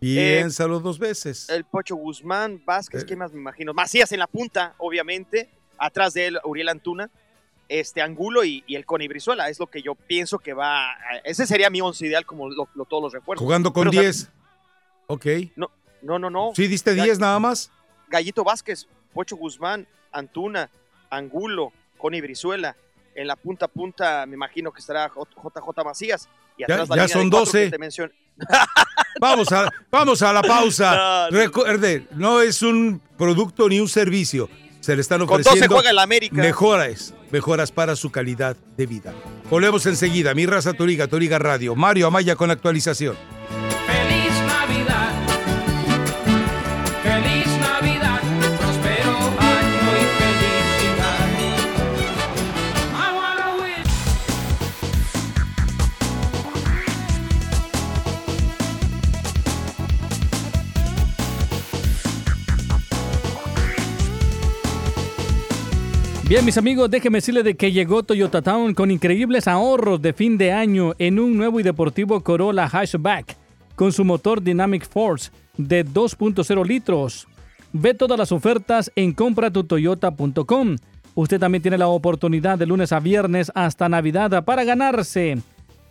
Piénsalo dos veces. el Pocho Guzmán, Eh. Vázquez, ¿qué más me imagino? Macías en la punta, obviamente. Atrás de él, Uriel Antuna, este Angulo y, y el Coni Brizuela. Es lo que yo pienso que va. a- Ese sería mi once ideal, como lo- lo- todos los refuerzos. Jugando con Pero, o sea, 10. Ok. No, no, no, no. ¿Sí diste 10 nada más? Gallito Vázquez, Pocho Guzmán, Antuna, Angulo, Coni Brizuela. En la punta a punta, me imagino que estará JJ Macías. Y Ya- atrás la ya línea de son cuatro 12. que te. Vamos a, vamos a la pausa. No. Recuerde, no es un producto ni un servicio. Se le están Con 12 ofreciendo juega el América. mejoras, mejoras para su calidad de vida. Volvemos enseguida. Mi raza Toriga, Toriga Radio. Mario Amaya con actualización. Bien, mis amigos, déjenme decirles de que llegó Toyota Town con increíbles ahorros de fin de año en un nuevo y deportivo Corolla Hatchback con su motor Dynamic Force de 2.0 litros. Ve todas las ofertas en compratutoyota.com. Usted también tiene la oportunidad de lunes a viernes hasta Navidad para ganarse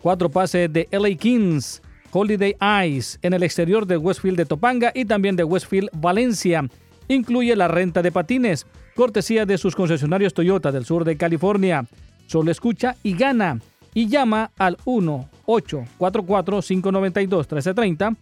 cuatro pases de LA Kings, Holiday Ice en el exterior de Westfield de Topanga y también de Westfield Valencia. Incluye la renta de patines, cortesía de sus concesionarios Toyota del sur de California. Solo escucha y gana. Y llama al 1-844-592-1330.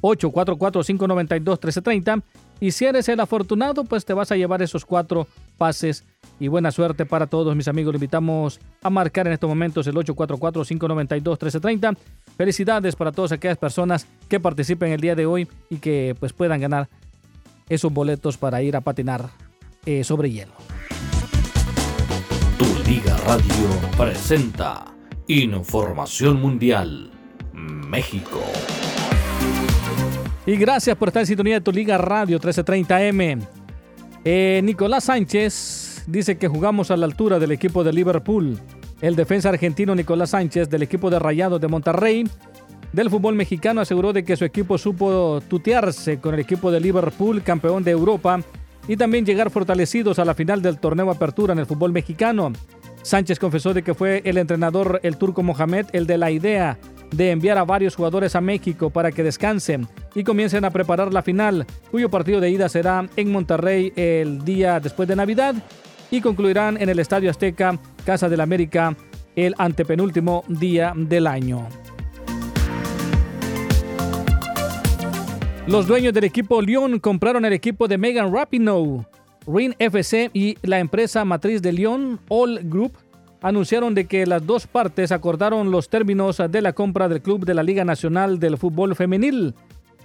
844-592-1330. Y si eres el afortunado, pues te vas a llevar esos cuatro pases. Y buena suerte para todos, mis amigos. Le invitamos a marcar en estos momentos el 844-592-1330. Felicidades para todas aquellas personas que participen el día de hoy y que pues puedan ganar esos boletos para ir a patinar eh, sobre hielo. Tu Liga Radio presenta Información Mundial México. Y gracias por estar en sintonía de tu Liga Radio 1330M. Eh, Nicolás Sánchez dice que jugamos a la altura del equipo de Liverpool. El defensa argentino Nicolás Sánchez del equipo de Rayados de Monterrey del fútbol mexicano aseguró de que su equipo supo tutearse con el equipo de Liverpool, campeón de Europa, y también llegar fortalecidos a la final del torneo Apertura en el fútbol mexicano. Sánchez confesó de que fue el entrenador, el turco Mohamed, el de la idea de enviar a varios jugadores a México para que descansen y comiencen a preparar la final, cuyo partido de ida será en Monterrey el día después de Navidad y concluirán en el Estadio Azteca, Casa del América, el antepenúltimo día del año. Los dueños del equipo Lyon compraron el equipo de Megan Rapinoe. Rin FC y la empresa matriz de Lyon, All Group, anunciaron de que las dos partes acordaron los términos de la compra del club de la Liga Nacional del Fútbol Femenil.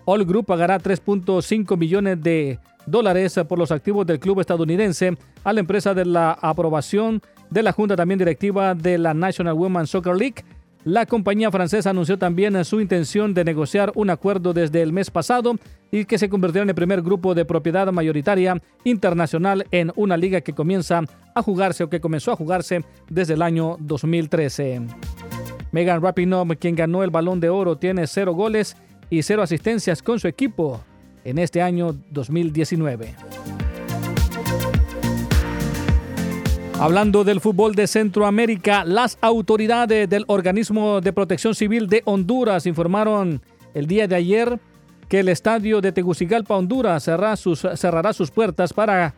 All Group pagará 3.5 millones de dólares por los activos del club estadounidense a la empresa de la aprobación de la Junta también directiva de la National Women's Soccer League. La compañía francesa anunció también su intención de negociar un acuerdo desde el mes pasado y que se convirtió en el primer grupo de propiedad mayoritaria internacional en una liga que comienza a jugarse o que comenzó a jugarse desde el año 2013. Megan Rapinoe, quien ganó el Balón de Oro, tiene cero goles y cero asistencias con su equipo en este año 2019. Hablando del fútbol de Centroamérica, las autoridades del Organismo de Protección Civil de Honduras informaron el día de ayer que el estadio de Tegucigalpa, Honduras, cerrará sus, cerrará sus puertas para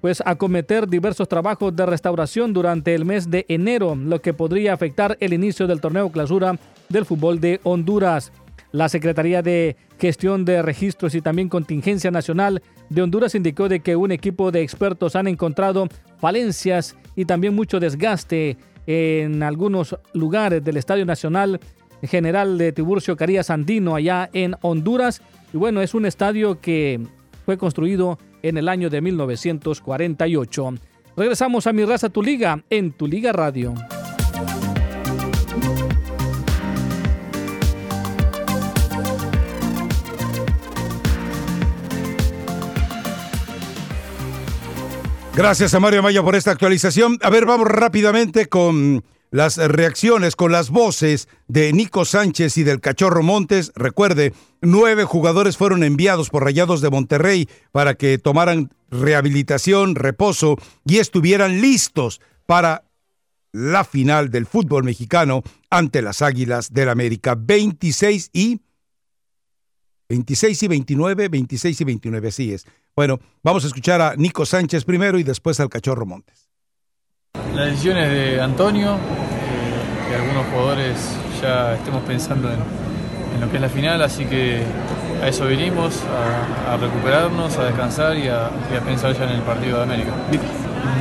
pues, acometer diversos trabajos de restauración durante el mes de enero, lo que podría afectar el inicio del torneo clausura del fútbol de Honduras. La Secretaría de Gestión de Registros y también Contingencia Nacional de Honduras indicó de que un equipo de expertos han encontrado falencias y también mucho desgaste en algunos lugares del Estadio Nacional General de Tiburcio Carías Andino allá en Honduras. Y bueno, es un estadio que fue construido en el año de 1948. Regresamos a Mi Raza Tu Liga en Tu Liga Radio. Gracias a Mario Maya por esta actualización. A ver, vamos rápidamente con las reacciones, con las voces de Nico Sánchez y del Cachorro Montes. Recuerde, nueve jugadores fueron enviados por Rayados de Monterrey para que tomaran rehabilitación, reposo y estuvieran listos para la final del fútbol mexicano ante las Águilas del América. 26 y 26 y 29, 26 y 29, así es. Bueno, vamos a escuchar a Nico Sánchez primero y después al Cachorro Montes. La decisión es de Antonio, eh, que algunos jugadores ya estemos pensando en, lo que es la final, así que a eso vinimos, a, recuperarnos, a descansar y a, pensar ya en el partido de América.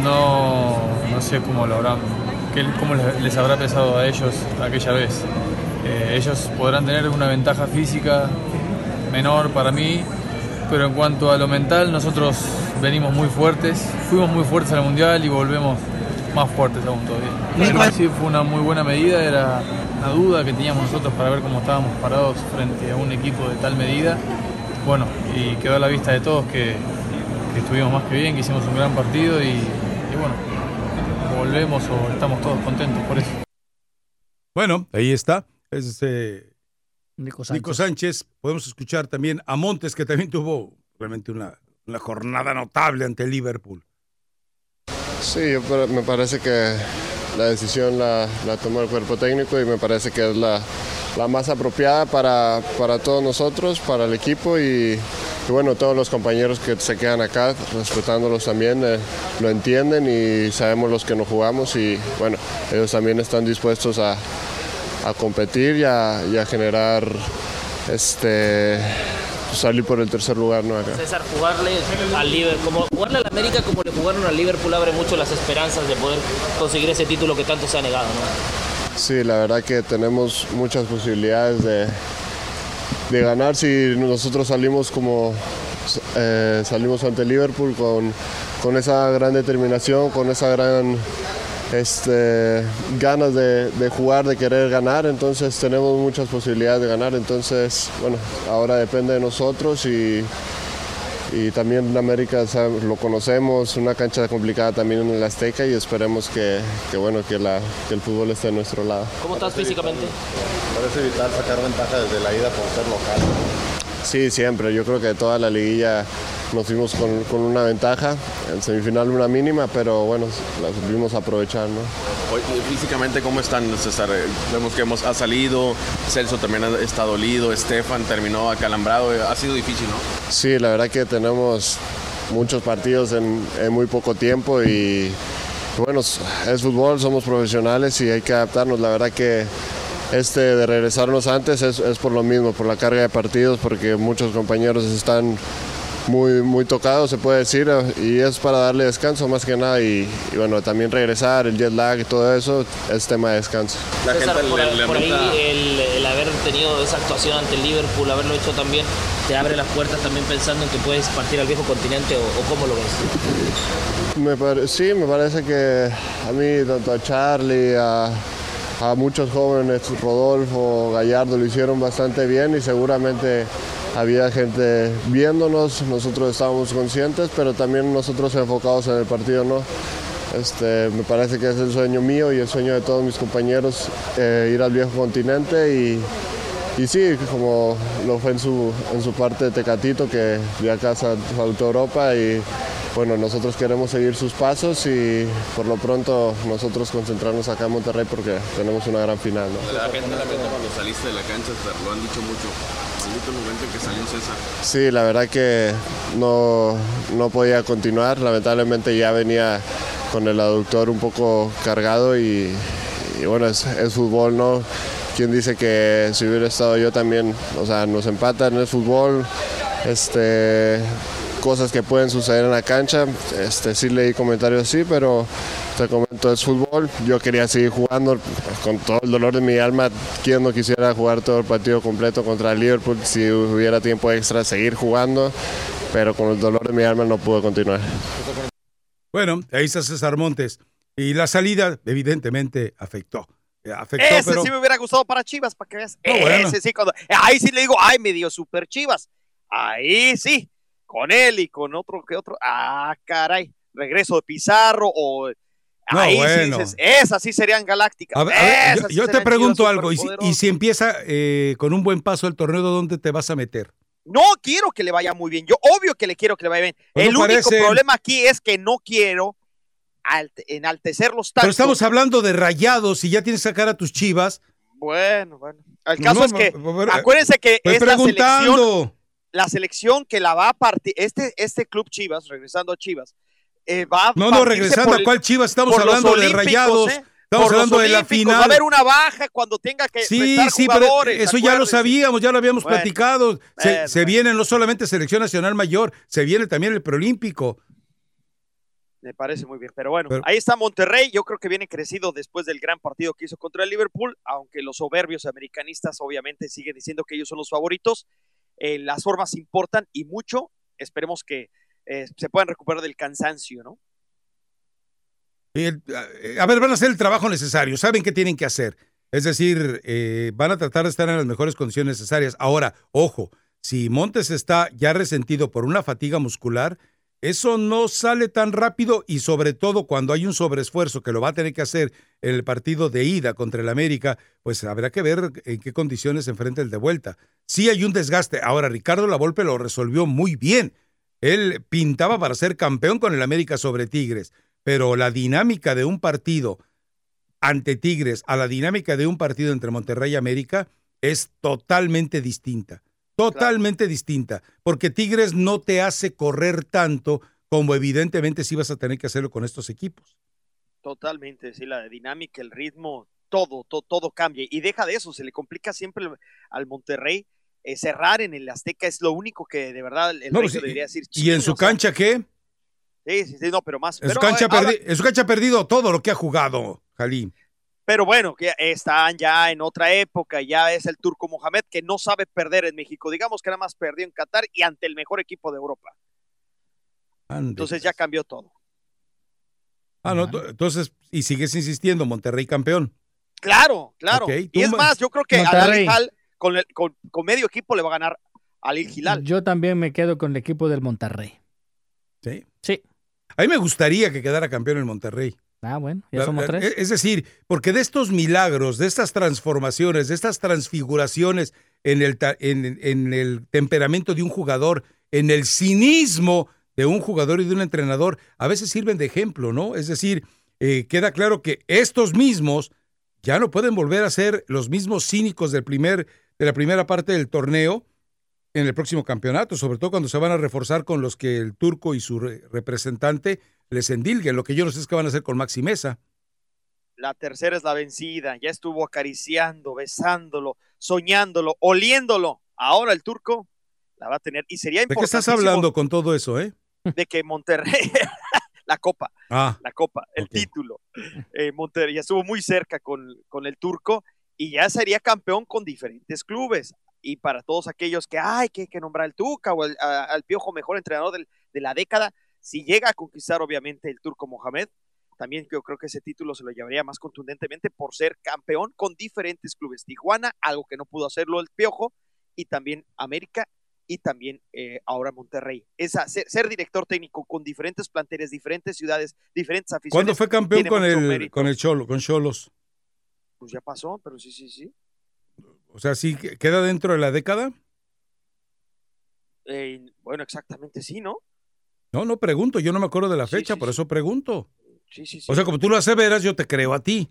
No, no sé cómo lo habrán, qué- cómo les habrá pesado a ellos aquella vez. Eh, ellos podrán tener una ventaja física menor para mí, pero en cuanto a lo mental, nosotros venimos muy fuertes, fuimos muy fuertes al Mundial y volvemos más fuertes aún todavía. Sí, fue una muy buena medida, era una duda que teníamos nosotros para ver cómo estábamos parados frente a un equipo de tal medida. Bueno, y quedó a la vista de todos que, que estuvimos más que bien, que hicimos un gran partido y, y bueno, volvemos o estamos todos contentos por eso. Bueno, ahí está. Es eh, Nico Nico Sánchez. Podemos escuchar también a Montes, que también tuvo realmente una, una jornada notable ante Liverpool. Sí, yo me parece que la decisión la, la tomó el cuerpo técnico y me parece que es la, la más apropiada para, para todos nosotros, para el equipo y, y bueno, todos los compañeros que se quedan acá, respetándolos también, eh, lo entienden y sabemos los que no jugamos y bueno, ellos también están dispuestos a, a competir y a, y a generar, este, salir por el tercer lugar, ¿no? Acá. César, jugarle al Liverpool, como jugarle al América como le jugaron al Liverpool abre mucho las esperanzas de poder conseguir ese título que tanto se ha negado, ¿no? Sí, la verdad que tenemos muchas posibilidades de, de ganar si nosotros salimos como eh, salimos ante Liverpool con, con esa gran determinación, con esa gran este, ganas de, de jugar, de querer ganar, entonces tenemos muchas posibilidades de ganar, entonces bueno, ahora depende de nosotros y, y también en América lo conocemos, una cancha complicada también en el Azteca y esperemos que, que, bueno, que, la, que el fútbol esté a nuestro lado. ¿Cómo estás físicamente? Parece vital sacar ventaja desde la ida por ser local. Sí, siempre. Yo creo que toda la liguilla nos fuimos con, con una ventaja. En semifinal una mínima, pero bueno, la supimos aprovechar, ¿no? Oye, físicamente, ¿cómo están, César? Eh, Vemos que hemos, ha salido, Celso también ha- está dolido, Estefan terminó acalambrado, eh, ha sido difícil, ¿no? Sí, la verdad que tenemos muchos partidos en, en muy poco tiempo y bueno, es fútbol, somos profesionales y hay que adaptarnos. La verdad que este de regresarnos antes es, es por lo mismo, por la carga de partidos, porque muchos compañeros están muy, muy tocados, se puede decir, y es para darle descanso más que nada y, y bueno, también regresar, el jet lag y todo eso es tema de descanso. César, por, por ahí el, el haber tenido esa actuación ante el Liverpool, haberlo hecho también, te abre las puertas también pensando en que puedes partir al viejo continente o, o cómo lo ves. Me pare- sí, me parece que a mí, tanto a Charlie, a, a muchos jóvenes, Rodolfo, Gallardo, lo hicieron bastante bien y seguramente había gente viéndonos, nosotros estábamos conscientes, pero también nosotros enfocados en el partido, ¿no? Este, me parece que es el sueño mío y el sueño de todos mis compañeros eh, ir al viejo continente y, y sí, como lo fue en su, en su parte de Tecatito, que de acá sal- saltó Europa y bueno, nosotros queremos seguir sus pasos y por lo pronto nosotros concentrarnos acá en Monterrey porque tenemos una gran final. ¿no? La gente, la gente cuando saliste de la cancha, lo han dicho mucho. El momento en que salió César. Sí, la verdad que no, no podía continuar, lamentablemente ya venía con el aductor un poco cargado y, y bueno, es, es fútbol, ¿no? quien dice que si hubiera estado yo también, o sea, nos empatan en el fútbol, este, cosas que pueden suceder en la cancha, este, sí leí comentarios así, pero te comento, es fútbol, yo quería seguir jugando con todo el dolor de mi alma, quien no quisiera jugar todo el partido completo contra el Liverpool, si hubiera tiempo extra, seguir jugando, pero con el dolor de mi alma no pude continuar. Bueno, ahí está César Montes. Y la salida, evidentemente, afectó. Eh, Afectó, Ese pero sí me hubiera gustado para Chivas, para que veas. No, bueno. Ese sí, cuando, ahí sí le digo, ay, me dio super Chivas. Ahí sí, con él y con otro que otro. Ah, caray, regreso de Pizarro o. No, ahí bueno. sí dices, esas sí serían galácticas. A ver, yo, esas sí yo te pregunto algo, y si, y superpoderosas. si empieza eh, con un buen paso el torneo, ¿dónde te vas a meter? No quiero que le vaya muy bien. Yo, obvio que le quiero que le vaya bien. Pues el no único parece. problema aquí es que no quiero alte- enaltecerlos tanto. Pero estamos hablando de rayados y ya tienes que sacar a tus chivas. Bueno, bueno. El No, caso no, es que, acuérdense que Estoy es la selección, preguntando. La selección que la va a partir, este, este club Chivas, regresando a Chivas, eh, va a No, no, regresando por a cuál Chivas, estamos hablando de rayados. ¿eh? Estamos hablando de la final. Va a haber una baja cuando tenga que Sí, sí, pero eso ya lo sabíamos, ya lo habíamos Bueno, platicado. Se, bueno, se viene no solamente selección nacional mayor, se viene también el preolímpico. Me parece muy bien, pero bueno, Pero- ahí está Monterrey, yo creo que viene crecido después del gran partido que hizo contra el Liverpool, aunque los soberbios americanistas obviamente siguen diciendo que ellos son los favoritos, eh, las formas importan y mucho, esperemos que eh, se puedan recuperar del cansancio, ¿no? Eh, a ver, van a hacer el trabajo necesario, saben qué tienen que hacer. Es decir, van a tratar de estar en las mejores condiciones necesarias. Ahora, ojo, si Montes está ya resentido por una fatiga muscular, eso no sale tan rápido y sobre todo cuando hay un sobreesfuerzo que lo va a tener que hacer en el partido de ida contra el América, pues habrá que ver en qué condiciones se enfrenta el de vuelta. Sí hay un desgaste. Ahora, Ricardo Lavolpe lo resolvió muy bien. Él pintaba para ser campeón con el América sobre Tigres, pero la dinámica de un partido ante Tigres a la dinámica de un partido entre Monterrey y América es totalmente distinta. Totalmente distinta, porque Tigres no te hace correr tanto como evidentemente sí vas a tener que hacerlo con estos equipos. Totalmente, sí, la dinámica, el ritmo, todo, todo, todo cambia. Y deja de eso, se le complica siempre al- Monterrey. eh, cerrar en el Azteca es lo único que de verdad el No, pues, debería decir. ¿Y en "Chin, su o sea, cancha qué? Sí, sí, sí, no, pero más. En su, cancha eh, ahora- en su cancha ha perdido todo lo que ha jugado, Jalín. Pero bueno, que están ya en otra época, ya es el turco Mohamed que no sabe perder en México. Digamos que nada más perdió en Qatar y ante el mejor equipo de Europa. Entonces ya cambió todo. Ah, no, to- entonces, y sigues insistiendo, Monterrey campeón. Claro, claro. Y es más, yo creo que al Monterrey. Al Hilal con, el- con, con medio equipo le va a ganar al Al Hilal. Yo también me quedo con el equipo del Monterrey. Sí. Sí. A mí me gustaría que quedara campeón el Monterrey. Ah, bueno, ya somos tres. Es decir, porque de estos milagros, de estas transformaciones, de estas transfiguraciones en el, en, en el temperamento de un jugador, en el cinismo de un jugador y de un entrenador, a veces sirven de ejemplo, ¿no? Es decir, eh, queda claro que estos mismos ya no pueden volver a ser los mismos cínicos del primer, de la primera parte del torneo en el próximo campeonato, sobre todo cuando se van a reforzar con los que el turco y su re- representante les endilguen. Lo que yo no sé es qué van a hacer con Maxi Mesa. La tercera es la vencida. Ya estuvo acariciando, besándolo, soñándolo, oliéndolo. Ahora el turco la va a tener. Y sería ¿De qué importante. estás hablando con todo eso, eh? De que Monterrey, la copa, Ah, la copa, el título. Eh, Monterrey ya estuvo muy cerca con, con el turco y ya sería campeón con diferentes clubes. Y para todos aquellos que hay que, que nombrar al Tuca o el- a- al Piojo mejor entrenador del- de la década, si llega a conquistar obviamente el turco Mohamed, también yo creo que ese título se lo llevaría más contundentemente por ser campeón con diferentes clubes. Tijuana, algo que no pudo hacerlo el Piojo, y también América y también eh, ahora Monterrey. Esa, ser, ser director técnico con diferentes planteles, diferentes ciudades, diferentes aficiones. ¿Cuándo fue campeón con el, mérito. con el Cholo, con Cholos? Pues ya pasó, pero sí, sí, sí. O sea, ¿sí que- queda dentro de la década? Eh, bueno, exactamente sí, ¿no? No, no pregunto, yo no me acuerdo de la fecha, por eso pregunto. Sí, sí, sí. O sea, como tú lo aseveras, yo te creo a ti.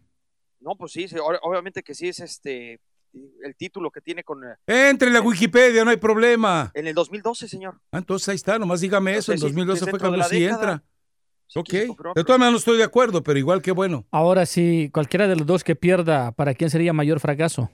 No, pues sí, sí, ob- obviamente que sí es este el título que tiene con eh, Entre la Wikipedia, no hay problema. en el 2012, señor. Ah, entonces ahí está, nomás dígame eso. En Entonces, sí, 2012 es fue cuando sí entra. Ok. se comprobó, De todas maneras no estoy de acuerdo, pero igual que bueno. Ahora, si cualquiera de los dos que pierda, ¿para quién sería mayor fracaso?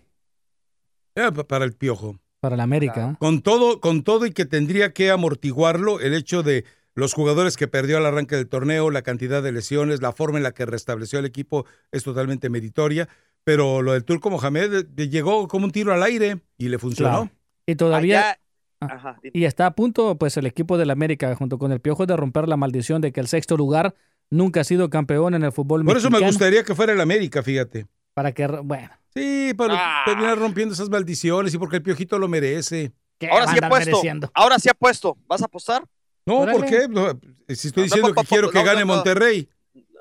Eh, pa- para el piojo. Para la América. Con todo, con todo y que tendría que amortiguarlo el hecho de los jugadores que perdió al arranque del torneo, la cantidad de lesiones, la forma en la que restableció el equipo es totalmente meritoria. Pero lo del Turco Mohamed eh, llegó como un tiro al aire y le funcionó. Claro. Y todavía. Allá- Ah, Ajá, dime. Y está a punto, pues, el equipo del América, junto con el Piojo, de romper la maldición de que el sexto lugar nunca ha sido campeón en el fútbol Por eso me gustaría que fuera el América, fíjate. Para que, bueno. Sí, para Ah. terminar rompiendo esas maldiciones y porque el piojito lo merece. Ahora sí ha puesto. Ahora sí ha puesto. ¿Vas a apostar? No, Órale. ¿por qué? No, Si estoy No, diciendo no, que quiero no, que gane. Monterrey.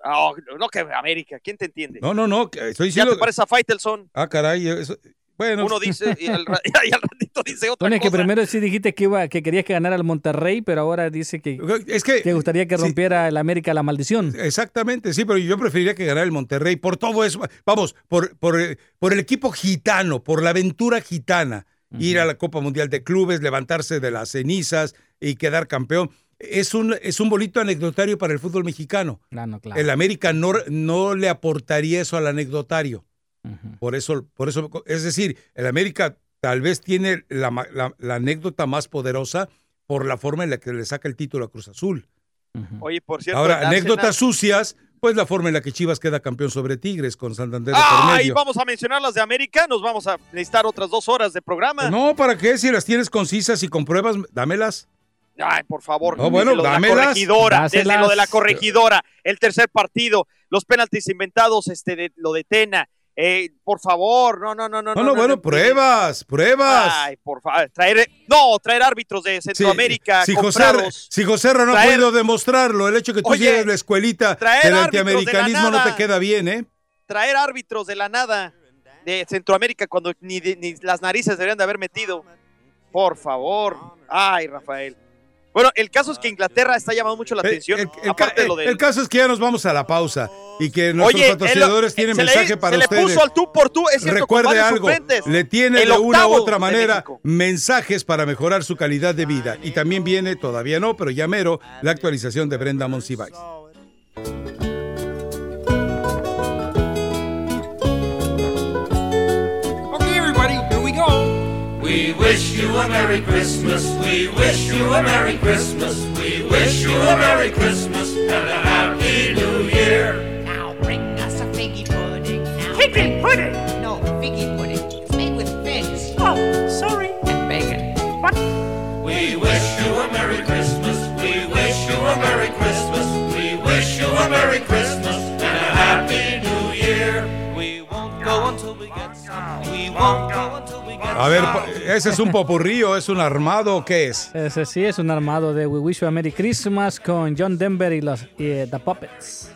Ah, no, que América. ¿Quién te entiende? No, no, no. Estoy Ya diciendo. te parece a Faitelson. Ah, caray. eso- Bueno. Uno dice y al, ra- y al ratito dice otra Bueno, es que cosa. primero sí dijiste que iba, que querías que ganara el Monterrey, pero ahora dice que, es que, gustaría que rompiera el América la maldición. Exactamente, sí, pero yo preferiría que ganara el Monterrey por todo eso. Vamos, por, por, por el equipo gitano, por la aventura gitana. Ir a la Copa Mundial de Clubes, levantarse de las cenizas y quedar campeón. Es un, es un bonito anecdotario para el fútbol mexicano. Ah, no, claro. El América no, no le aportaría eso al anecdotario. Por eso, por eso, es decir, el América tal vez tiene la, la- la anécdota más poderosa por la forma en la que le saca el título a Cruz Azul. Oye, por cierto. Ahora, anécdotas sucias, pues la forma en la que Chivas queda campeón sobre Tigres con Santander de por medio. vamos a mencionar las de América. Nos vamos a necesitar otras dos horas de programa. No, ¿para qué? Si las tienes concisas y con pruebas, dámelas. Ay, por favor. No, bueno, desde lo de la dámelas. corregidora, desde lo de la corregidora, el tercer partido, los penaltis inventados, este, de, lo de Tena. Eh, por favor, no, no, no, no. No, no, bueno, pruebas, pruebas. Ay, por favor, traer, no, traer árbitros de Sí, Centroamérica si José, si José no ha podido demostrarlo, el hecho que tú Oye, llegues a la escuelita del de antiamericanismo no te queda bien, ¿eh? traer árbitros de la nada de Centroamérica cuando ni, ni las narices deberían de haber metido. Por favor. Ay, Rafael. Bueno, el caso es que Inglaterra está llamando mucho la atención. El, aparte de lo el- del... el caso es que ya nos vamos a la pausa y que nuestros Oye, patrocinadores tienen se le- mensaje para se le ustedes. puso al tú por tú, es cierto, con Recuerde algo, suplentes. le tiene El de una u otra manera mensajes para mejorar su calidad de vida. Y también viene, todavía no, pero ya mero, la actualización de Brenda Monsiváis. We wish you a Merry Christmas. We wish you a Merry Christmas. We wish you a Merry Christmas and a Happy New Year. Now bring us a figgy pudding. Now Figgy bring- pudding? No, figgy pudding. It's made with figs. Oh, sorry. And bacon. What? We wish you a Merry Christmas. We wish you a Merry Christmas. We wish you a Merry Christmas A ver, pa- ¿ese es un popurrí o es un armado o qué es? Ese sí es un armado de We Wish You a Merry Christmas con John Denver y los y, eh, The Puppets.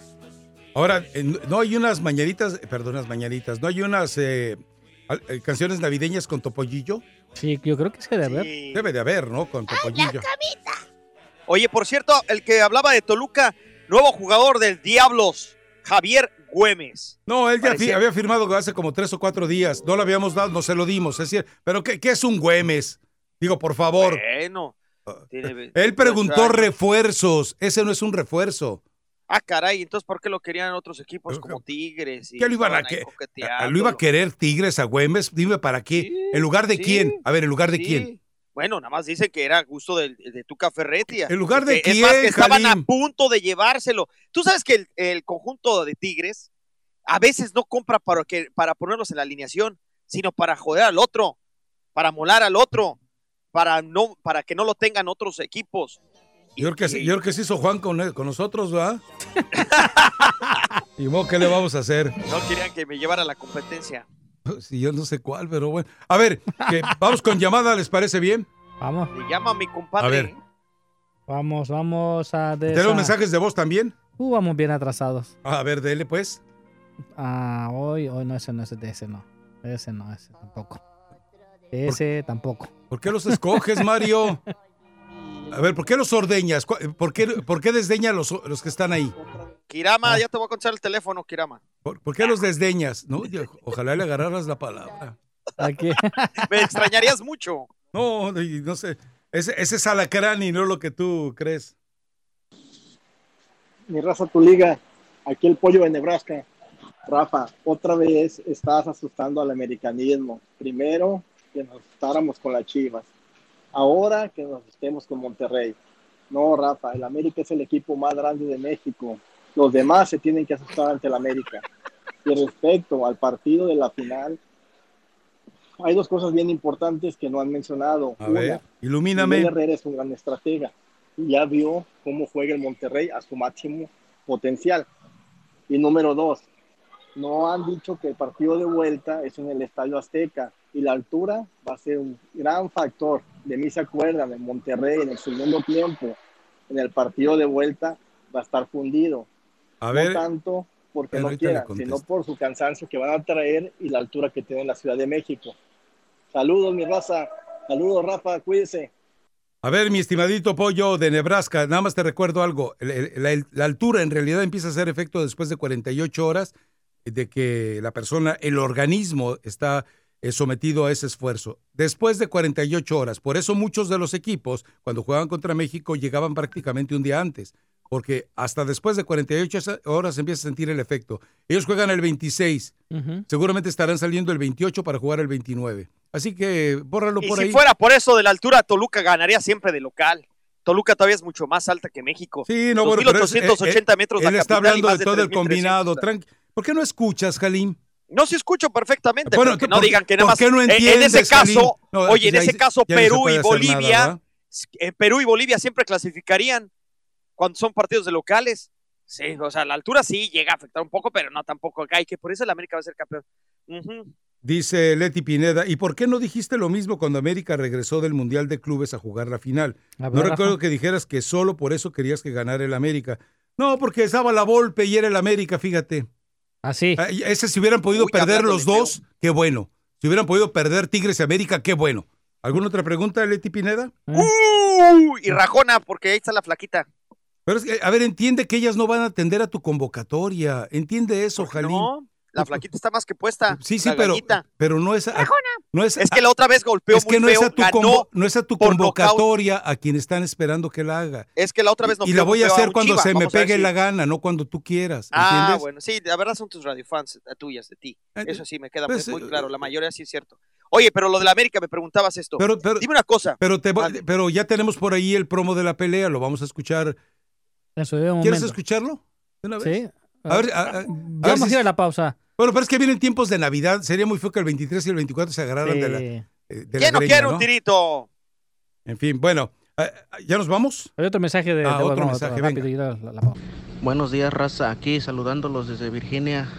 Ahora, eh, no hay unas mañanitas, eh, perdón, unas mañanitas, no hay unas eh, canciones navideñas con Topollillo. Sí, yo creo que sí debe haber. Debe de haber, ¿no? Con Topollillo. Oye, por cierto, el que hablaba de Toluca, nuevo jugador del Diablos, Javier Güemes. No, él ya Parecía- había firmado hace como tres o cuatro días. No lo habíamos dado, no se lo dimos. Es decir, pero ¿qué, qué es un Güemes? Digo, por favor. Bueno. tiene Él 28 preguntó refuerzos. Ese no es un refuerzo. Ah, caray, entonces ¿por qué lo querían otros equipos como Tigres? y ¿Qué lo iban a iba a querer Tigres a Güemes? Dime para qué. ¿En lugar de sí, quién? A ver, ¿en lugar de sí. quién? Bueno, nada más dice que era gusto del- de, Tuca Ferretti. ¿En lugar de Es más, que estaban a punto de llevárselo. Tú sabes que el, el conjunto de Tigres a veces no compra para, que, para ponerlos en la alineación, sino para joder al otro, para molar al otro, para, no, para que no lo tengan otros equipos. Yo creo que, sí- yo creo que se hizo Juan con, con nosotros, ¿verdad? y modo, ¿qué le vamos a hacer? No querían que me llevara a la competencia. Si yo no sé cuál, pero bueno. A ver, que vamos con llamada, ¿les parece bien? Vamos. Le llama a mi compadre. A ver. Vamos, vamos a... de ¿Tenemos esa- mensajes de voz también? Uh, vamos bien atrasados. A ver, dele pues. Ah, hoy, hoy no, ese no, ese, ese no. Ese no, ese tampoco. Ese tampoco. ¿Por qué los escoges, Mario? A ver, ¿por qué los ordeñas? ¿Cu- ¿Por qué, por qué desdeñas los, los que están ahí? Kirama, ya te voy a contar el teléfono, Kirama. ¿Por, por qué los desdeñas? No, yo- ojalá le agarraras la palabra. Aquí. Me extrañarías mucho. No, no, sé. Ese, ese es alacrán y no lo que tú crees. mi raza tu liga, aquí el pollo de Nebraska. Rafa, otra vez estás asustando al americanismo. Primero que nos asustáramos con las Chivas. Ahora que nos estemos con Monterrey. No, Rafa, el América es el equipo más grande de México. Los demás se tienen que asustar ante el América. Y respecto al partido de la final, hay dos cosas bien importantes que no han mencionado. A ver, ilumíname. Miguel Herrera es un gran estratega y ya vio cómo juega el Monterrey a su máximo potencial. Y número dos, no han dicho que el partido de vuelta es en el Estadio Azteca y la altura va a ser un gran factor. De mí se acuerdan, en Monterrey en el segundo tiempo, en el partido de vuelta va a estar fundido. A no ver, tanto porque no quieran, sino por su cansancio que van a traer y la altura que tiene la Ciudad de México. Saludos, mi raza. Saludos, Rafa. Cuídese. A ver, mi estimadito pollo de Nebraska, nada más te recuerdo algo. El- La, la altura en realidad empieza a hacer efecto después de 48 horas de que la persona, el organismo está eh, sometido a ese esfuerzo. Después de 48 horas. Por eso muchos de los equipos, cuando jugaban contra México, llegaban prácticamente un día antes. Porque hasta después de 48 horas empieza a sentir el efecto. Ellos juegan el 26. Seguramente estarán saliendo el 28 para jugar el 29. Así que bórralo Y por si ahí. fuera por eso de la altura, Toluca ganaría siempre de local. Toluca todavía es mucho más alta que México. Sí, no, bueno, pero es- 2.880 él- metros Él la está hablando de todo el 3.300. combinado. tranqui- ¿Por qué no escuchas, Jalim? No, sí escucho perfectamente, Bueno, pero que ¿tú no por- digan que nada por más. qué no en- en entiendes, ese caso? No, oye, en ese caso, no se Perú y nada, Bolivia, en Perú y Bolivia siempre clasificarían cuando son partidos de locales. Sí, o sea, la altura sí llega a afectar un poco, pero no tampoco acá. Y que por eso el América va a ser campeón. Dice Leti Pineda, ¿y por qué no dijiste lo mismo cuando América regresó del Mundial de Clubes a jugar la final? Ver, no recuerdo que dijeras que solo por eso querías que ganara el América. No, porque estaba la Volpe y era el América, fíjate. Así. ese si hubieran podido Uy, perder los feo. dos, qué bueno. Si hubieran podido perder Tigres y América, qué bueno. ¿Alguna otra pregunta, Leti Pineda? Uh, y Rajona, porque ahí está la flaquita. Pero es que, a ver, entiende que ellas no van a atender a tu convocatoria. Entiende eso, Jalín. No, la flaquita está más que puesta. Sí, sí, la pero, gallita. pero no es. a- no es, Es que la otra vez golpeó es que no muy es a tu, ganó no es a tu convocatoria a quien están esperando que la haga. Es que la otra vez no y la voy a hacer cuando se me Vamos pegue si- la gana, no cuando tú quieras. Ah, bueno, sí, la verdad son tus radiofans eh, tuyas, de ti. Eso sí, me queda pues, muy eh, claro, la mayoría sí es cierto. Oye, pero lo de la América, me preguntabas esto. Pero, pero- Dime una cosa. Pero, te pero ya tenemos por ahí el promo de la pelea, lo vamos a escuchar. ¿Quieres momento. escucharlo? ¿De una vez? Sí. A ver, a- a- a ver Vamos si- a ir a la pausa. Bueno, pero es que vienen tiempos de Navidad. Sería muy feo que el 23 y el 24 se agarraran de la. Eh, de la ¿Quién no quiere un tirito? En fin, bueno, eh, ¿ya nos vamos? Hay otro mensaje de, Ah, de- otro vamos, mensaje, rápido, y la- la- la pausa. Buenos días, raza. Aquí saludándolos desde Virginia.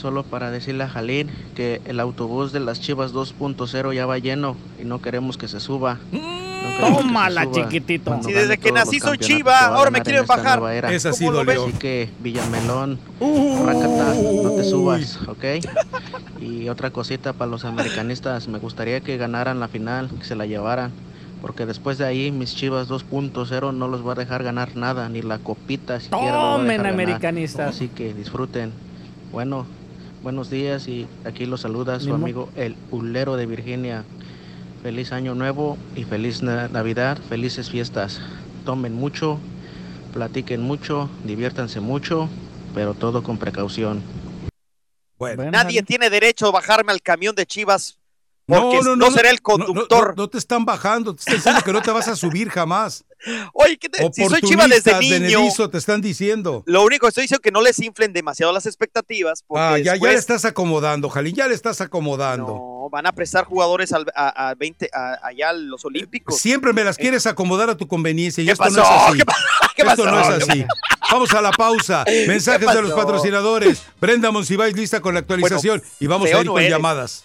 Solo para decirle a Jalín que el autobús de las Chivas 2.0 ya va lleno y no queremos que se suba. No queremos que se Tómala, suba chiquitito. Si desde que nací soy Chiva, ahora me quieren bajar. nueva era. Esa sí ¿Cómo lo dolió. Así que Villamelón, no te subas, ¿ok? Y otra cosita para los americanistas, me gustaría que ganaran la final, que se la llevaran, porque después de ahí mis Chivas 2.0 no los va a dejar ganar nada, ni la copita siquiera. Tomen, americanistas. Así que disfruten. Bueno, buenos días y aquí los saluda su amigo el Ulero de Virginia. Feliz año nuevo y feliz na- Navidad, felices fiestas. Tomen mucho, platiquen mucho, diviértanse mucho, pero todo con precaución. Bueno. Nadie tiene derecho a bajarme al camión de Chivas porque no, será el no, no, conductor. No, no te están bajando, te están diciendo que no te vas a subir jamás. Oye, ¿qué te- si soy Chiva desde niño, Benedizo, te están diciendo. lo único que estoy diciendo es que no les inflen demasiado las expectativas porque Ah, ya, ya le estás acomodando, Jalín, ya le estás acomodando. no, van a prestar jugadores al- a, a 20 a- allá a los Olímpicos. Siempre me las quieres acomodar a tu conveniencia y ¿Qué esto pasó? no es así. ¿Qué pa- qué esto pasó? no es así. Vamos a la pausa. Mensajes ¿Qué de los pasó? patrocinadores. Brenda Monsiváis lista con la actualización y vamos a ir no con eres. llamadas.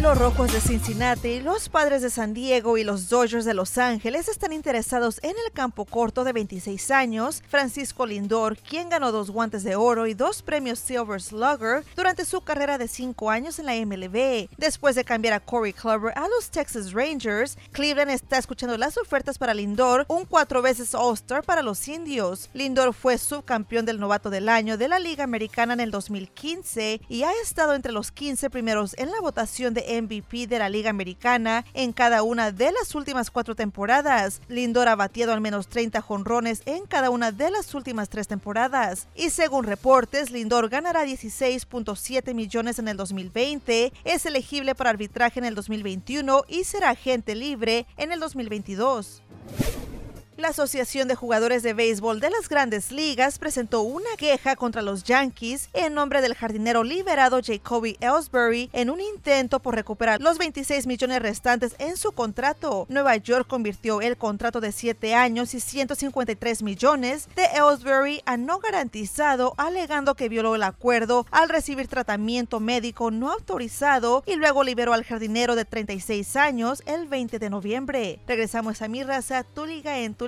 Los Rojos de Cincinnati, los Padres de San Diego y los Dodgers de Los Ángeles están interesados en el campo corto de 26 años, Francisco Lindor, quien ganó dos guantes de oro y dos premios Silver Slugger durante su carrera de cinco años en la MLB. Después de cambiar a Corey Kluber a los Texas Rangers, Cleveland está escuchando las ofertas para Lindor, un cuatro veces All-Star para los indios. Lindor fue subcampeón del novato del año de la Liga Americana en el 2015 y ha estado entre los 15 primeros en la votación de MVP de la Liga Americana en cada una de las últimas cuatro temporadas. Lindor ha bateado al menos 30 jonrones en cada una de las últimas tres temporadas. Y según reportes, Lindor ganará 16.7 millones en el 2020, es elegible para arbitraje en el 2021 y será agente libre en el 2022. La Asociación de Jugadores de Béisbol de las Grandes Ligas presentó una queja contra los Yankees en nombre del jardinero liberado Jacoby Ellsbury en un intento por recuperar los 26 millones restantes en su contrato. Nueva York convirtió el contrato de 7 años y 153 millones de Ellsbury a no garantizado, alegando que violó el acuerdo al recibir tratamiento médico no autorizado y luego liberó al jardinero de 36 años el 20 de noviembre. Regresamos a mi raza, tu liga en tu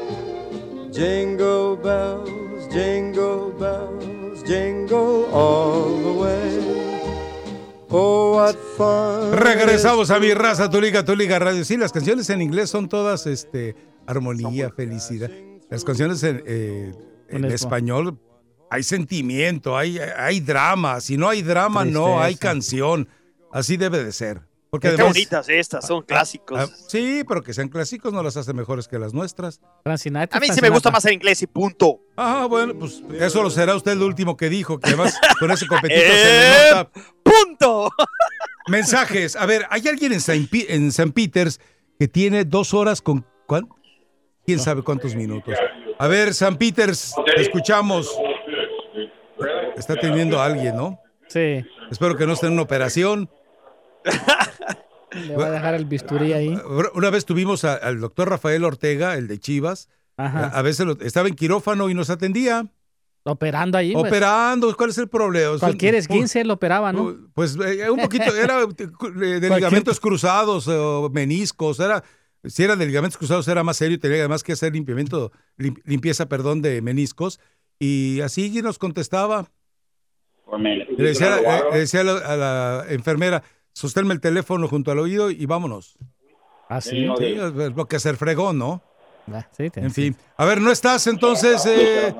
Jingle bells, jingle bells, jingle all the way. Oh, what fun. Regresamos a mi raza, tu liga, tu liga radio. Sí, las canciones en inglés son todas este, armonía, felicidad. Las canciones en, eh, en español hay sentimiento, hay, hay drama. Si no hay drama, no hay canción. Así debe de ser. Porque Qué además, bonitas estas, son clásicos. Ah, sí, pero que sean clásicos no las hace mejores que las nuestras. A mí sí me gusta más el inglés y punto. Ah, bueno, pues eso lo será usted el último que dijo, que además con ese competito se ¡Eh! le nota. ¡Punto! Mensajes. A ver, ¿hay alguien en San, en San Peters que tiene dos horas con cuán- quién sabe cuántos minutos? A ver, San Peters, te escuchamos. Está atendiendo a alguien, ¿no? Sí. Espero que no esté en una operación. Le va a dejar el bisturí ahí. Una vez tuvimos a- al doctor Rafael Ortega, el de Chivas. Ajá. A, a veces lo- estaba en quirófano y nos atendía. Operando ahí. pues. Operando, ¿cuál es el problema? Cualquier esguince lo operaba, ¿no? Pues eh, un poquito, era de ligamentos cruzados o meniscos, era, si era de ligamentos cruzados era más serio, tenía además que hacer limpiamiento, lim- limpieza, perdón, de meniscos, y así nos contestaba. Le decía, la- le decía a la, a la enfermera, sosténme el teléfono junto al oído y vámonos. Ah, sí. es lo que hacer fregón, ¿no? Ah, sí, En fin. A ver, no estás entonces, eh,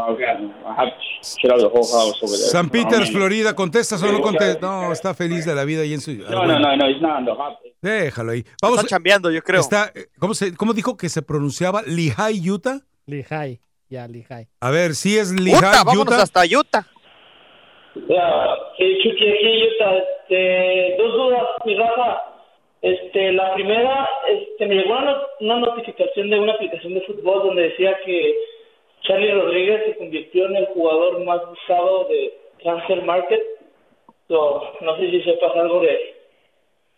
San Peters, Florida, ¿contestas o no contestas? No, está feliz de la vida ahí en su... No, no, no, no. Déjalo ahí. Vamos, Está chambeando, yo creo. Está, eh, ¿cómo, se, ¿Cómo dijo que se pronunciaba? Lehigh, Utah. Lehigh. Ya, Lehigh. A ver, si es Lehigh, Utah, vámonos Utah. hasta Utah. Ya, eh, Chucky, aquí Utah, este, dos dudas, mi Rafa. Este, la primera, este, me llegó una, una notificación de una aplicación de fútbol donde decía que Charlie Rodríguez se convirtió en el jugador más buscado de Transfer Market. So, no sé si sepas algo de,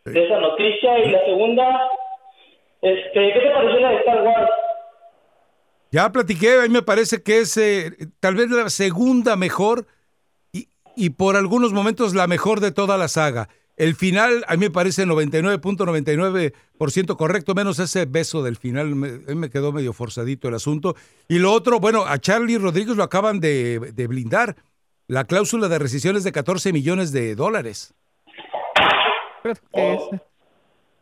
de esa noticia. Y la segunda, este, ¿qué te pareció la de Star Wars? Ya platiqué, a mí me parece que es eh, tal vez la segunda mejor y, por algunos momentos la mejor de toda la saga. El final a mí me parece 99.99% correcto, menos ese beso del final, me, a mí me quedó medio forzadito el asunto. Y lo otro, bueno, a Charlie Rodríguez lo acaban de, de blindar. La cláusula de rescisión es de 14 millones de dólares. ¿Qué, es?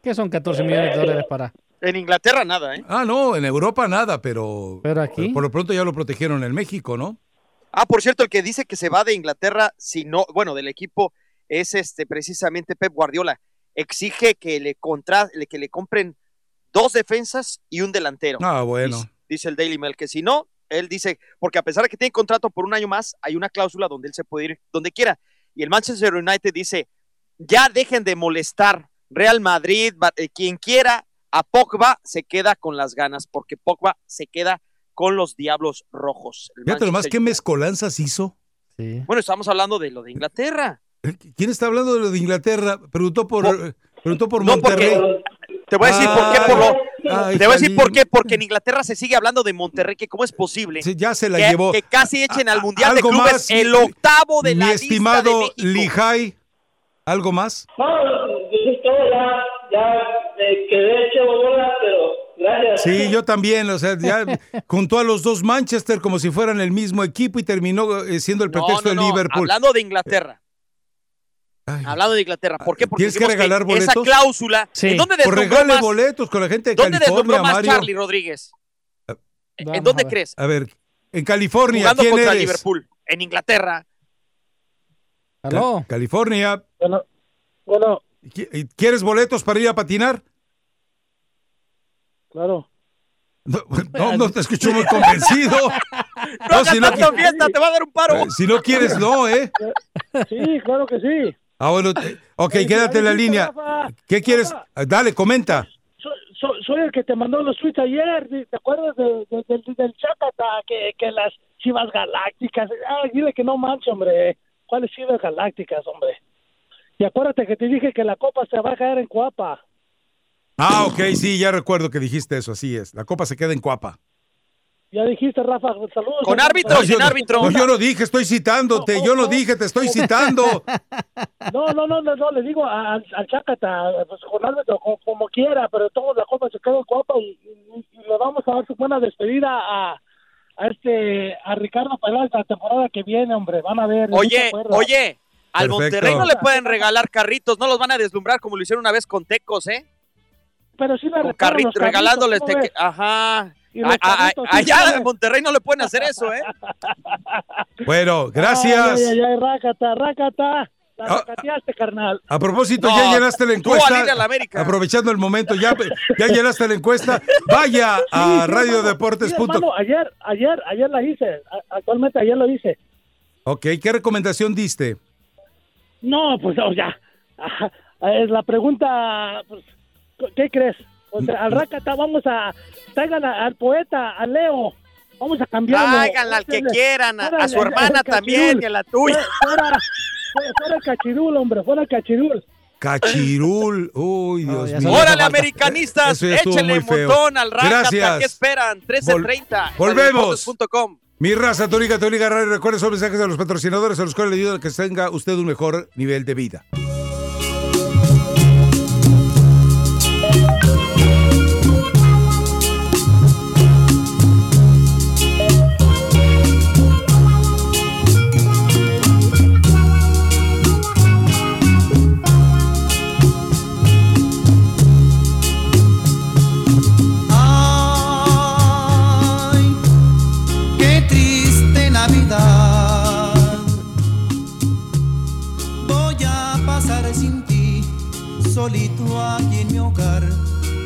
¿Qué son 14 millones de dólares para? En Inglaterra nada, ¿eh? Ah, no, en Europa nada, pero, Pero aquí. por lo pronto ya lo protegieron en México, ¿no? Ah, por cierto, el que dice que se va de Inglaterra, si no, bueno, del equipo, es este precisamente Pep Guardiola. Exige que le contra, que le compren dos defensas y un delantero. Ah, bueno. Dice, dice el Daily Mail que si no, él dice, porque a pesar de que tiene contrato por un año más, hay una cláusula donde él se puede ir donde quiera. Y el Manchester United dice, ya dejen de molestar. Real Madrid, eh, quien quiera, a Pogba se queda con las ganas, porque Pogba se queda con los Diablos Rojos. Fíjate nomás qué mezcolanzas hizo. bueno, estamos hablando de lo de Inglaterra. ¿Quién está hablando de lo de Inglaterra? Preguntó por, eh, preguntó por No, Monterrey. porque- Te voy a decir por qué, por lo- Ay, te voy a decir por qué, porque en Inglaterra se sigue hablando de Monterrey, que cómo es posible Sí, ya se la que, llevó. que casi echen al Mundial de algo Clubes más, el mi- octavo de Mi la lista de estimado México. Lehigh, ¿algo más? No, todo, ya, ya, me quedé hecho bola, pero gracias. Sí, yo también, o sea, ya juntó a los dos Manchester como si fueran el mismo equipo y terminó eh, siendo el pretexto no, no, de Liverpool. Hablando de Inglaterra. Hablando de Inglaterra. ¿Por qué? Porque ¿Tienes que dijimos regalar esa boletos? cláusula. ¿En dónde Pues regale más? boletos con la gente de ¿Dónde California, más Mario. Charlie Rodríguez? ¿En Vamos dónde a crees? A ver, en California, Jugando ¿quién contra eres? Liverpool. En Inglaterra. Ca- California. Bueno, bueno, ¿Qui- ¿Quieres boletos para ir a patinar? Claro. No, no, no te escucho muy convencido. No, No, si no, fiesta, te va a dar un paro. Eh, si no quieres, no, ¿eh? Sí, claro que sí. Ah, bueno, ok, quédate en la línea. Rafa. ¿Qué quieres? Ah, Dale, comenta. Soy, soy, soy el que te mandó los tweets ayer. ¿Te acuerdas de, de- del- del Chacata? Que, que las chivas galácticas. Ah, dile que no manches, hombre. ¿Cuáles chivas galácticas, hombre? Y acuérdate que te dije que la copa se va a caer en Cuapa. Ah, ok, sí, ya recuerdo que dijiste eso, así es. La copa se queda en cuapa. Ya dijiste, Rafa, saludos. Con árbitro, No, sin árbitro. No, yo no dije, estoy citándote. Yo no dije, te estoy citando. No, no, no, no, no, le digo a- al, al Chácata, pues con árbitro, como, como quiera, pero todo la copa se queda en Cuapa y, y- y le vamos a dar su buena despedida a, a este, a Ricardo Peláez la temporada que viene, hombre, van a ver. Oye, oye. Al Perfecto. Monterrey no le pueden regalar carritos, no los van a deslumbrar como lo hicieron una vez con Tecos, ¿eh? Pero sí le Con regalándoles carritos, ¿cómo teque- Ajá. A- a- allá en Monterrey no le pueden hacer eso, ¿eh? Bueno, gracias. Ay, ay, ay, rácata, rácata. La Ah. carnal. A propósito, No, ya llenaste la encuesta. a la América. Aprovechando el momento, ya, ya llenaste la encuesta. Vaya a sí, radiodeportes. Sí, hermano, ayer, ayer, ayer la hice. Actualmente ayer lo hice. Ok, ¿qué recomendación diste? No, pues oh, ya. Es la pregunta, pues, ¿qué crees? O sea, al Rácata vamos a... Traigan a- al poeta, a Leo. Vamos a cambiarlo. Tráiganla al que quieran, a, a su el- el hermana también y a la tuya. Fuera, fuera, fuera el cachirul, hombre, fuera el cachirul. Cachirul. Uy, Dios mío. Órale, americanistas, échenle feo. montón al Gracias. ¿qué esperan? 13.30. volvemos. radiodeportes.com. Mi raza, tu liga radio. Recuerden son mensajes de los patrocinadores a los cuales le ayudan a que tenga usted un mejor nivel de vida. Solito aquí en mi hogar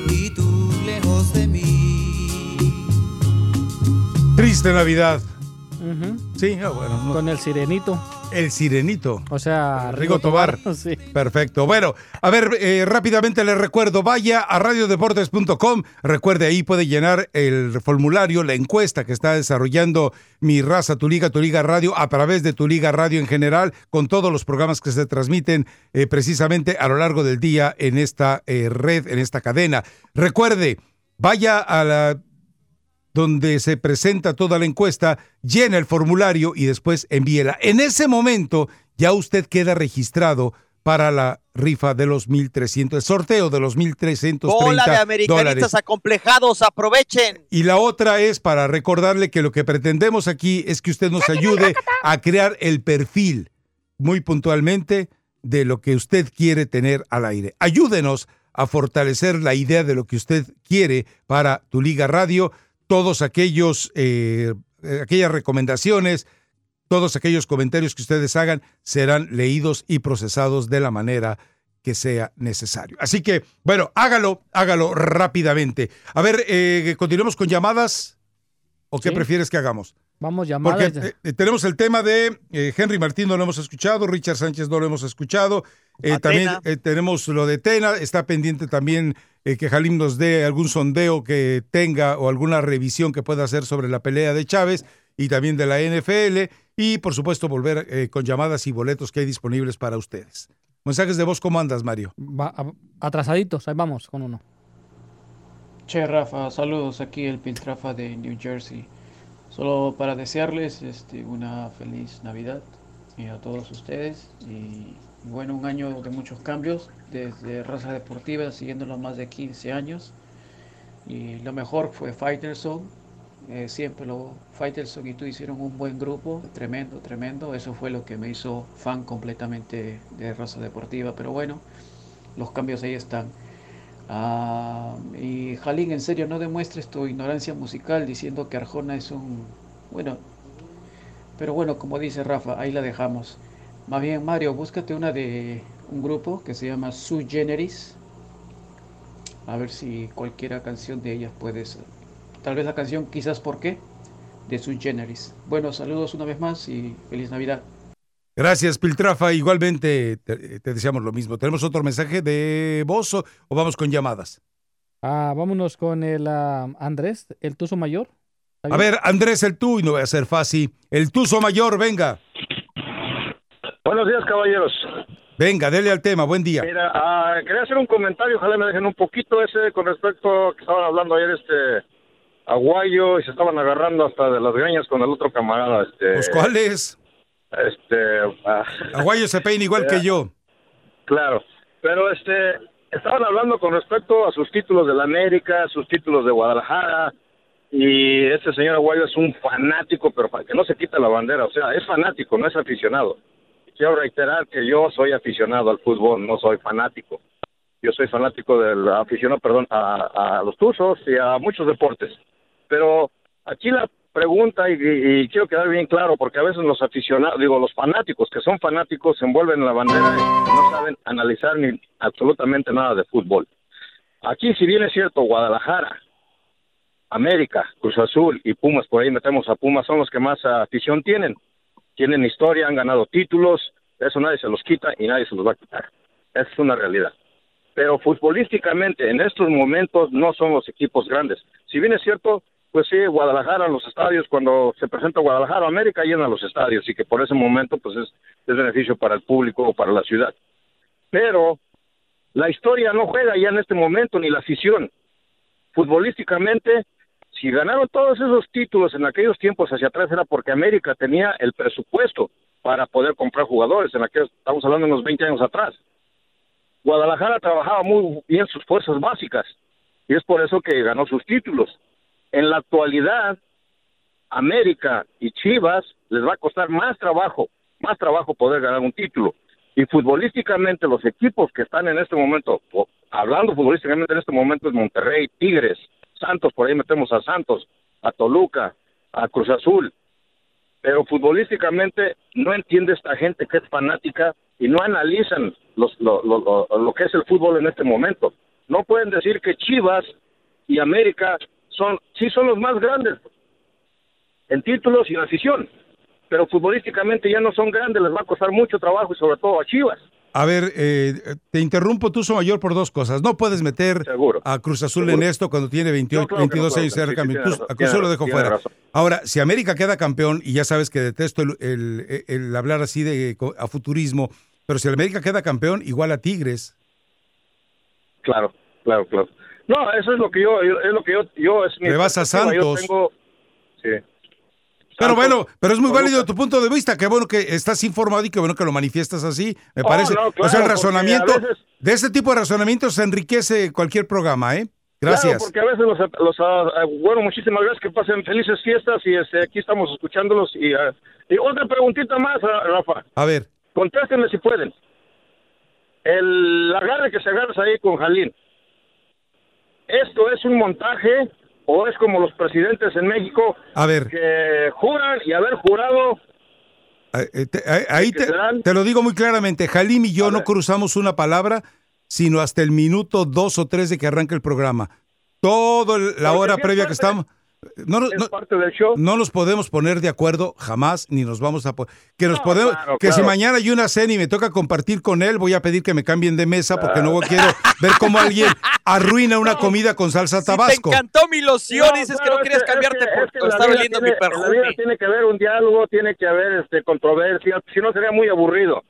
y tú lejos de mí. Triste Navidad. Sí, ah, bueno. no. Con el sirenito. El sirenito. O sea, Rigo Tobar. Sí. Perfecto. Bueno, a ver, eh, rápidamente le recuerdo, vaya a radiodeportes.com. Recuerde, ahí puede llenar el formulario, la encuesta que está desarrollando Mi Raza, Tu Liga, Tu Liga Radio, a través de Tu Liga Radio en general, con todos los programas que se transmiten eh, precisamente a lo largo del día en esta eh, red, en esta cadena. Recuerde, vaya a la donde se presenta toda la encuesta, llena el formulario y después envíela. En ese momento ya usted queda registrado para la rifa de los 1.300, el sorteo de los 1.330 Bola de americanistas dólares. acomplejados, aprovechen. Y la otra es para recordarle que lo que pretendemos aquí es que usted nos ayude a crear el perfil muy puntualmente de lo que usted quiere tener al aire. Ayúdenos a fortalecer la idea de lo que usted quiere para tu Liga Radio. Todos aquellos, eh, eh, aquellas recomendaciones, todos aquellos comentarios que ustedes hagan serán leídos y procesados de la manera que sea necesario. Así que, bueno, hágalo, hágalo rápidamente. A ver, eh, continuemos con llamadas. ¿O qué Sí. prefieres que hagamos? Vamos llamadas. Porque eh, tenemos el tema de eh, Henry Martín, no lo hemos escuchado, Richard Sánchez no lo hemos escuchado. eh, también eh, tenemos lo de Tena, está pendiente también eh, que Jalim nos dé algún sondeo que tenga o alguna revisión que pueda hacer sobre la pelea de Chávez y también de la NFL. Y por supuesto, volver eh, con llamadas y boletos que hay disponibles para ustedes. Mensajes de voz, ¿cómo andas, Mario? Va- a- atrasaditos, ahí vamos con uno. Che Rafa, saludos aquí el Piltrafa de New Jersey. Solo para desearles este, una feliz Navidad y a todos ustedes y, Bueno, un año de muchos cambios, desde Raza Deportiva, siguiéndolo más de 15 años. Y lo mejor fue Fighterson. Eh, siempre lo Fighterson y tú hicieron un buen grupo, tremendo, tremendo. Eso fue lo que me hizo fan completamente de Raza Deportiva. Pero bueno, los cambios ahí están. Ah, y Jalín, en serio, no demuestres tu ignorancia musical diciendo que Arjona es un... Bueno, pero bueno, como dice Rafa, ahí la dejamos. Más bien, Mario, búscate una de un grupo que se llama Sui Generis. A ver si cualquiera canción de ellas puedes. Tal vez la canción Quizás por qué de Sui Generis. Bueno, saludos una vez más y feliz Navidad. Gracias, Piltrafa. Igualmente te, te deseamos lo mismo. ¿Tenemos otro mensaje de voz o, o vamos con llamadas? Ah, vámonos con el ah, Andrés, el Tuzo Mayor. ¿Está A ver, Andrés, el tú, y no voy a ser fácil. El tuzo mayor, venga. Buenos días, caballeros. Venga, dele al tema, buen día. Mira, ah, quería hacer un comentario, ojalá me dejen un poquito ese con respecto a que estaban hablando ayer este Aguayo y se estaban agarrando hasta de las greñas con el otro camarada. Este, Pues, ¿cuál es? Este, ah, Aguayo se peina igual que yo. Claro, pero este, estaban hablando con respecto a sus títulos de la América, sus títulos de Guadalajara, y este señor Aguayo es un fanático, pero para que no se quita la bandera, o sea, es fanático, no es aficionado. Quiero reiterar que yo soy aficionado al fútbol, no soy fanático. Yo soy fanático del aficionado, perdón, a, los tuzos y a muchos deportes. Pero aquí la pregunta, y, y- quiero quedar bien claro, porque a veces los aficionados, digo, los fanáticos que son fanáticos se envuelven en la bandera y no saben analizar ni absolutamente nada de fútbol. Aquí, si bien es cierto, Guadalajara, América, Cruz Azul y Pumas, por ahí metemos a Pumas, son los que más afición tienen. Tienen historia, han ganado títulos, eso nadie se los quita y nadie se los va a quitar. Esa es una realidad. Pero futbolísticamente, en estos momentos, no son los equipos grandes. Si bien es cierto, pues sí, Guadalajara, los estadios, cuando se presenta Guadalajara, América llena los estadios y que por ese momento, pues es, es beneficio para el público o para la ciudad. Pero la historia no juega ya en este momento, ni la afición. Futbolísticamente, si ganaron todos esos títulos en aquellos tiempos hacia atrás era porque América tenía el presupuesto para poder comprar jugadores, en aquellos, estamos hablando de unos 20 años atrás. Guadalajara trabajaba muy bien sus fuerzas básicas y es por eso que ganó sus títulos. En la actualidad, América y Chivas les va a costar más trabajo, más trabajo poder ganar un título. Y futbolísticamente los equipos que están en este momento, hablando futbolísticamente en este momento es Monterrey, Tigres, Santos, por ahí metemos a Santos, a Toluca, a Cruz Azul. Pero futbolísticamente no entiende esta gente que es fanática y no analizan los, lo, lo, que es el fútbol en este momento. No pueden decir que Chivas y América son, sí son los más grandes en títulos y en afición, pero futbolísticamente ya no son grandes, les va a costar mucho trabajo y sobre todo a Chivas. A ver, eh, te interrumpo, Tuzo Mayor, por dos cosas. No puedes meter a Cruz Azul en esto cuando tiene 28, No, claro que no 22 puedo, años sí, sí, Tuzo- razón, a Cruz Azul lo dejo fuera. razón. Ahora, si América queda campeón, y ya sabes que detesto el, el- el hablar así de a futurismo, pero si América queda campeón, igual a Tigres. Claro, claro, claro. No, eso es lo que yo, es lo que yo, yo es mi Le vas a yo Santos. tengo- sí. Pero bueno, pero es muy válido tu punto de vista. Qué bueno que estás informado y qué bueno que lo manifiestas así. Me Oh, parece. no, o sea, el razonamiento, veces- de este tipo de razonamientos se enriquece cualquier programa, ¿eh? Gracias. Claro, porque a veces los, los ah, ah, bueno, muchísimas gracias, que pasen felices fiestas y este, aquí estamos escuchándolos. Y, ah, y otra preguntita más, Rafa. A ver. Contéstenme si pueden. El agarre que se agarras ahí con Jalín, ¿esto es un montaje o es como los presidentes en México A ver. que juran y haber jurado Eh, te- Ahí te, te lo digo muy claramente, Jalim y yo no cruzamos una palabra, sino hasta el minuto dos o tres de que arranca el programa. Toda la Porque hora previa que estamos... No, no- no- parte del show. no nos podemos poner de acuerdo jamás, ni nos vamos a... Que nos No, podemos... claro, que si mañana hay una cena y me toca compartir con él, voy a pedir que me cambien de mesa porque no quiero ver cómo alguien arruina una comida con salsa tabasco. Te encantó mi loción y dices que no querías es cambiarte es que- por es que por la estar vida oliendo tiene- mi En la vida perfume. tiene que haber un diálogo, tiene que haber este, controversia, si no sería muy aburrido.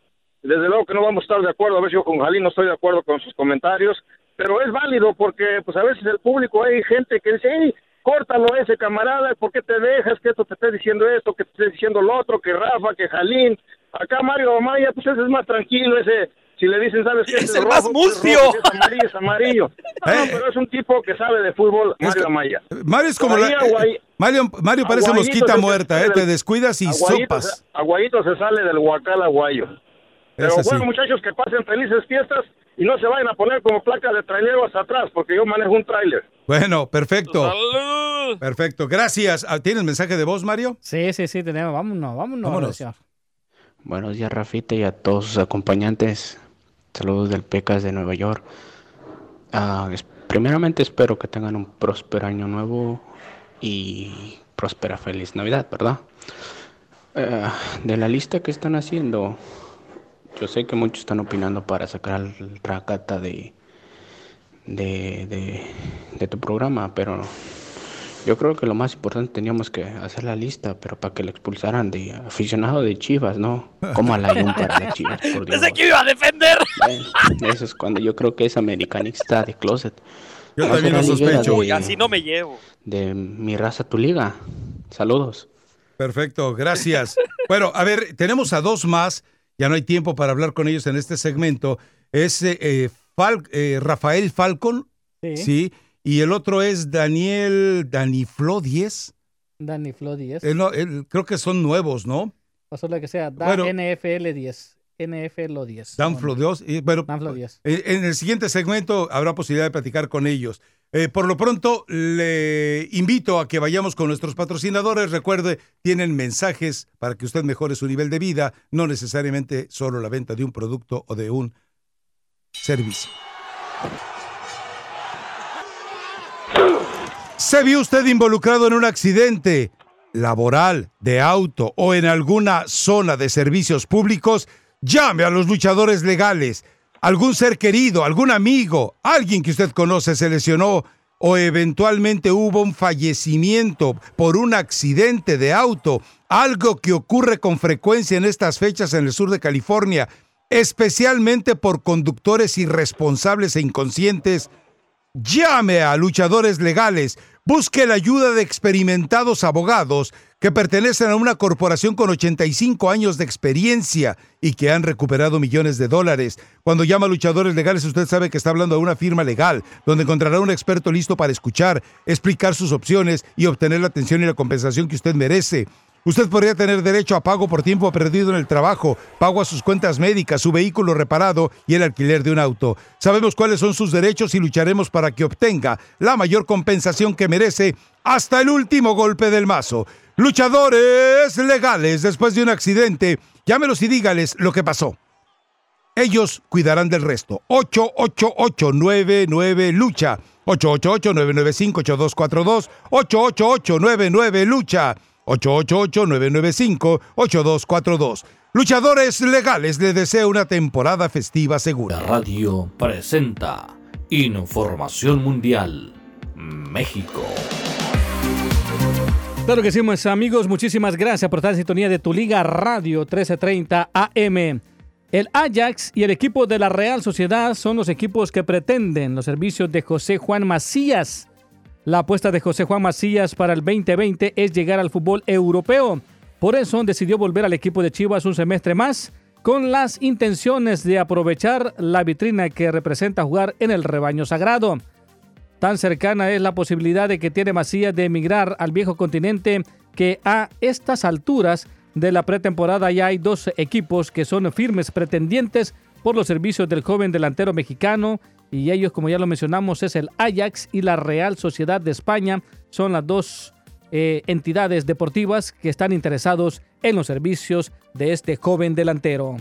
Desde luego que no vamos a estar de acuerdo, a veces yo con Jalín no estoy de acuerdo con sus comentarios, pero es válido porque pues a veces el público hay gente que dice, hey, córtalo ese camarada, ¿por qué te dejas que esto te esté diciendo esto, que te esté diciendo lo otro, que Rafa, que Jalín? Acá Mario Amaya, pues ese es más tranquilo, ese, si le dicen, ¿sabes qué? Es el más rojo, pues, mustio. rojo, es amarillo, es amarillo. No, Eh. pero es un tipo que sabe de fútbol, Mario Amaya. Mario es como la... Mario, Mario parece mosquita muerta, ¿eh? Te descuidas y Aguayito sopas. Aguayito se sale del huacal aguayo. Pero bueno, muchachos, que pasen felices fiestas y no se vayan a poner como placa de traileros atrás, porque yo manejo un trailer. Bueno, perfecto. Perfecto, gracias. Ah, ¿Tienes mensaje de voz, Mario? Sí, sí, sí, tenemos. Vámonos, vámonos. Vámonos. Buenos días, Rafita, y a todos sus acompañantes. Saludos del Pecas de Nueva York. Ah, es- primeramente espero que tengan un próspero año nuevo y próspera feliz Navidad, ¿verdad? Eh, de la lista que están haciendo, yo sé que muchos están opinando para sacar el racata de, de, de, de tu programa, pero yo creo que lo más importante teníamos que hacer la lista, pero para que lo expulsaran de aficionado de Chivas, ¿no? Como a la para las Chivas, por Dios. Pensé que iba a defender. Bueno, eso es cuando yo creo que es americanista de closet. Yo No también lo sospecho. Uy, De, así no me llevo. de mi raza, tu liga. Saludos. Perfecto, gracias. Bueno, a ver, tenemos a dos más. Ya no hay tiempo para hablar con ellos en este segmento. Es eh, eh, Fal- eh, Rafael Falcon, Sí. sí, y el otro es Daniel Daniflo 10. Danny Flo 10. Él no- él- creo que son nuevos, ¿no? O solo que sea, da Bueno. NFL 10. NFL 10. Danflo 2. Y, bueno, Danflo 10. en, en el siguiente segmento habrá posibilidad de platicar con ellos. Eh, por lo pronto, le invito a que vayamos con nuestros patrocinadores. Recuerde, tienen mensajes para que usted mejore su nivel de vida, no necesariamente solo la venta de un producto o de un servicio. ¿Se vio usted involucrado en un accidente laboral, de auto o en alguna zona de servicios públicos? Llame a los luchadores legales. Algún ser querido, algún amigo, alguien que usted conoce se lesionó o eventualmente hubo un fallecimiento por un accidente de auto, algo que ocurre con frecuencia en estas fechas en el sur de California, especialmente por conductores irresponsables e inconscientes. Llame a luchadores legales. Busque la ayuda de experimentados abogados que pertenecen a una corporación con 85 años de experiencia y que han recuperado millones de dólares. Cuando llama a luchadores legales, usted sabe que está hablando de una firma legal, donde encontrará un experto listo para escuchar, explicar sus opciones y obtener la atención y la compensación que usted merece. Usted podría tener derecho a pago por tiempo perdido en el trabajo, pago a sus cuentas médicas, su vehículo reparado y el alquiler de un auto. Sabemos cuáles son sus derechos y lucharemos para que obtenga la mayor compensación que merece hasta el último golpe del mazo. Luchadores legales después de un accidente, llámelos y dígales lo que pasó. Ellos cuidarán del resto. 88899 lucha. 888-995-8242. 888-99 lucha. 888-995-8242. Luchadores legales le desea una temporada festiva segura. Radio presenta Información Mundial México. Claro que sí, mis amigos, muchísimas gracias por estar en sintonía de tu Liga Radio 1330 AM. El Ajax y el equipo de la Real Sociedad son los equipos que pretenden los servicios de José Juan Macías. La apuesta de José Juan Macías para el 2020 es llegar al fútbol europeo. Por eso decidió volver al equipo de Chivas un semestre más con las intenciones de aprovechar la vitrina que representa jugar en el rebaño sagrado. Tan cercana es la posibilidad de que tiene Macías de emigrar al viejo continente que a estas alturas de la pretemporada ya hay dos equipos que son firmes pretendientes por los servicios del joven delantero mexicano y ellos, como ya lo mencionamos, es el Ajax y la Real Sociedad de España. Son las dos eh, entidades deportivas que están interesados en los servicios de este joven delantero.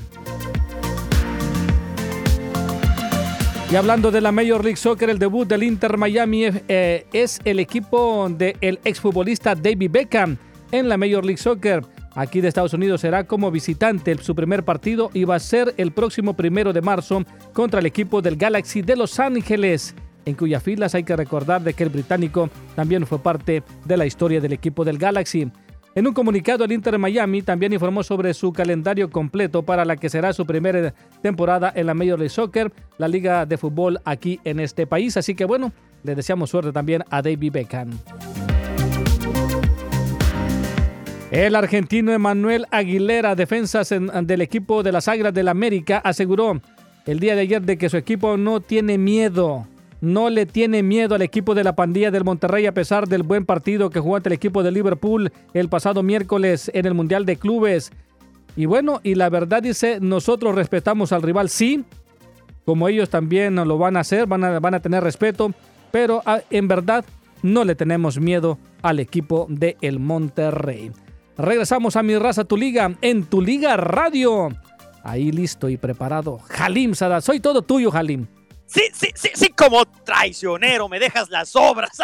Y hablando de la Major League Soccer, el debut del Inter Miami eh, es el equipo del exfutbolista David Beckham en la Major League Soccer. Aquí de Estados Unidos será como visitante su primer partido y va a ser el próximo primero de marzo contra el equipo del Galaxy de Los Ángeles, en cuyas filas hay que recordar de que el británico también fue parte de la historia del equipo del Galaxy. En un comunicado, el Inter Miami también informó sobre su calendario completo para la que será su primera temporada en la Major League Soccer, la liga de fútbol aquí en este país. Así que bueno, le deseamos suerte también a David Beckham. El argentino Emanuel Aguilera, defensas en- del equipo de las Águilas del América, aseguró el día de ayer de que su equipo no tiene miedo. No le tiene miedo al equipo de la pandilla del Monterrey a pesar del buen partido que jugó ante el equipo de Liverpool el pasado miércoles en el Mundial de Clubes. Y bueno, y la verdad dice, nosotros respetamos al rival, sí, como ellos también lo van a hacer, van a, van a tener respeto, pero ah, en verdad no le tenemos miedo al equipo de el Monterrey. Regresamos a mi raza, tu liga, en tu liga radio. Ahí listo y preparado. Halim Sada, soy todo tuyo, Halim. Sí, sí, sí, sí, como traicionero, me dejas las obras.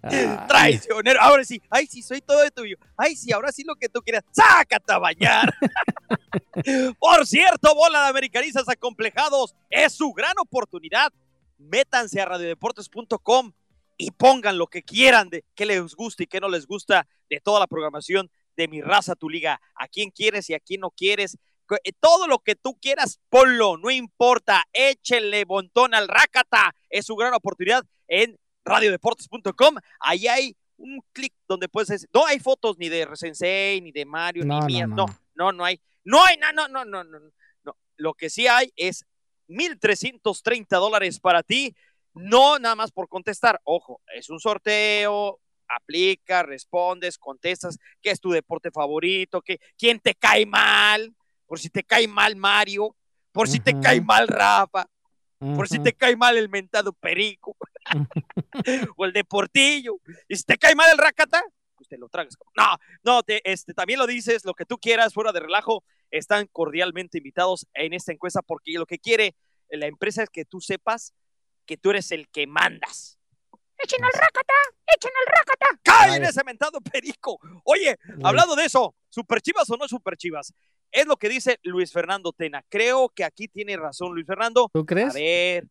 traicionero, ahora sí, ay, sí, soy todo de tuyo. Ay, sí, ahora sí lo que tú quieras. ¡Sácate a bañar! Por cierto, bola de americanistas acomplejados, es su gran oportunidad. Métanse a radiodeportes.com y pongan lo que quieran de qué les gusta y qué no les gusta de toda la programación de mi raza, tu liga. A quién quieres y a quién no quieres. Eh, Todo lo que tú quieras, ponlo, no importa. Échenle montón al Rakata. Es su gran oportunidad en radiodeportes.com. Ahí hay un clic donde puedes decir, no hay fotos ni de Resensei, ni de Mario, No, ni mías, no. no, no, no hay, no hay, no, no, no, no, no, no. Lo que sí hay es 1.330 dólares para ti, no nada más por contestar, ojo, es un sorteo, aplica, respondes, contestas, qué es tu deporte favorito, qué, quién te cae mal, por si te cae mal Mario, por si te cae mal Rafa, por si te cae mal el mentado Perico o el Deportillo. Y si te cae mal el Rakata, pues te lo tragas. No, no, te, este, también lo dices, lo que tú quieras, fuera de relajo, están cordialmente invitados en esta encuesta porque lo que quiere la empresa es que tú sepas que tú eres el que mandas. ¡Echen al Rakata! ¡Echen al Rakata! ¡Cae en ese mentado Perico! Oye, hablando de eso, ¿super chivas o no super chivas? Es lo que dice Luis Fernando Tena. Creo que aquí tiene razón Luis Fernando. ¿Tú crees? A ver,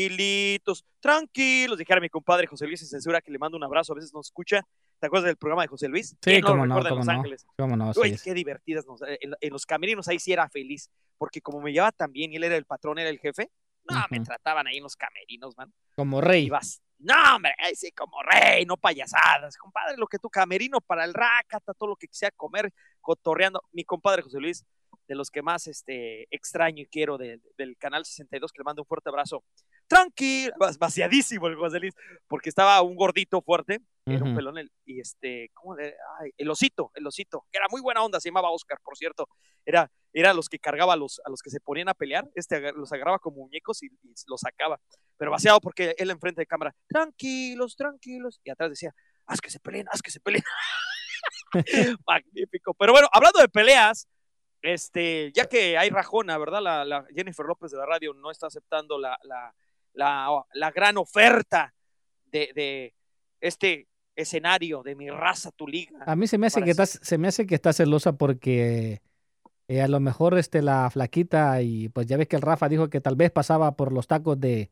tranquilitos, tranquilos. Dijera mi compadre José Luis en Censura que le mando un abrazo, a veces nos escucha. ¿Te acuerdas del programa de José Luis? Sí, ¿Quién lo cómo no, cómo Los no. Ángeles? Cómo no, Uy, sí. qué divertidas. nos- en, en los camerinos ahí sí era feliz, porque como me llevaba tan bien y él era el patrón, era el jefe, no, me trataban ahí en los camerinos, man. Como rey. Ibas, no, hombre, ahí sí, como rey, no payasadas. Compadre, lo que tu camerino para el rácata, todo lo que quisiera comer, cotorreando. Mi compadre José Luis, de los que más este, extraño y quiero de- del canal 62, que le mando un fuerte abrazo. Tranquilo, vaciadísimo el José Luis, porque estaba un gordito fuerte, era un pelón, el- y este, ¿cómo le- ay, el osito, el osito, que era muy buena onda, se llamaba Oscar, por cierto, era, era los que cargaba a los, a los que se ponían a pelear, este los agarraba como muñecos y, y los sacaba, pero vaciado porque él enfrente de cámara, tranquilos, tranquilos, y atrás decía, haz que se peleen, haz que se peleen. Magnífico. Pero bueno, hablando de peleas, este, ya que hay rajona, ¿verdad? La, la Jennifer López de la radio no está aceptando la, la, la, la gran oferta de, de este escenario de mi raza, tu liga. A mí se me hace que estás, se me hace que está celosa porque eh, a lo mejor este la flaquita y pues ya ves que el Rafa dijo que tal vez pasaba por los tacos de,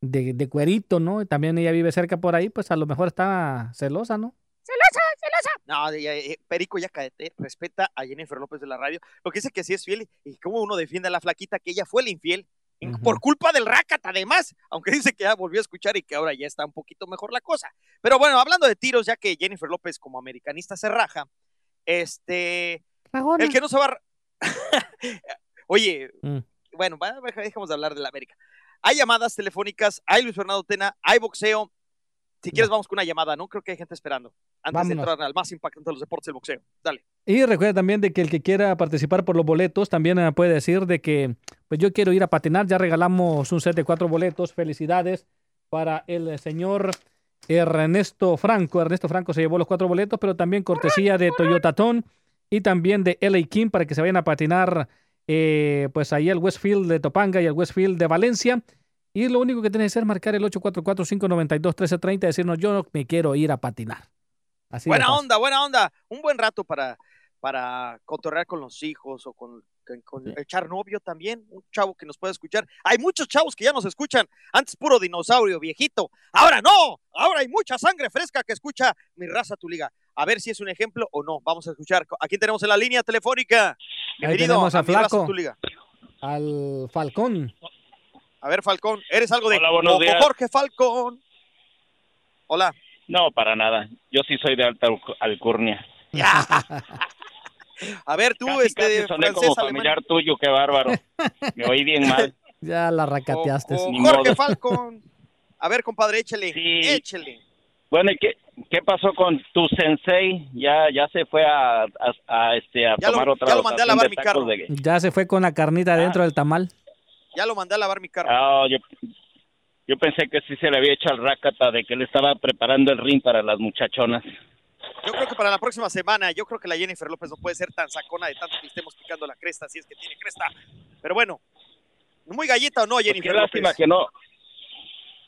de, de cuerito, ¿no? Y también ella vive cerca por ahí, pues a lo mejor está celosa, ¿no? ¡Celosa, celosa! No, ya, ya, Perico, ya cállate, respeta a Jennifer López de la radio. Lo que dice que sí es fiel y cómo uno defiende a la flaquita que ella fue la infiel. Por culpa del Rácata, además, aunque dice que ya volvió a escuchar y que ahora ya está un poquito mejor la cosa. Pero bueno, hablando de tiros, ya que Jennifer López como americanista se raja, este, el que no se va a... Oye, Mm. bueno, va- deja- dejemos de hablar de la América. Hay llamadas telefónicas, hay Luis Fernando Tena, hay boxeo. Si quieres, vamos con una llamada, ¿no? Creo que hay gente esperando. Antes Vámonos. de entrar al más impactante de los deportes, el boxeo. Dale. Y recuerda también de que el que quiera participar por los boletos también eh, puede decir de que pues yo quiero ir a patinar. Ya regalamos un set de cuatro boletos. Felicidades para el señor Ernesto Franco. Ernesto Franco se llevó los cuatro boletos, pero también cortesía de Toyota Ton y también de LA King para que se vayan a patinar eh, pues ahí al Westfield de Topanga y al Westfield de Valencia. Y lo único que tienes que hacer es marcar el 844-592-1330 y decirnos yo me quiero ir a patinar. Así buena onda, buena onda. Un buen rato para, para cotorrear con los hijos o con, con- con echar novio también. Un chavo que nos puede escuchar. Hay muchos chavos que ya nos escuchan. Antes puro dinosaurio viejito. Ahora no. Ahora hay mucha sangre fresca que escucha mi raza, tu liga. A ver si es un ejemplo o no. Vamos a escuchar. ¿A quién tenemos en la línea telefónica? Ahí Bienvenido tenemos a mi raza, tu liga. Al Falcón. A ver, Falcón, ¿eres algo de Hola, buenos días. Jorge Falcón? Hola. No, para nada. Yo sí soy de alta alcu- alcurnia. A ver, tú, Casi, este, casi soné francés, como alemán. familiar tuyo, qué bárbaro. Me oí bien mal. Ya la racateaste. O Ni Jorge modo. Falcon. A ver, compadre, échale. Échale. Bueno, ¿y qué, qué pasó con tu sensei? Ya ya se fue a, a, a, este, a Ya lo- tomar otra ya lo mandé a lavar mi carro. de- Ya se fue con la carnita dentro del tamal. Ya lo mandé a lavar mi carro. Ah, yo, yo pensé que sí se le había hecho al rácata de que le estaba preparando el ring para las muchachonas. Yo creo que para la próxima semana, yo creo que la Jennifer López no puede ser tan sacona de tanto que estemos picando la cresta, si es que tiene cresta. Pero bueno, muy galleta o no, Pues Jennifer qué lástima López. que no.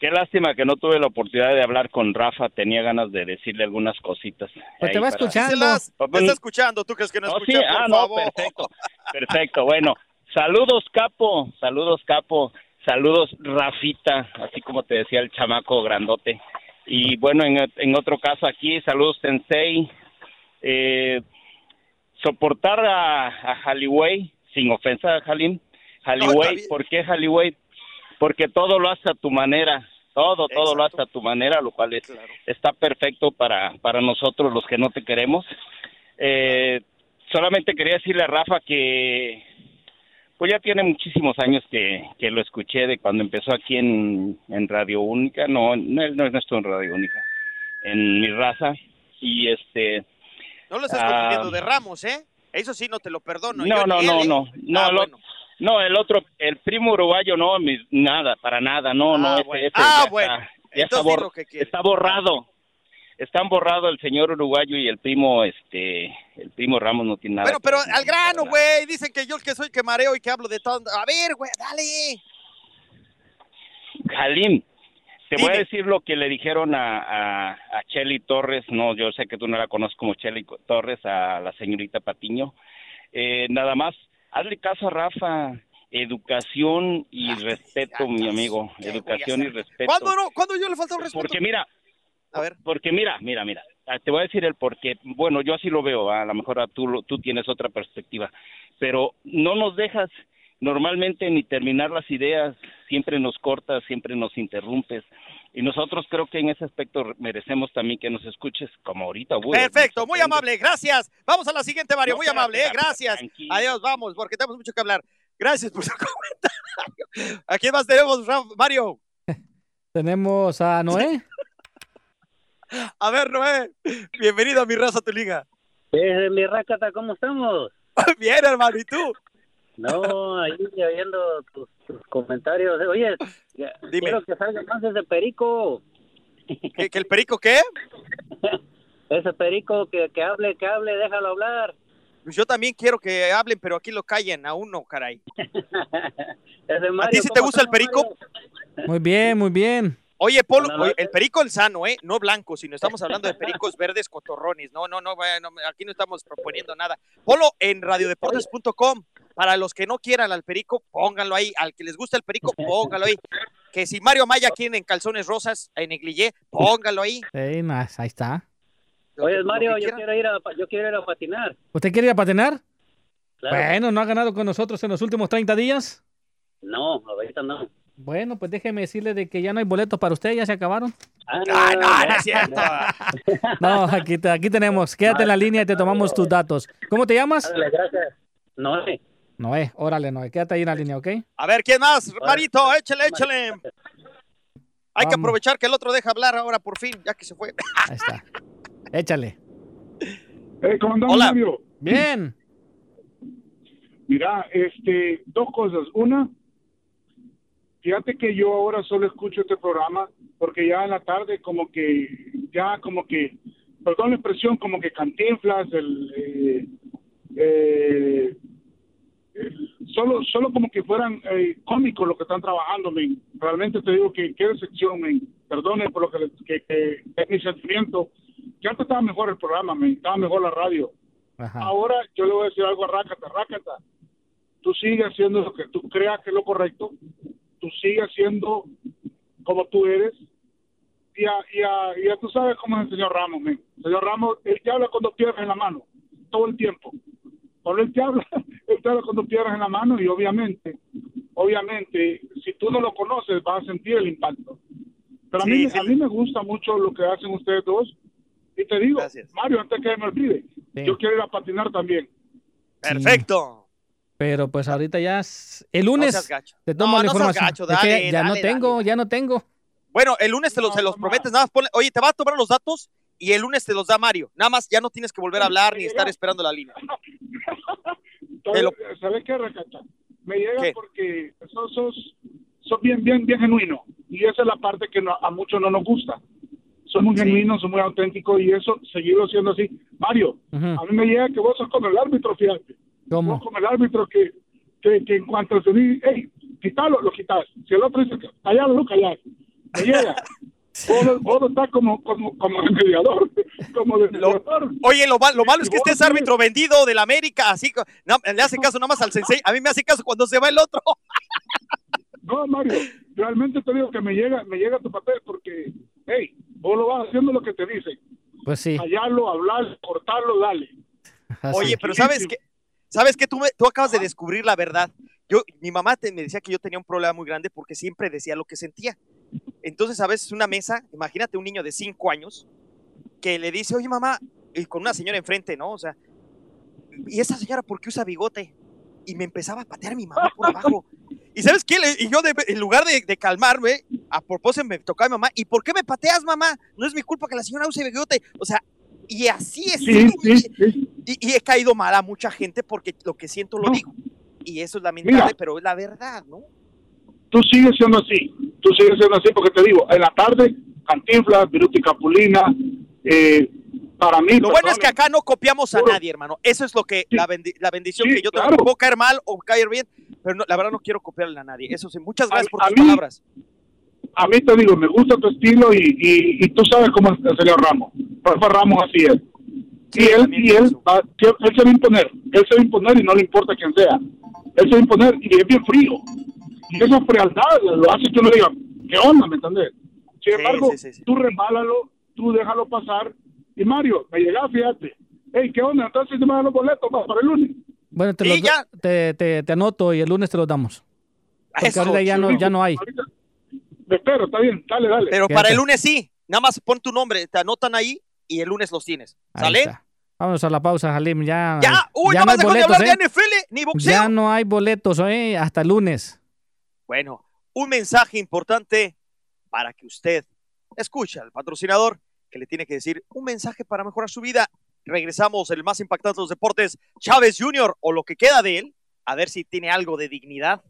Qué lástima que no tuve la oportunidad de hablar con Rafa. Tenía ganas de decirle algunas cositas. Pues te va para- escuchando. Pues, te está escuchando, tú crees que no, No, escucha, sí, por ah, no, favor. perfecto, perfecto. Bueno, saludos, Capo, saludos, Capo, saludos, Rafita, así como te decía el chamaco grandote. Y bueno, en, en otro caso aquí, saludos, Sensei. Eh, soportar a, a Halliway, sin ofensa a Halim, Halliway, bien. ¿por qué Halliway? Porque todo lo hace a tu manera, todo, todo lo hace a tu manera, lo cual es, está perfecto para, para nosotros los que no te queremos. Eh, solamente quería decirle a Rafa que pues ya tiene muchísimos años que, que lo escuché de cuando empezó aquí en, en Radio Única, no, no, no, no estuvo en Radio Única, en mi raza, y este... No lo estás ah, confundiendo de Ramos, ¿eh? Eso sí, no te lo perdono. No, no, no, ¿eh? no, no, Ah, el, bueno. otro- no, el otro, el primo uruguayo, no, nada, para nada, no, no, Ah, ya bueno. ya lo que quieres. está borrado, están borrado el señor uruguayo y el primo, este, el primo Ramos no tiene nada. Bueno, pero ver. al grano, güey. Dicen que yo el que soy que mareo y que hablo de todo. A ver, güey, dale. Jalim, te voy a decir lo que le dijeron a, a, a Chely Torres, no, yo sé que tú no la conoces como Chely Torres, a la señorita Patiño. Eh, nada más, hazle caso a Rafa, educación y respeto, mi amigo, educación y respeto. ¿Cuándo no? ¿Cuándo yo le falta un respeto? Porque mira, A ver. porque mira, mira, mira, ah, te voy a decir el porqué. Bueno, yo así lo veo, a lo mejor ah, tú, lo- tú tienes otra perspectiva, pero no nos dejas normalmente ni terminar las ideas, siempre nos cortas, siempre nos interrumpes. Y nosotros creo que en ese aspecto merecemos también que nos escuches como ahorita. güey. Perfecto, muy amable, gracias. Vamos a la siguiente, Mario, No, muy espérate, amable, eh, gracias. tranquilo. Adiós, vamos, porque tenemos mucho que hablar. Gracias por su comentario. ¿A quién más tenemos, Mario? Tenemos a Noé. A ver, Noé, bienvenido a mi raza, tu liga. Eh, mi rácata, ¿cómo estamos? Bien, hermano, ¿y tú? No, ahí oyendo tus, tus comentarios. Oye, ya- quiero que salga más ese perico. ¿Que, que el perico qué? Ese perico que, que hable, que hable, déjalo hablar. Pues yo también quiero que hablen, pero aquí lo callen, a uno, caray. ¿A ti sí te ¿cómo gusta el perico? Mario? Muy bien, muy bien. Oye, Polo, oye, el perico el sano, ¿eh? No blanco, sino estamos hablando de pericos verdes cotorrones. No, no, no, aquí no estamos proponiendo nada. Polo en radiodeportes.com. Para los que no quieran al perico, pónganlo ahí. Al que les gusta el perico, póngalo ahí. Que si Mario Maya quiere en calzones rosas, en negligé, póngalo ahí. Ey, nice, ahí está. Oye, Mario, yo quiero, ir a, yo quiero ir a patinar. ¿Usted quiere ir a patinar? Claro. Bueno, ¿no ha ganado con nosotros en los últimos 30 días? No, ahorita no. Bueno, pues déjeme decirle de que ya no hay boletos para usted, ya se acabaron. Ah, no, no, no es cierto. No, aquí, te- aquí tenemos. Quédate en la línea y te tomamos tus datos. ¿Cómo te llamas? Dale, gracias. Noé. Noé, órale, Noé, quédate ahí en la línea, ¿ok? A ver, ¿quién más? Marito, échale, échale. Hay que aprovechar que el otro deja hablar ahora por fin, ya que se fue. Ahí está. Échale. Eh, ¿Cómo andamos, Hola. Mario? Bien. Mira, este, dos cosas. Una, fíjate que yo ahora solo escucho este programa porque ya en la tarde como que, ya como que, perdón la expresión, como que cantinflas, el, eh, eh, eh, solo, solo como que fueran eh, cómicos los que están trabajando, men. Realmente te digo que qué decepción, men. Perdonen por lo que, que, que es mi sentimiento. Que antes estaba mejor el programa, men. Estaba mejor la radio. Ahora yo le voy a decir algo a Rácata. Rácata, tú sigues haciendo lo que tú creas que es lo correcto. Tú sigues haciendo como tú eres. Y ya, ya, ya tú sabes cómo es el señor Ramos, men. El señor Ramos, él te habla con dos piedras en la mano, todo el tiempo. Cuando él te habla, él te habla con dos piedras en la mano y obviamente, obviamente, si tú no lo conoces, vas a sentir el impacto. Pero a, Sí, mí, sí. a mí me gusta mucho lo que hacen ustedes dos. Y te digo, Mario, antes que me olvide, Yo quiero ir a patinar también. Perfecto. Pero pues ahorita ya es- el lunes gacho. te tomo No, la no información. gacho, Es que dale, ya no dale, tengo, ya no tengo. Bueno, el lunes te los, se los prometes, nada más ponle, oye, te va a tomar los datos y el lunes te los da Mario. Nada más ya no tienes que volver a hablar ni estar esperando la línea. Lo- ¿Sabes qué, Racacha? Me llega ¿Qué? porque sos, sos, sos bien, bien, bien genuino. Y esa es la parte que no- a muchos no nos gusta. Son muy genuinos, son muy auténticos y eso, seguirlo siendo así. Mario, a mí me llega que vos sos como el árbitro, fíjate. ¿Cómo? Vos como el árbitro que, que, que en cuanto se dice, hey, quítalo, lo quitas. Si el otro dice, callalo, lo callas. Me llega. Vos, vos estás como, como, como mediador, como. Oye, lo, mal- lo malo es que este es árbitro vendido del América, así no, le hace caso nada más al sensei. A mí me hace caso cuando se va el otro. No, Mario, realmente te digo que me llega, me llega tu papel porque, hey, vos lo vas haciendo lo que te dicen. Pues sí. Callarlo, hablar, cortarlo, dale. Oye, pero ¿sabes qué? ¿Sabes qué? Tú, me- tú acabas de descubrir la verdad. Yo, mi mamá te- me decía que yo tenía un problema muy grande porque siempre decía lo que sentía. Entonces, a veces una mesa, imagínate un niño de cinco años que le dice, oye mamá, y con una señora enfrente, ¿no? O sea, ¿y esa señora por qué usa bigote? Y me empezaba a patear mi mamá por abajo. ¿Y sabes qué? Y yo, de- en lugar de, de calmarme, a propósito me tocaba mi mamá, ¿y por qué me pateas, mamá? No es mi culpa que la señora use bigote. O sea, y así es. Y, y he caído mal a mucha gente porque lo que siento lo digo. Y eso es lamentable, Mira. pero es la verdad, ¿no? Tú sigues siendo así, tú sigues siendo así porque te digo, en la tarde, Cantinflas, Viruti Capulina, eh, para mí... Lo bueno es que acá no copiamos a nadie, hermano. Eso es lo que la, bendi- la bendición Sí, que yo tengo. claro. Puedo caer mal o caer bien, pero no- la verdad no quiero copiarle a nadie. Eso sí, muchas gracias por a tus mí- palabras. a mí te digo, me gusta tu estilo y, y, y tú sabes cómo es el señor Ramos. Rafa Ramos así es. Y él, y él, va- él se va a imponer, él se va a imponer y no le importa quién sea. Él se va a imponer y es bien frío. Y esa frialdad lo hace que uno diga, ¿qué onda? ¿Me entendés? Sin embargo, tú remálalo, tú déjalo pasar. Y Mario, me llega, fíjate. Hey, ¿qué onda? Entonces se me dan los boletos para el lunes. Bueno, te, los do- te, te, te anoto y el lunes te los damos. Porque Eso, ahorita ya no, ya no hay. Me espero, está bien, dale, dale. Pero para el lunes sí. Nada más pon tu nombre, te anotan ahí y el lunes los tienes. ¿Sale? Vámonos a la pausa, Jalim. Ya, Ya, uy, ya no no más hay dejó de boletos, hablar ¿eh? de NFL ni boxeo. Ya no hay boletos, ¿eh? Hasta el lunes. Bueno, un mensaje importante para que usted escuche al patrocinador que le tiene que decir un mensaje para mejorar su vida. Regresamos, el más impactante de los deportes, Chávez Jr. o lo que queda de él, a ver si tiene algo de dignidad.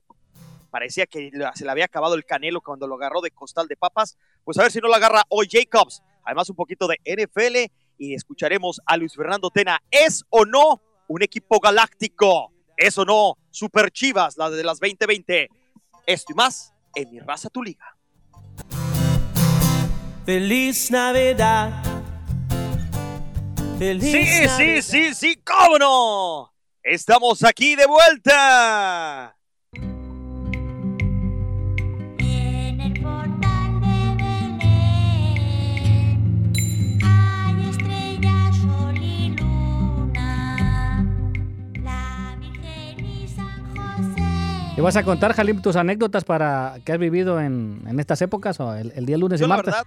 Parecía que se le había acabado el canelo cuando lo agarró de costal de papas. Pues a ver si no lo agarra hoy Jacobs. Además, un poquito de NFL y escucharemos a Luis Fernando Tena. ¿Es o no un equipo galáctico? ¿Es o no Super Chivas, la de las 2020? Esto y más en mi raza tu liga. Feliz Navidad. Feliz Sí, sí, Navidad. sí, sí, cómo no. Estamos aquí de vuelta. ¿Te vas a contar, Jalim, tus anécdotas para que has vivido en, en estas épocas o el, el día lunes Yo y la martes? verdad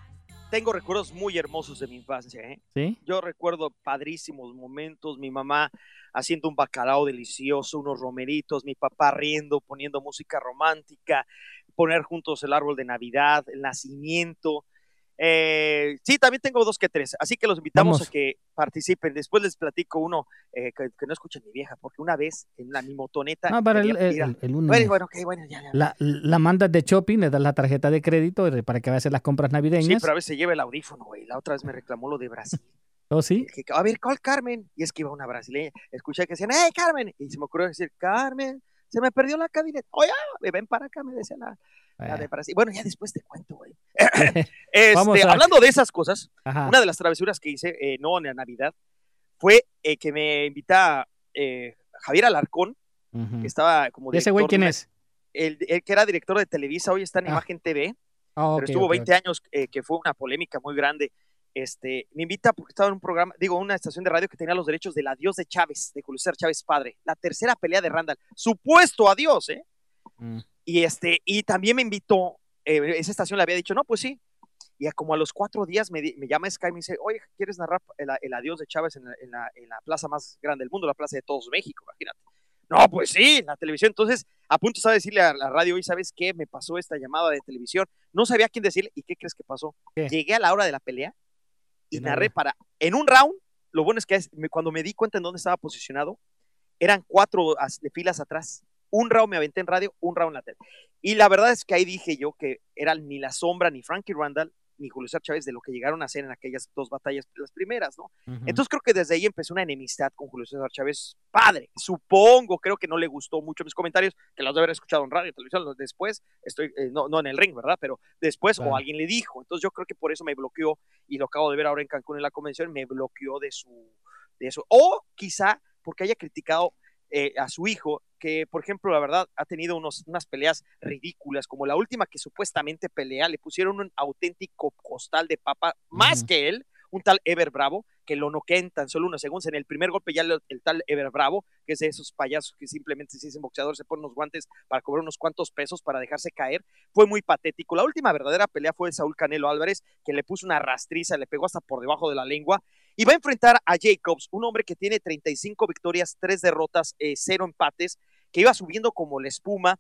tengo recuerdos muy hermosos de mi infancia. ¿eh? ¿Sí? Yo recuerdo padrísimos momentos, mi mamá haciendo un bacalao delicioso, unos romeritos, mi papá riendo, poniendo música romántica, poner juntos el árbol de Navidad, el nacimiento. Eh, sí, también tengo dos que tres, así que los invitamos Vamos. a que participen. Después les platico uno eh, que, que no escuchen mi vieja, porque una vez en la, mi motoneta. No, para el, el- mira, el- el lunes. bueno, bueno, ok, bueno, ya, ya. La, la mandas de shopping, le das la tarjeta de crédito para que vaya a hacer las compras Sí, navideñas. pero a veces se lleva el audífono, güey. La otra vez me reclamó lo de Brasil. ¿Oh, sí? que, a ver, ¿cuál Carmen? Y es que iba una brasileña. Escuché que decían, ¡hey, Carmen! Y se me ocurrió decir, Carmen, se me perdió la camioneta. Oye, ven para acá, me decía la, la de Brasil. Bueno, ya después te cuento, güey. Este, a- Hablando de esas cosas, Ajá. una de las travesuras que hice, eh, no en la Navidad, fue eh, que me invita eh, Javier Alarcón, que estaba como ¿Y ese güey director quién es? El, el que era director de Televisa, hoy está en Ah. Imagen TV Ah, pero estuvo ok, 20 años, que fue una polémica muy grande. Este, me invita porque estaba en un programa, digo, una estación de radio que tenía los derechos del adiós de Chávez, de Julio César Chávez padre, la tercera pelea de Randall, supuesto adiós, ¿eh? Mm. Y este, y también me invitó, eh, esa estación le había dicho, no, pues sí. Y como a los cuatro días me, me llama Sky y me dice, oye, ¿quieres narrar el, el adiós de Chávez en la, en la- en la plaza más grande del mundo, la plaza de todos México? Imagínate. No, pues sí, la televisión. Entonces, a punto estaba de decirle a la radio, y ¿sabes qué? Me pasó esta llamada de televisión. No sabía quién decirle. ¿Y qué crees que pasó? Llegué a la hora de la pelea y narré para, en un round, lo bueno es que cuando me di cuenta en dónde estaba posicionado, eran cuatro filas atrás. Un round me aventé en radio, un round en la tele. Y la verdad es que ahí dije yo que eran ni la sombra, ni Frankie Randall, ni Julio César Chávez de lo que llegaron a hacer en aquellas dos batallas, las primeras, ¿no? Entonces creo que desde ahí empezó una enemistad con Julio César Chávez, padre. Supongo, creo que no le gustó mucho mis comentarios, que los de haber escuchado en radio, televisión, después, estoy, eh, no, no en el ring, ¿verdad? Pero después, Claro. o alguien le dijo. Entonces yo creo que por eso me bloqueó, y lo acabo de ver ahora en Cancún en la convención, me bloqueó de su, de eso. O quizá porque haya criticado eh, a su hijo, que por ejemplo, la verdad, ha tenido unos, unas peleas ridículas, como la última que supuestamente pelea, le pusieron un auténtico costal de papa, más que él, un tal Ever Bravo, que lo noquea en tan solo unos segundos. En el primer golpe ya el tal Ever Bravo, que es de esos payasos que simplemente si es boxeador se ponen unos guantes para cobrar unos cuantos pesos para dejarse caer, fue muy patético. La última verdadera pelea fue de Saúl Canelo Álvarez, que le puso una rastriza, le pegó hasta por debajo de la lengua, y va a enfrentar a Jacobs, un hombre que tiene 35 victorias, 3 derrotas, eh, 0 empates, que iba subiendo como la espuma,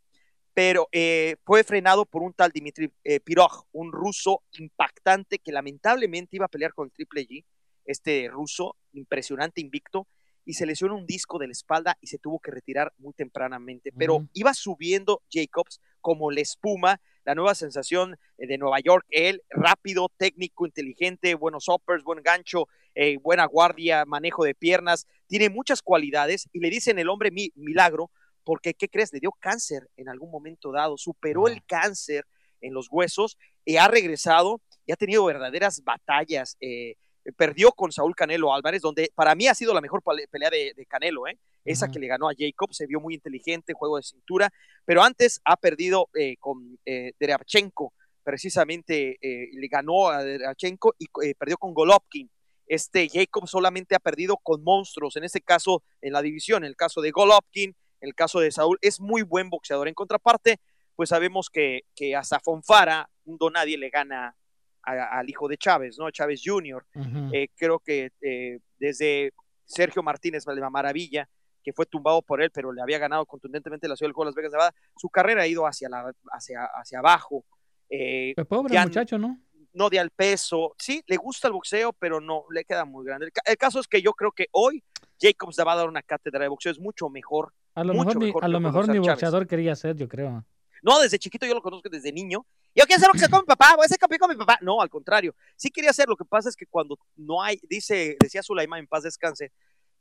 pero eh, fue frenado por un tal Dimitri eh, Pirog, un ruso impactante que lamentablemente iba a pelear con Triple G, este ruso impresionante, invicto, y se lesionó un disco de la espalda y se tuvo que retirar muy tempranamente. Pero iba subiendo Jacobs como la espuma, la nueva sensación eh, de Nueva York, él rápido, técnico, inteligente, buenos uppers, buen gancho, eh, buena guardia, manejo de piernas, tiene muchas cualidades y le dicen el hombre mi- milagro porque, ¿qué crees? Le dio cáncer en algún momento dado, superó el cáncer en los huesos y ha regresado y ha tenido verdaderas batallas. eh, perdió con Saúl Canelo Álvarez, donde para mí ha sido la mejor pelea de, de Canelo, ¿eh? esa que le ganó a Jacob, se vio muy inteligente, juego de cintura, pero antes ha perdido eh, con eh, Derevchenko, precisamente eh, le ganó a Derevchenko y eh, perdió con Golovkin. Este Jacob solamente ha perdido con monstruos, en este caso en la división, en el caso de Golovkin, el caso de Saúl, es muy buen boxeador. En contraparte, pues sabemos que, que hasta Fonfara, un nadie le gana a- al hijo de Chávez, ¿no? Chávez Jr. Eh, creo que eh, desde Sergio Martínez, la maravilla, que fue tumbado por él, pero le había ganado contundentemente la ciudad del Juego de Las Vegas, Nevada, su carrera ha ido hacia, la, hacia, hacia abajo. Eh, pobre ya muchacho, ¿no? no de al peso. Sí, le gusta el boxeo, pero no, le queda muy grande. El, el caso es que yo creo que hoy Jacobs va a dar una cátedra de boxeo, es mucho mejor. A lo mucho mejor, ni, mejor a lo mejor Chávez. boxeador quería ser, yo creo. No, desde chiquito yo lo conozco desde niño. Yo quiero hacer lo que se con mi papá, voy a ser campeón con mi papá. No, al contrario. Sí quería hacer, lo que pasa es que cuando no hay, dice, decía Sulaima en paz descanse,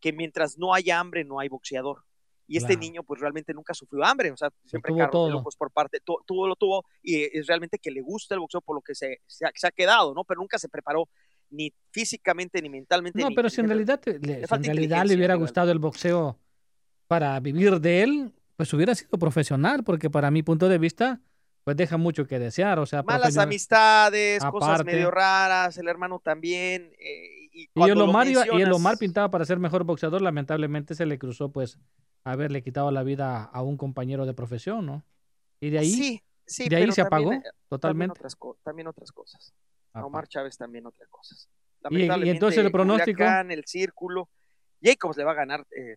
que mientras no haya hambre, no hay boxeador. Y este Claro. niño, pues realmente nunca sufrió hambre, o sea, siempre todo. locos por parte, tu- tuvo lo tuvo, y es realmente que le gusta el boxeo por lo que se, se, ha, se ha quedado, ¿no? Pero nunca se preparó ni físicamente, ni mentalmente. No, ni- pero si en realidad, le, en realidad le hubiera gustado el boxeo para vivir de él, pues hubiera sido profesional, porque para mi punto de vista, pues deja mucho que desear. O sea, Malas amistades, cosas medio raras, el hermano también. eh, y Y el lo Omar, y el Omar pintaba para ser mejor boxeador, lamentablemente se le cruzó pues haberle quitado la vida a un compañero de profesión, ¿no? Y de ahí, Sí, sí, de ahí se apagó también, eh, También totalmente. otras, también otras cosas. A. Omar Chávez también otras cosas. Y- y entonces el pronóstico. Culiacán, el círculo. Jacobs le va a ganar, eh,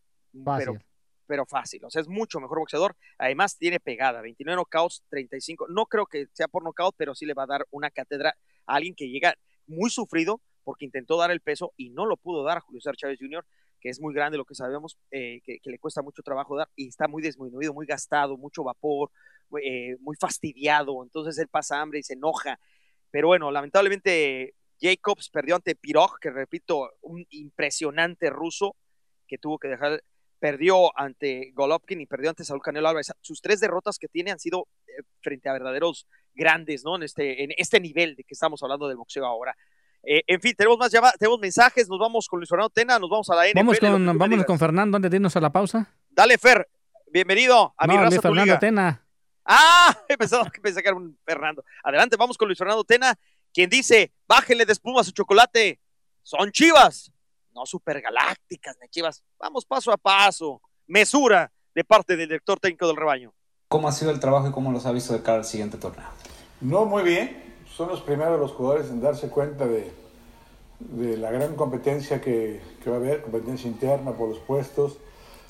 pero. Pero fácil. O sea, es mucho mejor boxeador. Además, tiene pegada. 29 knockouts, 35. No creo que sea por knockout, pero sí le va a dar una cátedra a alguien que llega muy sufrido porque intentó dar el peso y no lo pudo dar a Julio César Chávez Jr., que es muy grande lo que sabemos, eh, que, le cuesta mucho trabajo dar y está muy disminuido, muy gastado, mucho vapor, eh, muy fastidiado. Entonces él pasa hambre y se enoja. Pero bueno, lamentablemente Jacobs perdió ante Pirog, que repito, un impresionante ruso que tuvo que dejar, perdió ante Golovkin y perdió ante Saúl Canelo Álvarez. Sus tres derrotas que tiene han sido eh, frente a verdaderos grandes, ¿no? En este, en este nivel de que estamos hablando del boxeo ahora. Eh, en fin, tenemos más llamadas, tenemos mensajes, nos vamos con Luis Fernando Tena, nos vamos a la NFL. Vamos con, vámonos con Fernando antes de irnos a la pausa. Dale, Fer, bienvenido a mi no, raza Luis tu Fernando liga. Tena. Ah, pensaba que pensé que era un Fernando. Adelante, vamos con Luis Fernando Tena, quien dice, bájele de espuma su chocolate. Son chivas, no supergalácticas, ni chivas. Vamos paso a paso. Mesura de parte del director técnico del rebaño. ¿Cómo ha sido el trabajo y cómo los ha visto de cara al siguiente torneo? No, muy bien. son los primeros los jugadores en darse cuenta de, de la gran competencia que, que va a haber, competencia interna por los puestos.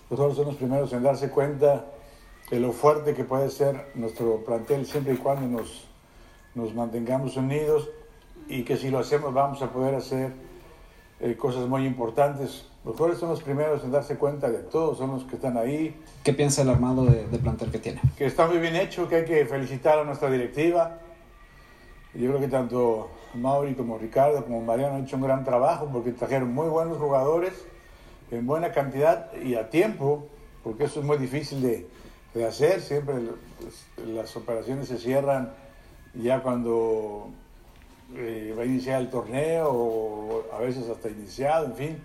Los jugadores son los primeros en darse cuenta de lo fuerte que puede ser nuestro plantel siempre y cuando nos, nos mantengamos unidos y que si lo hacemos vamos a poder hacer eh, cosas muy importantes. Los jugadores son los primeros en darse cuenta de todo, son los que están ahí. ¿Qué piensa el armado de, de plantel que tiene? Que está muy bien hecho, que hay que felicitar a nuestra directiva. Yo creo que tanto Mauri como Ricardo como Mariano han hecho un gran trabajo porque trajeron muy buenos jugadores en buena cantidad y a tiempo, porque eso es muy difícil de, de hacer. Siempre las operaciones se cierran ya cuando eh, va a iniciar el torneo o a veces hasta iniciado, en fin.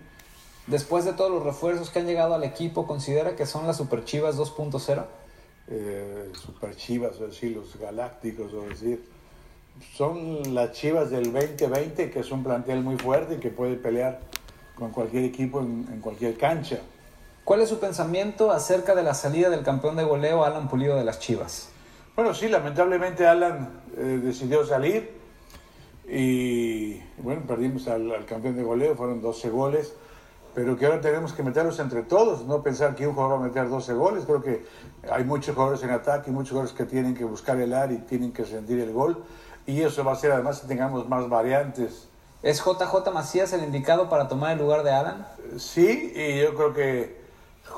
Después de todos los refuerzos que han llegado al equipo, ¿considera que son las Super Chivas 2.0? Eh, super Chivas, o decir, los Galácticos, o decir, son las Chivas del 2020, que es un plantel muy fuerte y que puede pelear con cualquier equipo en, en cualquier cancha. ¿Cuál es su pensamiento acerca de la salida del campeón de goleo Alan Pulido de las Chivas? Bueno, sí, lamentablemente Alan eh, decidió salir y bueno, perdimos al, al, campeón de goleo, fueron 12 goles, pero que ahora tenemos que meterlos entre todos, no pensar que un jugador va a meter 12 goles, creo que hay muchos jugadores en ataque y muchos jugadores que tienen que buscar el área y tienen que sentir el gol. Y eso va a ser además que tengamos más variantes. ¿Es JJ Macías el indicado para tomar el lugar de Alan? Sí, y yo creo que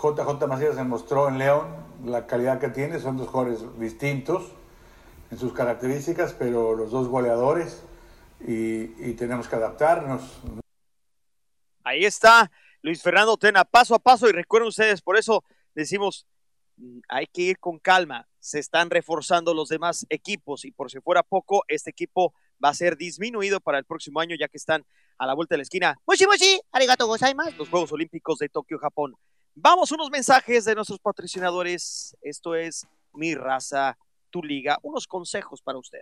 JJ Macías demostró en León la calidad que tiene, son dos jugadores distintos en sus características, pero los dos goleadores y, tenemos que adaptarnos. Ahí está Luis Fernando Tena, paso a paso, y recuerden ustedes, por eso decimos, mm, hay que ir con calma, se están reforzando los demás equipos y por si fuera poco, este equipo va a ser disminuido para el próximo año ya que están a la vuelta de la esquina. Moshi moshi, arigato gozaimasu, los Juegos Olímpicos de Tokio, Japón. Vamos unos mensajes de nuestros patrocinadores. Esto es Mi Raza, Tu Liga. Unos consejos para usted.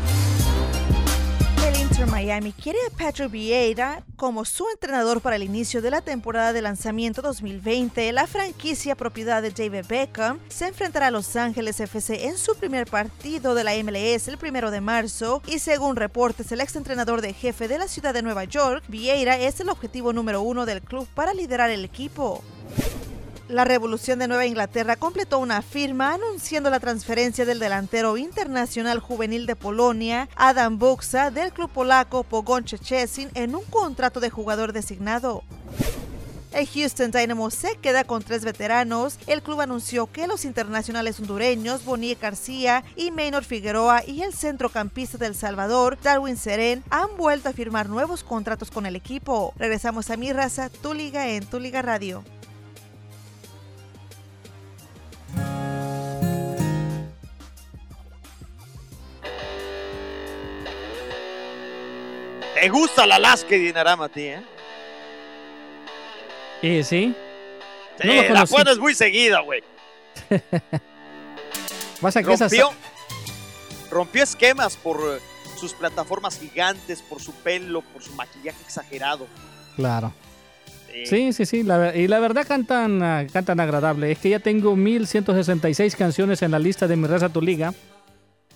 Miami quiere a Patrick Vieira como su entrenador para el inicio de la temporada de lanzamiento 2020. La franquicia propiedad de David Beckham se enfrentará a Los Ángeles FC en su primer partido de la MLS el primero de marzo y según reportes el exentrenador de jefe de la ciudad de Nueva York, Vieira es el objetivo número uno del club para liderar el equipo. La Revolución de Nueva Inglaterra completó una firma anunciando la transferencia del delantero internacional juvenil de Polonia, Adam Buksa, del club polaco Szczecin en un contrato de jugador designado. El Houston Dynamo se queda con tres veteranos. El club anunció que los internacionales hondureños Bonilla García y Maynor Figueroa y el centrocampista del Salvador Darwin Seren han vuelto a firmar nuevos contratos con el equipo. Regresamos a mi raza, tu liga en tu liga radio. ¿Te gusta la Alaska y Dinarama a ti, eh? ¿Y sí? Sí, No la pones muy seguida, güey. Rompió, rompió esquemas por eh, sus plataformas gigantes, por su pelo, por su maquillaje exagerado. Claro. Sí. Sí, sí, sí. la y la verdad cantan, ah, cantan agradable. Es que ya tengo 1166 canciones en la lista de mi raza tu liga.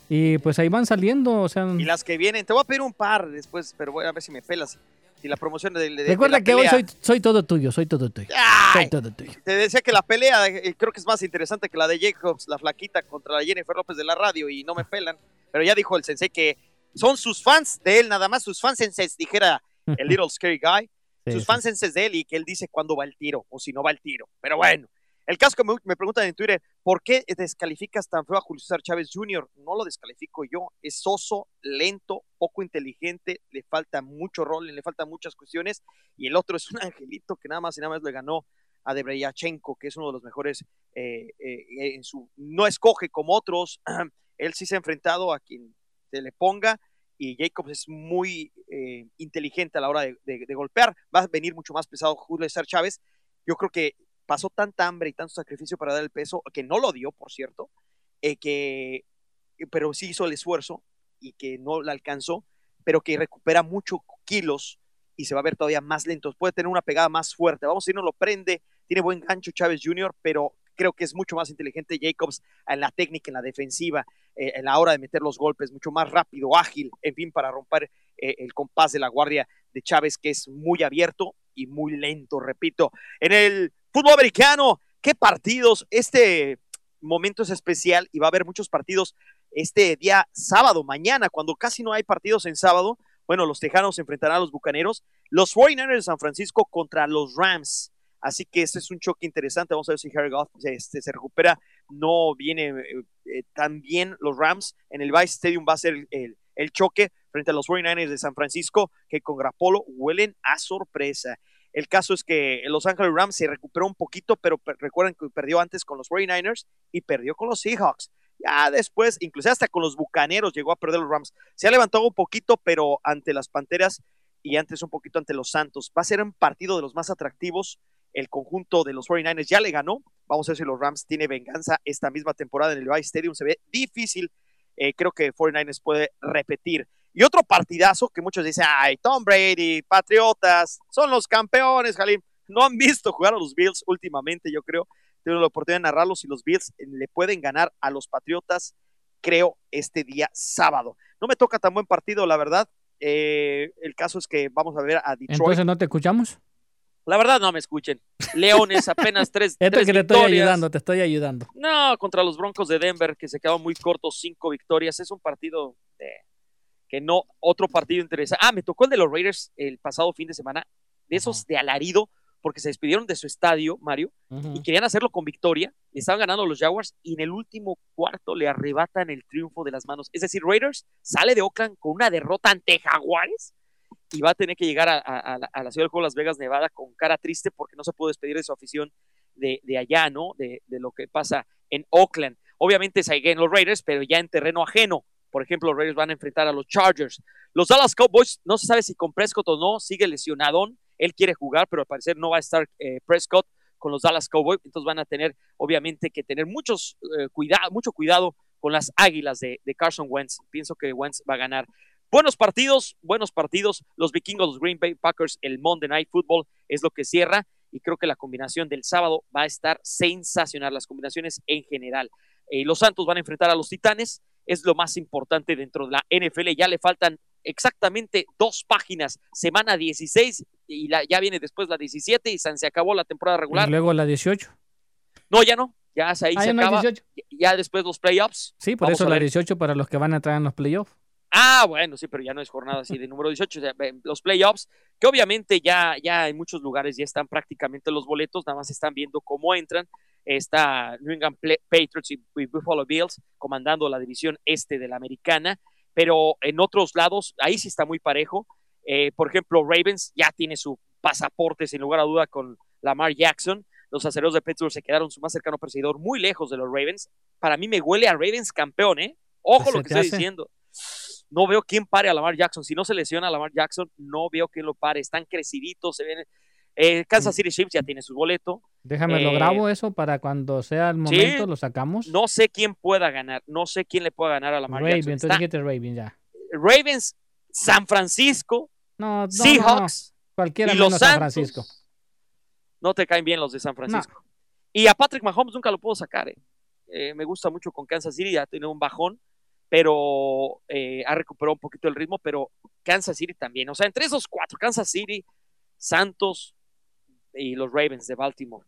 Y pues ahí van saliendo. O sea, Y las que vienen, te voy a pedir un par después, pero voy a ver si me pelas. Si la promoción de, de- de recuerda la que hoy pelea- soy, soy todo tuyo, soy todo tuyo. ¡Ay! Soy todo tuyo. Te decía que la pelea eh, creo que es más interesante que la de Jacobs, la flaquita contra la Jennifer López de la radio y no me pelan. Pero ya dijo el sensei que son sus fans de él, nada más sus fans senseis, dijera el Little Scary Guy. Sí, sus sí. fans senseis de él y que él dice cuándo va el tiro o si no va el tiro. Pero bueno, el que me, preguntan en Twitter, ¿por qué descalificas tan feo a Julio César Chávez Jr.? No lo descalifico yo, es soso, lento, poco inteligente, le falta mucho rol, le faltan muchas cuestiones y el otro es un angelito que nada más y nada más le ganó a Debreyachenko, que es uno de los mejores eh, eh, en su no escoge como otros, él sí se ha enfrentado a quien se le ponga y Jacobs es muy eh, inteligente a la hora de golpear, va a venir mucho más pesado Julio César Chávez, yo creo que pasó tanta hambre y tanto sacrificio para dar el peso, que no lo dio, por cierto, eh, que, pero sí hizo el esfuerzo y que no la alcanzó, pero que recupera mucho kilos y se va a ver todavía más lento. Puede tener una pegada más fuerte. Vamos a no lo prende. Tiene buen gancho Chávez Jr., pero creo que es mucho más inteligente Jacobs en la técnica, en la defensiva, eh, en la hora de meter los golpes, mucho más rápido, ágil, en fin, para romper eh, el compás de la guardia de Chávez, que es muy abierto y muy lento, repito. En el fútbol americano, ¿qué partidos? Este momento es especial y va a haber muchos partidos este día sábado, mañana, cuando casi no hay partidos en sábado. Bueno, los Tejanos enfrentarán a los Bucaneros, los 49ers de San Francisco contra los Rams. Así que este es un choque interesante. Vamos a ver si Harry Goff este, se recupera. No viene eh, tan bien los Rams. En el Vice Stadium va a ser el, el choque frente a los 49ers de San Francisco, que con Grapolo huelen a sorpresa. El caso es que Los Angeles Rams se recuperó un poquito, pero recuerden que perdió antes con los 49ers y perdió con los Seahawks. Ya después, incluso hasta con los Bucaneros llegó a perder los Rams. Se ha levantado un poquito, pero ante las Panteras y antes un poquito ante los Santos. Va a ser un partido de los más atractivos. El conjunto de los 49ers ya le ganó. Vamos a ver si los Rams tiene venganza esta misma temporada en el Vice Stadium. Se ve difícil. Eh, creo que 49ers puede repetir. Y otro partidazo que muchos dicen, ay, Tom Brady, Patriotas, son los campeones, Jalim. No han visto jugar a los Bills últimamente, yo creo. Tengo la oportunidad de narrarlos y los Bills le pueden ganar a los Patriotas, creo, este día sábado. No me toca tan buen partido, la verdad. Eh, el caso es que vamos a ver a Detroit. Entonces no te escuchamos. La verdad, no me escuchen. Leones apenas tres. Esto es que te estoy ayudando, te estoy ayudando. No, contra los Broncos de Denver, que se quedaron muy cortos, cinco victorias. Es un partido de que no, otro partido interesante. Ah, me tocó el de los Raiders el pasado fin de semana, de esos de alarido, porque se despidieron de su estadio, Mario, y querían hacerlo con victoria, y estaban ganando los Jaguars, y en el último cuarto le arrebatan el triunfo de las manos. Es decir, Raiders sale de Oakland con una derrota ante Jaguares, y va a tener que llegar a, la ciudad juego Las Vegas, Nevada, con cara triste, porque no se pudo despedir de su afición de, allá, ¿no? De, lo que pasa en Oakland. Obviamente se en los Raiders, pero ya en terreno ajeno por ejemplo, los Raiders van a enfrentar a los Chargers. Los Dallas Cowboys, no se sabe si con Prescott o no, sigue lesionado. Él quiere jugar, pero al parecer no va a estar eh, Prescott con los Dallas Cowboys. Entonces van a tener, obviamente, que tener muchos, eh, mucho cuidado con las águilas de, Carson Wentz. Pienso que Wentz va a ganar. Buenos partidos, buenos partidos. Los vikingos, los Green Bay Packers, el Monday Night Football es lo que cierra. Y creo que la combinación del sábado va a estar sensacional, las combinaciones en general. Eh, los Santos van a enfrentar a los Titanes es lo más importante dentro de la NFL. Ya le faltan exactamente dos páginas, semana 16 y la, ya viene después la 17 y se acabó la temporada regular. Y luego la 18. No, ya no, ya ahí ah, se acaba. ya después los playoffs. Sí, por eso la 18 para los que van a entrar en los playoffs. Ah, bueno, sí, pero ya no es jornada así de número 18, los playoffs, que obviamente ya, ya en muchos lugares ya están prácticamente los boletos, nada más están viendo cómo entran está New England Patriots y, Buffalo Bills comandando la división este de la americana, pero en otros lados, ahí sí está muy parejo. Eh, por ejemplo, Ravens ya tiene su pasaporte sin lugar a duda con Lamar Jackson. Los aceros de Pittsburgh se quedaron su más cercano perseguidor muy lejos de los Ravens. Para mí me huele a Ravens campeón, ¿eh? Ojo lo que estoy diciendo. No veo quién pare a Lamar Jackson. Si no se lesiona a Lamar Jackson, no veo quién lo pare. Están creciditos, se ven eh, Kansas mm. City Chiefs ya tiene su boleto. Déjame, lo eh, grabo eso para cuando sea el momento lo sacamos. No sé quién pueda ganar, no sé quién le pueda ganar a la Ravens, entonces Ravens ya. Ravens, San Francisco, no, Seahawks, cualquiera y los San Francisco. No te caen bien los de San Francisco. Y a Patrick Mahomes nunca lo puedo sacar. Eh. me gusta mucho con Kansas City, ya tiene un bajón, pero ha recuperado un poquito el ritmo, pero Kansas City también. O sea, entre esos cuatro, Kansas City, Santos, y los Ravens de Baltimore.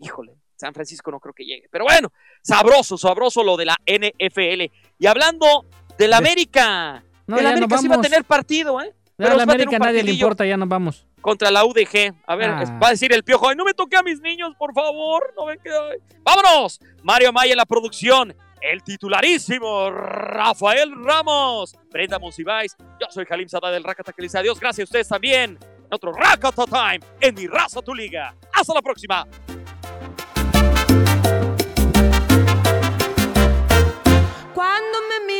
Híjole, San Francisco no creo que llegue. Pero bueno, sabroso, sabroso lo de la NFL. Y hablando del América, no, el América sí va a tener partido, ¿eh? Pero a América nadie le importa, ya nos vamos. Contra la UDG. A ver, ah. va a decir el piojo, no me toque a mis niños, por favor. No me quede... ¡Vámonos! Mario Maya en la producción el titularísimo Rafael Ramos. Brenda Monsiváis, yo soy Jalim Sada del Rakata que les adiós. Gracias a ustedes también. En otro Rakata Time en mi raza tu liga. Hasta la próxima. Cuando me